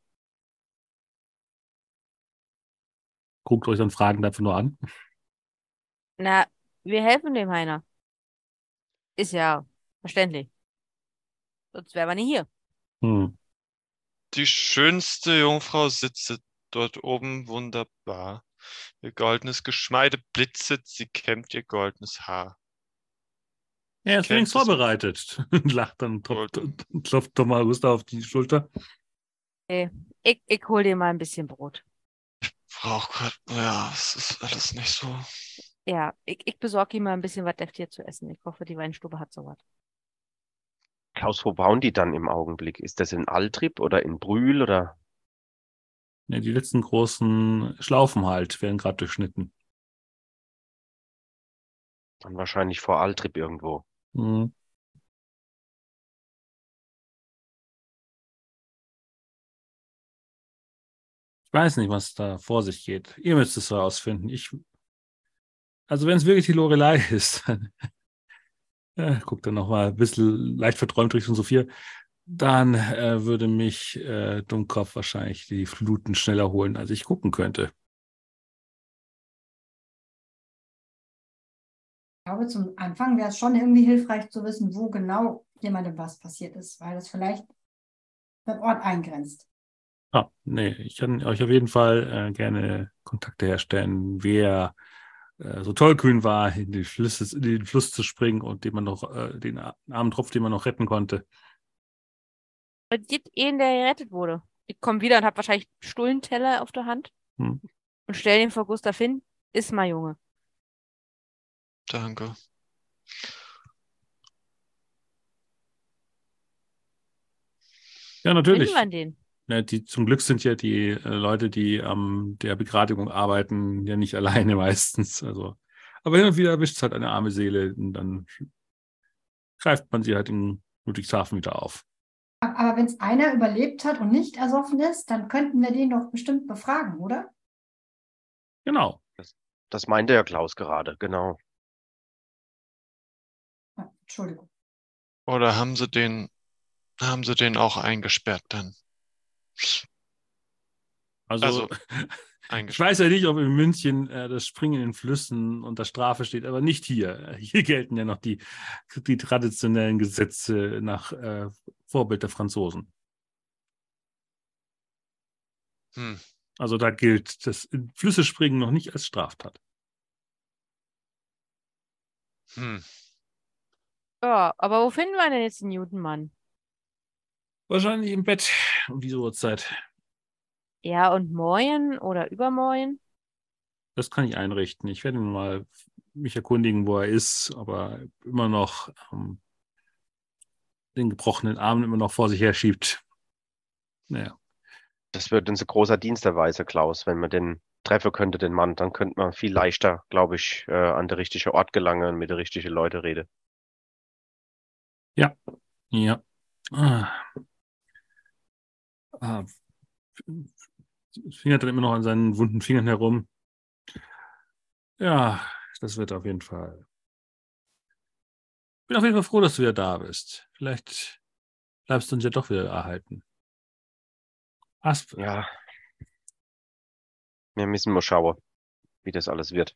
Guckt euch dann fragend einfach nur an. Na, wir helfen dem Heiner. Ist ja verständlich. Sonst wären wir nicht hier. Hm. Die schönste Jungfrau sitzt dort oben wunderbar. Ihr goldenes Geschmeide blitzet, sie kämmt ihr goldenes Haar. Er ist es- vorbereitet. (laughs) Lacht dann, Golden. klopft Thomas Gustav auf die Schulter. Ich, ich hol dir mal ein bisschen Brot. Frau Gott, ja, es ist alles nicht so. Ja, ich, ich besorge ihm mal ein bisschen was deftiges zu essen. Ich hoffe, die Weinstube hat sowas. Klaus, wo bauen die dann im Augenblick? Ist das in Altrip oder in Brühl oder? Ne, die letzten großen Schlaufen halt werden gerade durchschnitten. Dann wahrscheinlich vor Altrip irgendwo. Hm. Ich weiß nicht, was da vor sich geht. Ihr müsst es herausfinden. Ich, also wenn es wirklich die Lorelei (laughs) ist, dann äh, guckt dann nochmal ein bisschen leicht verträumt Richtung Sophia, dann äh, würde mich äh, Dummkopf wahrscheinlich die Fluten schneller holen, als ich gucken könnte. Ich glaube, zum Anfang wäre es schon irgendwie hilfreich zu wissen, wo genau jemandem was passiert ist, weil das vielleicht den Ort eingrenzt. Ah, nee, ich kann euch auf jeden Fall äh, gerne Kontakte herstellen, wer äh, so tollkühn war, in den, Fluss, in den Fluss zu springen und den man noch, äh, den armen Tropf, den man noch retten konnte. Und gibt einen, der gerettet wurde. Ich komme wieder und habe wahrscheinlich Stullenteller auf der Hand Hm. und stell den vor Gustav hin. Iss mal, Junge. Danke. Ja, natürlich. Finden wir den? Ne, die, zum Glück sind ja die äh, Leute, die am der Begradigung arbeiten, ja nicht (laughs) alleine meistens. Also, aber hin und wieder erwischt es halt eine arme Seele und dann greift man sie halt in Ludwigshafen wieder auf. Aber wenn es einer überlebt hat und nicht ersoffen ist, dann könnten wir den doch bestimmt befragen, oder? Genau. Das meinte ja Klaus gerade, genau. Entschuldigung. Oder haben sie den, haben sie den auch eingesperrt dann? Also, Also, (laughs) ich weiß ja nicht, ob in München äh, das Springen in Flüssen unter Strafe steht, aber nicht hier. (laughs) Hier gelten ja noch die, die traditionellen Gesetze nach äh, Vorbild der Franzosen. Hm. Also da gilt das Flüsse springen noch nicht als Straftat. Hm. Ja, aber wo finden wir denn jetzt den Newton-Mann? Wahrscheinlich im Bett um diese Uhrzeit. Ja, und morgen oder übermorgen? Das kann ich einrichten. Ich werde mal mich erkundigen, wo er ist, aber immer noch ähm, den gebrochenen Arm immer noch vor sich her schiebt. Naja. Das wird uns ein großer Dienst erweisen, Klaus, wenn man den treffen könnte, den Mann. Dann könnte man viel leichter, glaube ich, äh, an der richtige Ort gelangen und mit den richtigen Leuten reden. Ja. Ja. Ah. Ah. Fingert dann immer noch an seinen wunden Fingern herum. Ja, das wird auf jeden Fall. Bin auf jeden Fall froh, dass du wieder da bist. Vielleicht bleibst du uns ja doch wieder erhalten. Asp. Ja. Wir müssen mal schauen, wie das alles wird.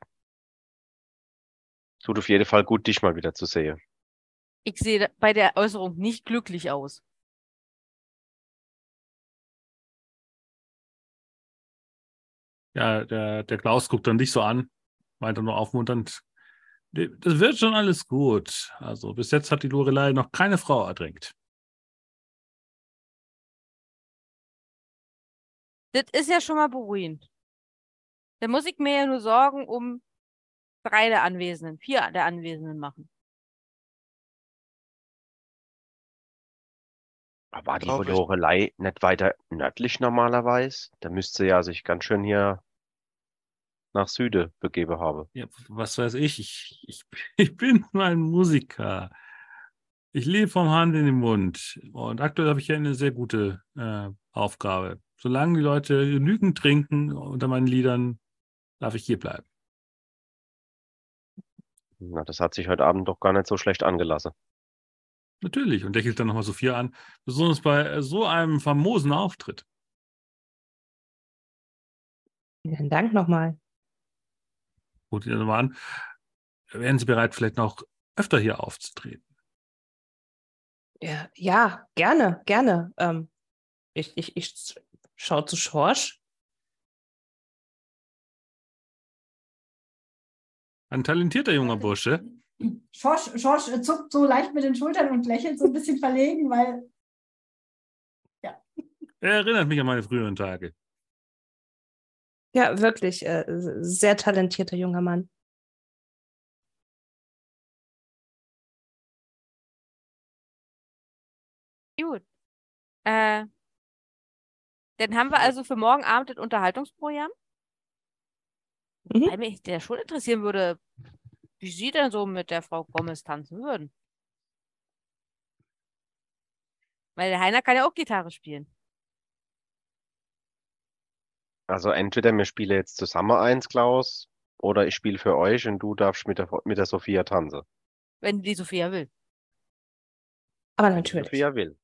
Tut auf jeden Fall gut, dich mal wieder zu sehen. Ich sehe bei der Äußerung nicht glücklich aus. Ja, der, der Klaus guckt dann dich so an, meint dann nur aufmunternd. Das wird schon alles gut. Also bis jetzt hat die Lorelei noch keine Frau ertränkt. Das ist ja schon mal beruhigend. Da muss ich mir ja nur Sorgen um drei der Anwesenden, vier der Anwesenden machen. War die. Lorelei nicht weiter nördlich normalerweise? Da müsste sie ja sich ganz schön hier nach Süden begeben haben. Ja, was weiß ich? Ich, ich, (laughs) ich bin nur ein Musiker. Ich lebe vom Hand in den Mund. Und aktuell habe ich ja eine sehr gute äh, Aufgabe. Solange die Leute genügend trinken unter meinen Liedern, darf ich hier bleiben. Na, das hat sich heute Abend doch gar nicht so schlecht angelassen. Natürlich. Und lächelt dann nochmal Sophia an. Besonders bei äh, so einem famosen Auftritt. Vielen Dank nochmal. Nochmal an. Wären Sie bereit, vielleicht noch öfter hier aufzutreten? Ja, ja gerne, gerne. Ähm, ich, ich, ich schaue zu Schorsch. Ein talentierter junger Bursche. Schorsch, Schorsch zuckt so leicht mit den Schultern und lächelt so ein bisschen verlegen, weil Er erinnert mich an meine früheren Tage. Ja, wirklich, äh, sehr talentierter junger Mann. Gut. Äh, dann haben wir also für morgen Abend das Unterhaltungsprogramm. Mhm. Weil mich der schon interessieren würde, wie Sie denn so mit der Frau Gomez tanzen würden. Weil der Heiner kann ja auch Gitarre spielen. Also entweder wir spielen jetzt zusammen eins, Klaus, oder ich spiele für euch und du darfst mit der, mit der Sophia tanzen. Wenn die Sophia will. Aber natürlich. Sophia will.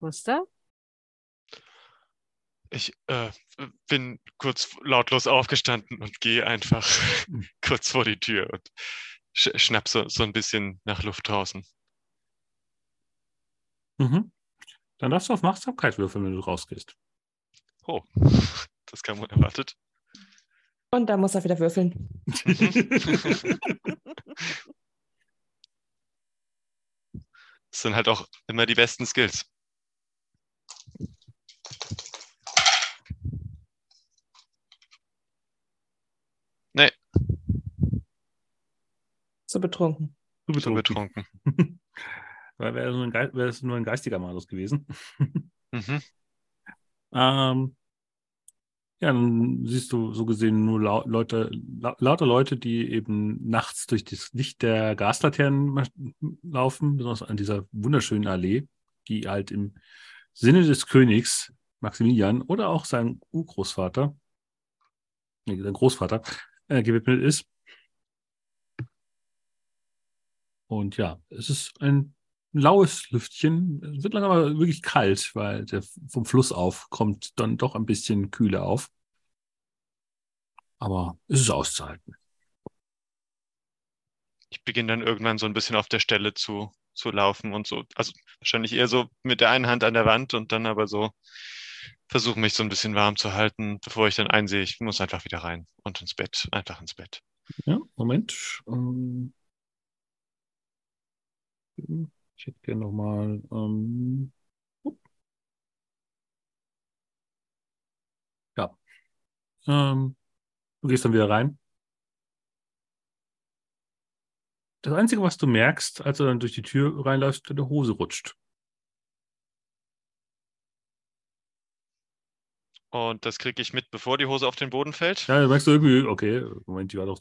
Gustav? Ich äh, bin kurz lautlos aufgestanden und gehe einfach (laughs) kurz vor die Tür und sch schnapp so, so ein bisschen nach Luft draußen. Mhm. Dann darfst du auf Machtsamkeit würfeln, wenn du rausgehst. Oh, (laughs) das kam unerwartet. Und da muss er wieder würfeln. (laughs) Das sind halt auch immer die besten Skills. Nee, So betrunken. So betrunken. betrunken. (laughs) Weil wäre nur, ein Ge- wäre es nur ein geistiger Malus gewesen. Mhm. Ähm, ja, dann siehst du so gesehen nur lau Leute, la lauter Leute, die eben nachts durch das Licht der Gaslaternen laufen, besonders an dieser wunderschönen Allee, die halt im Sinne des Königs Maximilian oder auch seinem Urgroßvater, nee, sein Großvater, äh, gewidmet ist. Und ja, es ist ein laues Lüftchen. Es wird langsam aber wirklich kalt, weil der vom Fluss auf kommt dann doch ein bisschen kühler auf. Aber es ist auszuhalten. Ich beginne dann irgendwann so ein bisschen auf der Stelle zu, zu laufen und so. Also wahrscheinlich eher so mit der einen Hand an der Wand und dann aber so versuche mich so ein bisschen warm zu halten, bevor ich dann einsehe, ich muss einfach wieder rein und ins Bett, einfach ins Bett. Ja, Moment. Ähm, Ich hätte gerne nochmal. Ähm, ja. Ähm, du gehst dann wieder rein. Das Einzige, was du merkst, als du dann durch die Tür reinläufst, deine Hose rutscht. Und das kriege ich mit, bevor die Hose auf den Boden fällt. Ja, dann merkst du irgendwie, okay, Moment, die war doch.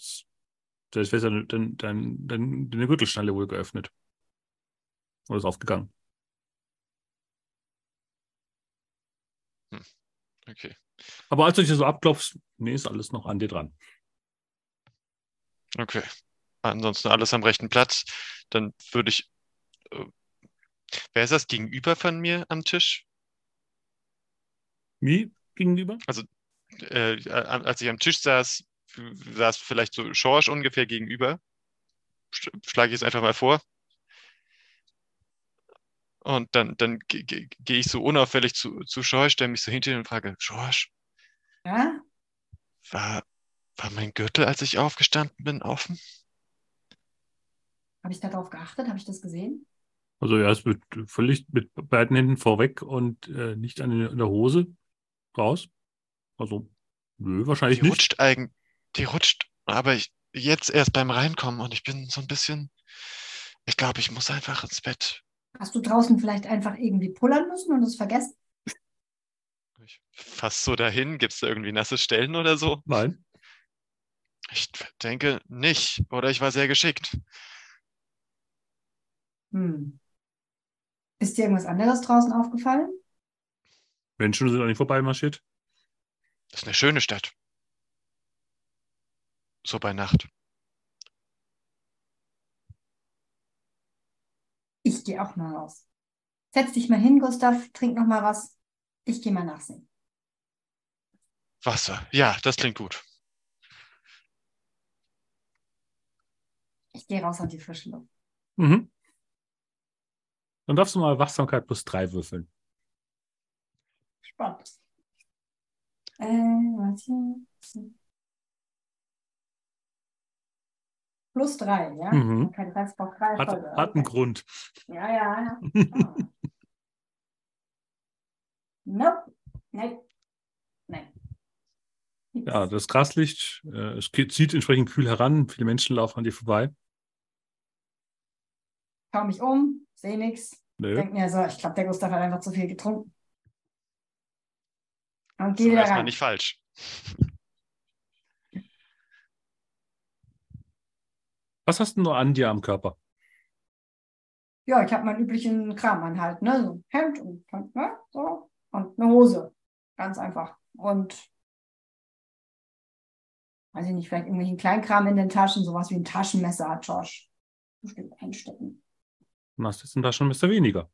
Das wäre dein, dein, dein, deine Gürtelschnalle wohl geöffnet. Oder ist aufgegangen. Okay. Aber als du dich so abklopfst, nee, ist alles noch an dir dran. Okay. Ansonsten alles am rechten Platz. Dann würde ich. Äh, wer ist das gegenüber von mir am Tisch? Wie gegenüber? Äh, als ich am Tisch saß, saß vielleicht so Schorsch ungefähr gegenüber. Sch- Schlage ich es einfach mal vor. Und dann, dann ge- ge- gehe ich so unauffällig zu, zu Schorsch, stelle mich so hinter ihn und frage, Schorsch, Ja? war, war mein Gürtel, als ich aufgestanden bin, offen? Habe ich darauf geachtet? Habe ich das gesehen? Also er ist mit, völlig mit beiden Händen vorweg und äh, nicht an der Hose raus. Also, nö, wahrscheinlich Die nicht. rutscht eigen, die rutscht, aber ich jetzt erst beim Reinkommen und ich bin so ein bisschen, ich glaube, ich muss einfach ins Bett. Hast du draußen vielleicht einfach irgendwie pullern müssen und es vergessen? Ich fass so dahin, gibt es da irgendwie nasse Stellen oder so? Nein. Ich denke nicht, oder ich war sehr geschickt. Hm. Ist dir irgendwas anderes draußen aufgefallen? Menschen sind auch nicht vorbeimarschiert. Das ist eine schöne Stadt. So bei Nacht. Ich gehe auch mal raus. Setz dich mal hin, Gustav, trink noch mal was. Ich gehe mal nachsehen. Wasser. Ja, das klingt gut. Ich gehe raus an die frische Luft. Mhm. Dann darfst du mal Wachsamkeit plus drei würfeln. Spannend. Äh, warte. Plus drei, ja? Mhm. Ich brauche drei Hat, Erfolge. hat einen Okay. Grund. Ja, ja, ja. (laughs) Ah. nope. Nein. Nein. Ja, das Graslicht, äh, es zieht entsprechend kühl heran. Viele Menschen laufen an dir vorbei. Schau mich um, sehe nichts. Nö. Denk mir so, ich glaube, der Gustav hat einfach zu viel getrunken. Und Das geh war wieder erstmal rein. nicht falsch. Was hast du nur an dir am Körper? Ja, ich habe meinen üblichen Kram an halt, ne? So Hemd und, ne? so und eine Hose. Ganz einfach. Und weiß ich nicht, vielleicht irgendwelchen Kleinkram in den Taschen, sowas wie ein Taschenmesser hat Josh. Bestimmt einstecken. Du hast jetzt ein Taschenmesser weniger.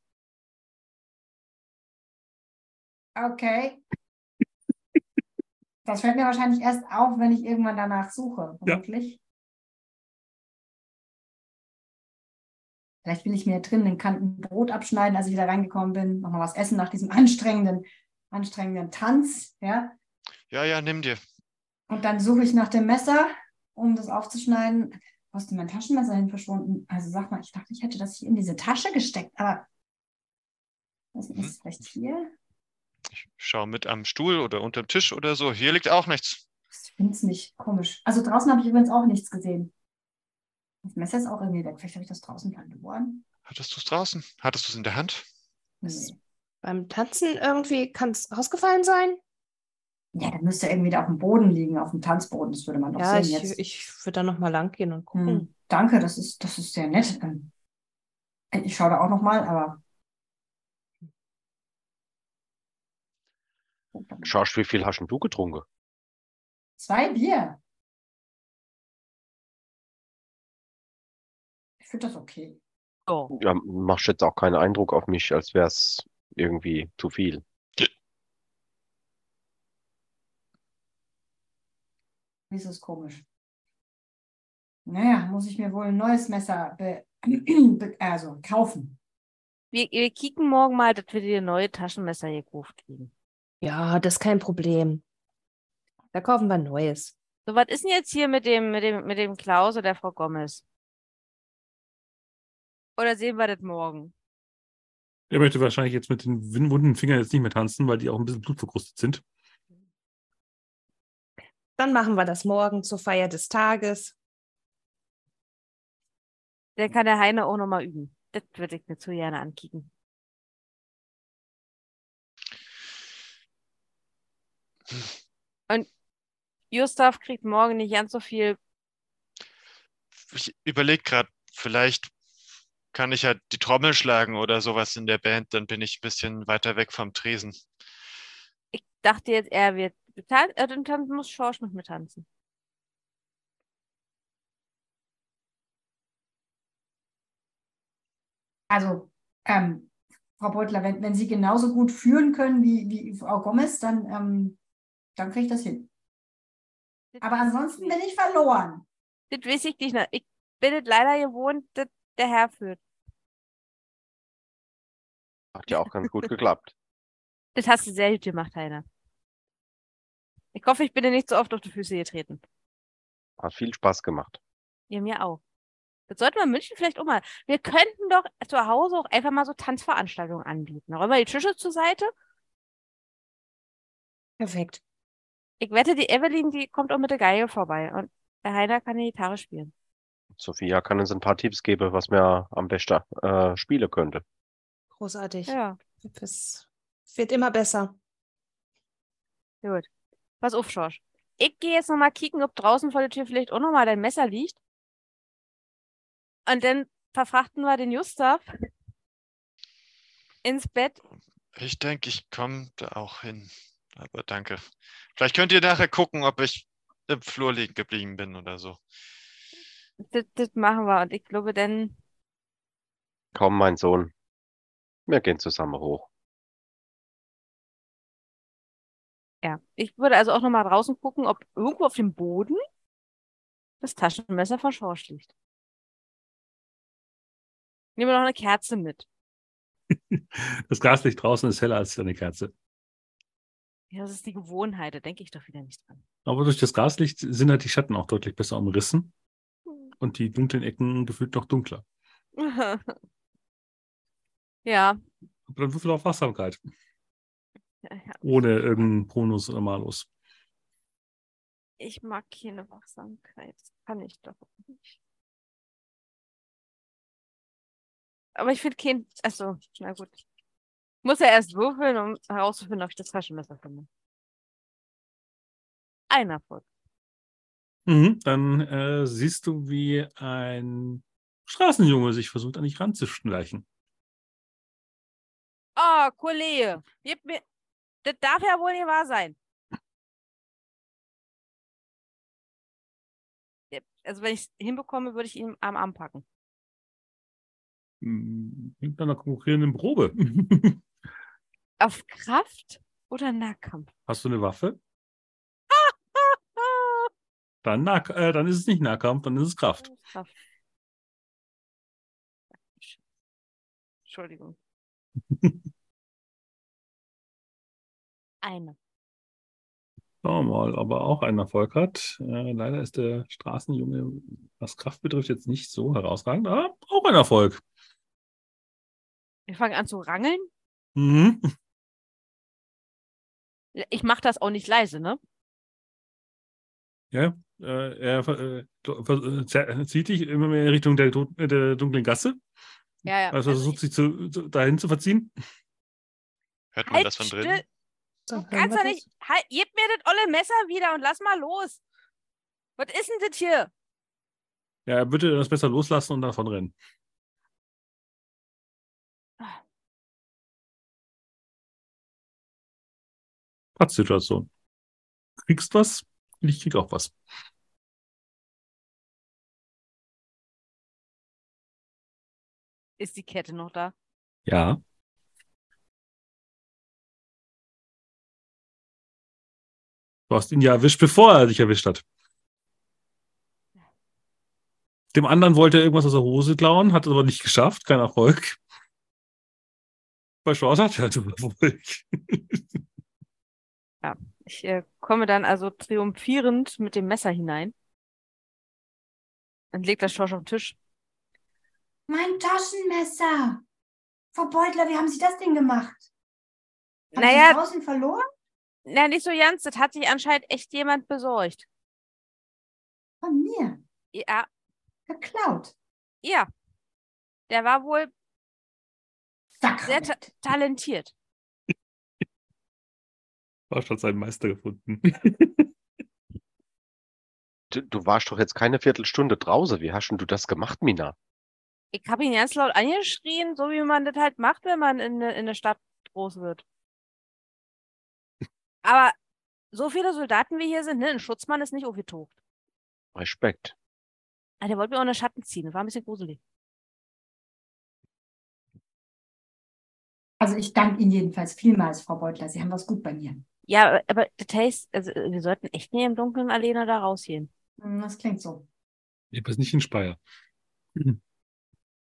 Okay. Das fällt mir wahrscheinlich erst auf, wenn ich irgendwann danach suche, Ja. Vielleicht will ich mir drin den Kanten Brot abschneiden, als ich wieder reingekommen bin, nochmal was essen nach diesem (laughs) anstrengenden, anstrengenden Tanz, ja. Ja, ja, nimm dir. Und dann suche ich nach dem Messer, um das aufzuschneiden. Wo ist denn mein Taschenmesser hin verschwunden? Also sag mal, ich dachte, ich hätte das hier in diese Tasche gesteckt, aber was ist es vielleicht hier? Ich schaue mit am Stuhl oder unterm Tisch oder so. Hier liegt auch nichts. Ich finde es nicht komisch. Also draußen habe ich übrigens auch nichts gesehen. Das Messer ist auch irgendwie weg. Vielleicht habe ich das draußen verloren. Hattest du es draußen? Hattest du es in der Hand? Nee. Beim Tanzen irgendwie kann es rausgefallen sein? Ja, dann müsste irgendwie da auf dem Boden liegen, auf dem Tanzboden. Das würde man doch Ja, sehen ich, jetzt. ich würde da nochmal lang gehen und gucken. Hm, danke, das ist, das ist sehr nett. Ähm, Ich schaue da auch nochmal, aber. Schorsch, wie viel hast denn du getrunken? Zwei Bier. Ich finde das okay. Oh. Ja, machst jetzt auch keinen Eindruck auf mich, als wäre es irgendwie zu viel. Wie ist komisch? Naja, muss ich mir wohl ein neues Messer be (clears throat) be also kaufen. Wir, wir kicken morgen mal, dass wir dir neue Taschenmesser gekauft kriegen. Ja, das ist kein Problem. Da kaufen wir ein neues. So, was ist denn jetzt hier mit dem, mit dem, mit dem Klaus oder der Frau Gomez? Oder sehen wir das morgen? Er möchte wahrscheinlich jetzt mit den wunden Fingern jetzt nicht mehr tanzen, weil die auch ein bisschen blutverkrustet sind. Dann machen wir das morgen zur Feier des Tages. Dann kann der Heine auch nochmal üben. Das würde ich mir zu gerne ankicken. Und Gustav kriegt morgen nicht ganz so viel. Ich überlege gerade, vielleicht kann ich ja die Trommel schlagen oder sowas in der Band, dann bin ich ein bisschen weiter weg vom Tresen. Ich dachte jetzt, er wird bezahlt, äh, dann muss Schorsch mit mir tanzen. Also, ähm, Frau Beutler, wenn, wenn Sie genauso gut führen können wie, wie Frau Gomez, dann, ähm, dann kriege ich das hin. Aber ansonsten bin ich verloren. Das weiß ich nicht. mehr. Ich bin es leider gewohnt, dass der Herr führt. Hat ja auch ganz gut geklappt. (laughs) Das hast du sehr gut gemacht, Heiner. Ich hoffe, ich bin dir nicht so oft auf die Füße getreten. Hat viel Spaß gemacht. Ja, mir auch. Das sollten wir in München vielleicht auch mal. Wir könnten doch zu Hause auch einfach mal so Tanzveranstaltungen anbieten. Räumen wir die Tische zur Seite. Perfekt. Ich wette, die Evelyn, die kommt auch mit der Geige vorbei. Und der Heiner kann die Gitarre spielen. Sophia kann uns ein paar Tipps geben, was man am besten äh, spielen könnte. Großartig. Ja, Es wird immer besser. gut. Pass auf, Schorsch. Ich gehe jetzt nochmal kicken, ob draußen vor der Tür vielleicht auch nochmal dein Messer liegt. Und dann verfrachten wir den Gustav ins Bett. Ich denke, ich komme da auch hin. Aber danke. Vielleicht könnt ihr nachher gucken, ob ich im Flur liegen geblieben bin oder so. Das, das machen wir. Und ich glaube, dann Komm, mein Sohn. Wir gehen zusammen hoch. Ja, ich würde also auch nochmal draußen gucken, ob irgendwo auf dem Boden das Taschenmesser von Schorsch liegt. Nehmen wir noch eine Kerze mit. (laughs) Das Gaslicht draußen ist heller als eine Kerze. Ja, das ist die Gewohnheit, da denke ich doch wieder nicht dran. Aber durch das Gaslicht sind halt die Schatten auch deutlich besser umrissen und die dunklen Ecken gefühlt noch dunkler. (laughs) Ja, Aber dann würfel auf Wachsamkeit. ja, Ohne irgendeinen Bonus oder Malus. ich mag keine Wachsamkeit. Das kann ich doch nicht. Aber ich finde kein. Achso, na gut. Ich muss ja erst würfeln, um herauszufinden, ob ich das Taschenmesser finde. Ein Erfolg. Mhm, dann äh, siehst du, wie ein Straßenjunge sich versucht, an dich ranzuschleichen. Oh, Kollege, gib mir. Das darf ja wohl nicht wahr sein. Also, wenn ich es hinbekomme, würde ich ihn am Arm packen. Mit einer konkurrierenden Probe. (laughs) Auf Kraft oder Nahkampf? Hast du eine Waffe? (laughs) Dann, nah, äh, dann ist es nicht Nahkampf, dann ist es Kraft. Kraft. Entschuldigung. (laughs) Eine. Schauen wir mal, ob er auch einen Erfolg hat. Äh, leider ist der Straßenjunge, was Kraft betrifft, jetzt nicht so herausragend, aber auch ein Erfolg. Wir fangen an zu rangeln. Mhm. Ich mache das auch nicht leise, ne? Ja, äh, er äh, äh, zieht dich immer mehr in Richtung der, der dunklen Gasse. Ja, ja. Also versucht sich zu, zu, dahin zu verziehen. Hört man halt das von still. So, Du kannst doch nicht. Halt, gib mir das olle Messer wieder und lass mal los. Was ist denn das hier? Ja, er würde das besser loslassen und davon rennen. Pattsituation. Kriegst was, ich krieg auch was. Ist die Kette noch da? Ja. Du hast ihn ja erwischt, bevor er dich erwischt hat. Dem anderen wollte er irgendwas aus der Hose klauen, hat es aber nicht geschafft, kein Erfolg. Bei Short hat er halt Erfolg. (laughs) Ich äh, komme dann also triumphierend mit dem Messer hinein und leg das Schorsch auf den Tisch. Mein Taschenmesser. Frau Beutler, wie haben Sie das denn gemacht? Haben Naja- Sie draußen verloren? Na, nicht so ganz. Das hat sich anscheinend echt jemand besorgt. Von mir. Ja, Geklaut. ja. Der war wohl sehr ta Sakrament. talentiert. Schorsch hat seinen Meister gefunden. (laughs) Du, du warst doch jetzt keine Viertelstunde draußen. Wie hast denn du das gemacht, Mina? Ich habe ihn ganz laut angeschrien, so wie man das halt macht, wenn man in, ne- in der Stadt groß wird. Aber so viele Soldaten wie hier sind, ne? Ein Schutzmann ist nicht aufgetaucht. Respekt. Ah, der wollte mir auch in den Schatten ziehen. Das war ein bisschen gruselig. Also ich danke Ihnen jedenfalls vielmals, Frau Beutler. Sie haben was gut bei mir. Ja, aber das heißt, also wir sollten echt nie im Dunkeln alleine da rausgehen. Hm, Das klingt so. Ich bin nicht in Speyer.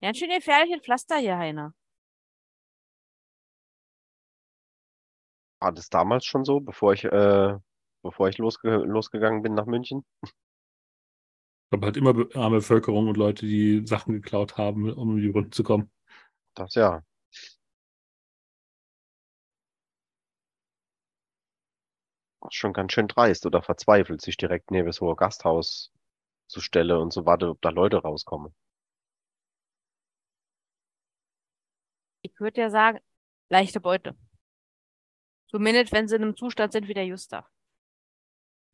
Ganz schön gefährliches Pflaster hier, Heiner. War das damals schon so, bevor ich, äh, bevor ich losge losgegangen bin nach München? Ich habe halt immer arme Bevölkerung und Leute, die Sachen geklaut haben, um in die Runden zu kommen. Das ja. Das ist schon ganz schön dreist oder verzweifelt, sich direkt neben so ein Gasthaus zu stellen und so warte, ob da Leute rauskommen. Ich würde ja sagen, leichte Beute. Zumindest, wenn sie in einem Zustand sind wie der Gustav.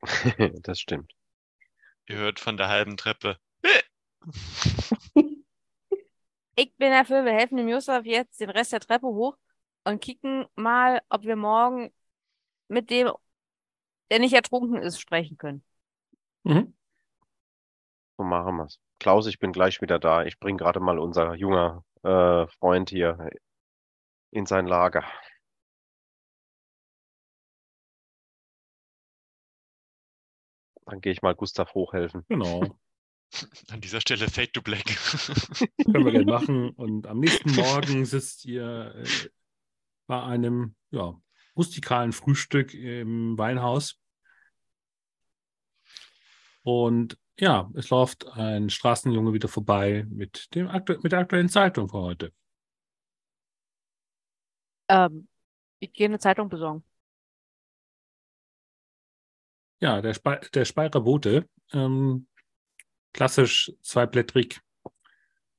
(laughs) Das stimmt. Ihr hört von der halben Treppe. (laughs) Ich bin dafür, wir helfen dem Gustav jetzt den Rest der Treppe hoch und kicken mal, ob wir morgen mit dem, der nicht ertrunken ist, sprechen können. Mhm. So machen wir's. Klaus, ich bin gleich wieder da. Ich bring gerade mal unser junger äh, Freund hier in sein Lager. Dann gehe ich mal Gustav hochhelfen. Genau. (laughs) An dieser Stelle Fade to Black. (laughs) Können wir gerne (laughs) machen. Und am nächsten Morgen sitzt ihr äh, bei einem ja, rustikalen Frühstück im Weinhaus. Und ja, es läuft ein Straßenjunge wieder vorbei mit, dem aktu mit der aktuellen Zeitung für heute. Ähm, ich gehe eine Zeitung besorgen. Ja, der, Spe der Speyerer Bote, ähm, klassisch zweiblättrig,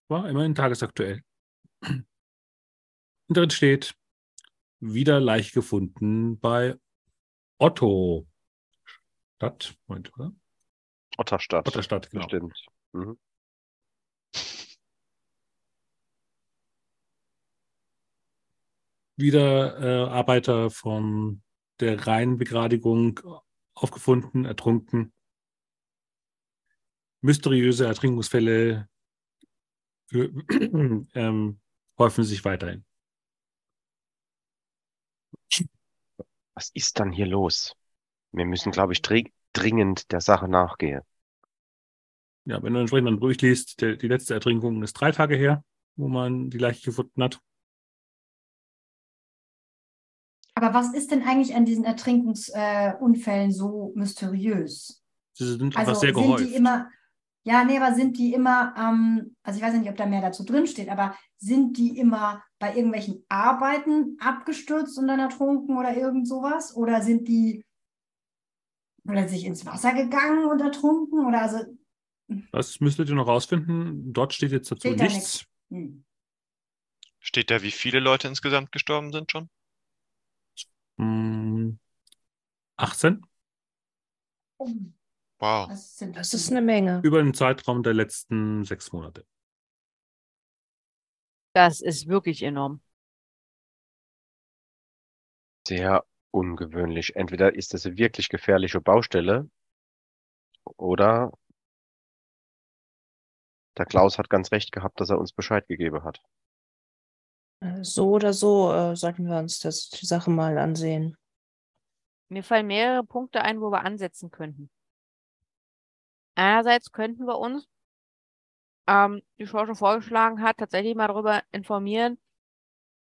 war immerhin tagesaktuell. Und drin steht, wieder leicht gefunden bei Otto. Stadt, Moment, oder? Otterstadt. Otterstadt, genau. Bestimmt. Mhm. Wieder äh, Arbeiter von der Rheinbegradigung aufgefunden, ertrunken. Mysteriöse Ertrinkungsfälle für, (clears throat) ähm, häufen sich weiterhin. Was ist dann hier los? Wir müssen, glaube ich, dri dringend der Sache nachgehen. Ja, wenn du entsprechend dann durchliest, der, die letzte Ertrinkung ist drei Tage her, wo man die Leiche gefunden hat. Aber was ist denn eigentlich an diesen Ertrinkungsunfällen äh, so mysteriös? Sie sind Also einfach sehr sind gehäuft. die immer, ja, nee, aber sind die immer, ähm, also ich weiß ja nicht, ob da mehr dazu drin steht, aber sind die immer bei irgendwelchen Arbeiten abgestürzt und dann ertrunken oder irgend sowas? Oder sind die plötzlich ins Wasser gegangen und ertrunken? Oder also, Das müsstet ihr noch rausfinden. Dort steht jetzt dazu Steht da nichts. hm. Steht da, wie viele Leute insgesamt gestorben sind schon? Hm, 18 Oh, Wow. Das ist eine Menge. über den Zeitraum der letzten sechs Monate. Das ist wirklich enorm. Sehr ungewöhnlich. Entweder ist das eine wirklich gefährliche Baustelle oder der Klaus hat ganz recht gehabt, dass er uns Bescheid gegeben hat. Äh, So oder so äh, sollten wir uns das, die Sache mal ansehen. Mir fallen mehrere Punkte ein, wo wir ansetzen könnten. Einerseits könnten wir uns, ähm, wie Schor schon vorgeschlagen hat, tatsächlich mal darüber informieren,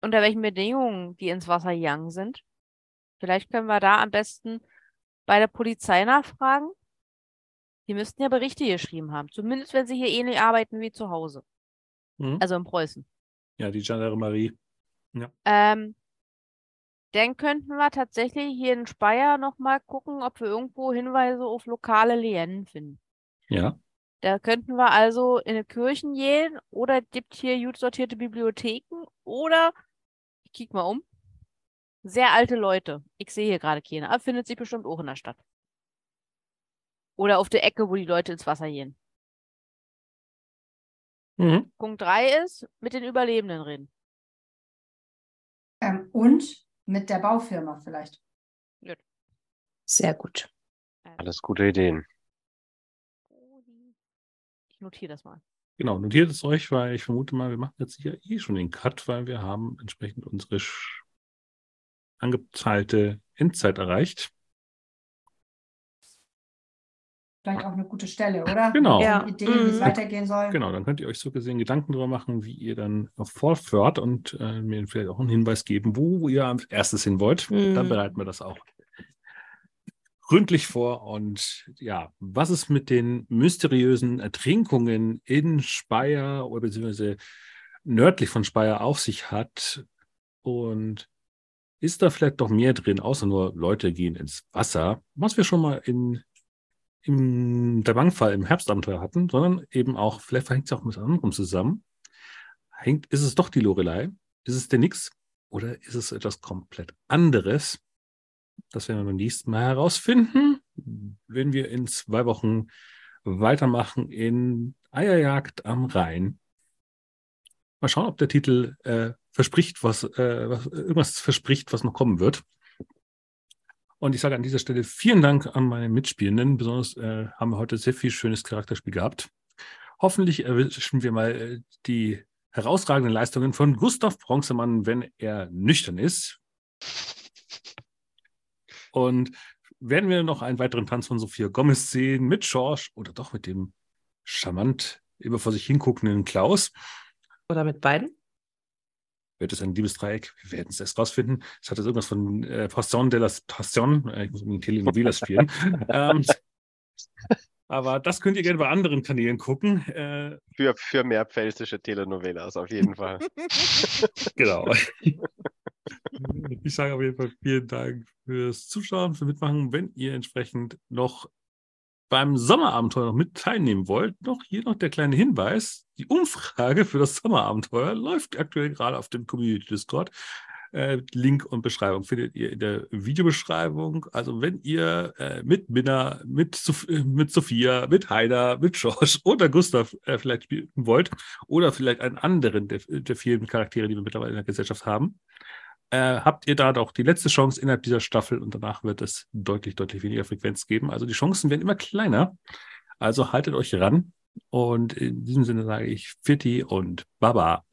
unter welchen Bedingungen die ins Wasser gegangen sind. Vielleicht können wir da am besten bei der Polizei nachfragen. Die müssten ja Berichte geschrieben haben, zumindest wenn sie hier ähnlich arbeiten wie zu Hause. Mhm. Also in Preußen. Ja, die Gendarmerie. Ähm, dann könnten wir tatsächlich hier in Speyer nochmal gucken, ob wir irgendwo Hinweise auf lokale Legenden finden. Ja. Da könnten wir also in die Kirchen gehen oder es gibt hier gut sortierte Bibliotheken oder, ich kick mal um, sehr alte Leute. Ich sehe hier gerade keine, aber findet sich bestimmt auch in der Stadt. Oder auf der Ecke, wo die Leute ins Wasser gehen. Mhm. Punkt 3 ist, mit den Überlebenden reden. Ähm, und mit der Baufirma vielleicht. Sehr gut. Alles gute Ideen. Ich notiere das mal. Genau, notiert es euch, weil ich vermute mal, wir machen jetzt hier eh schon den Cut, weil wir haben entsprechend unsere angezahlte Endzeit erreicht. Vielleicht auch eine gute Stelle, oder? Genau. Ja. Ideen, wie es Mhm. weitergehen soll. Genau, dann könnt ihr euch so gesehen Gedanken darüber machen, wie ihr dann fortfahrt und äh, mir vielleicht auch einen Hinweis geben, wo ihr als erstes hin wollt. Dann Mhm. bereiten wir das auch gründlich vor. Und ja, was es mit den mysteriösen Ertrinkungen in Speyer oder beziehungsweise nördlich von Speyer auf sich hat und ist da vielleicht doch mehr drin, außer nur Leute gehen ins Wasser, was wir schon mal in im der Bankfall im Herbstabenteuer hatten, sondern eben auch, vielleicht hängt es auch mit anderem zusammen. Hängt, ist es doch die Lorelei? Ist es der Nix? Oder ist es etwas komplett anderes? Das werden wir beim nächsten Mal herausfinden, wenn wir in zwei Wochen weitermachen in Eierjagd am Rhein. Mal schauen, ob der Titel äh, verspricht, was, äh, was irgendwas verspricht, was noch kommen wird. Und ich sage an dieser Stelle vielen Dank an meine Mitspielenden. Besonders äh, haben wir heute sehr viel schönes Charakterspiel gehabt. Hoffentlich erwischen wir mal äh, die herausragenden Leistungen von Gustav Bronzemann, wenn er nüchtern ist. Und werden wir noch einen weiteren Tanz von Sophia Gomez sehen mit George oder doch mit dem charmant immer vor sich hinguckenden Klaus? Oder mit beiden? Wird es ein Liebesdreieck? Wir werden es erst rausfinden. Es hat jetzt irgendwas von äh, Passion de la Passion. Äh, ich muss irgendwie Telenovelas spielen. (laughs) ähm, aber das könnt ihr gerne bei anderen Kanälen gucken. Äh, Für, für mehr pfälzische Telenovelas auf jeden Fall. (laughs) genau. Ich sage auf jeden Fall vielen Dank fürs Zuschauen, für Mitmachen. Wenn ihr entsprechend noch beim Sommerabenteuer noch mit teilnehmen wollt, noch hier noch der kleine Hinweis. Die Umfrage für das Sommerabenteuer läuft aktuell gerade auf dem Community Discord. Äh, Link und Beschreibung findet ihr in der Videobeschreibung. Also wenn ihr äh, mit Minna, mit, Sof äh, mit Sophia, mit Heider, mit George oder Gustav äh, vielleicht spielen wollt oder vielleicht einen anderen der, der vielen Charaktere, die wir mittlerweile in der Gesellschaft haben, äh, habt ihr da doch die letzte Chance innerhalb dieser Staffel und danach wird es deutlich, deutlich weniger Frequenz geben. Also die Chancen werden immer kleiner. Also haltet euch ran und in diesem Sinne sage ich Fitti und Baba.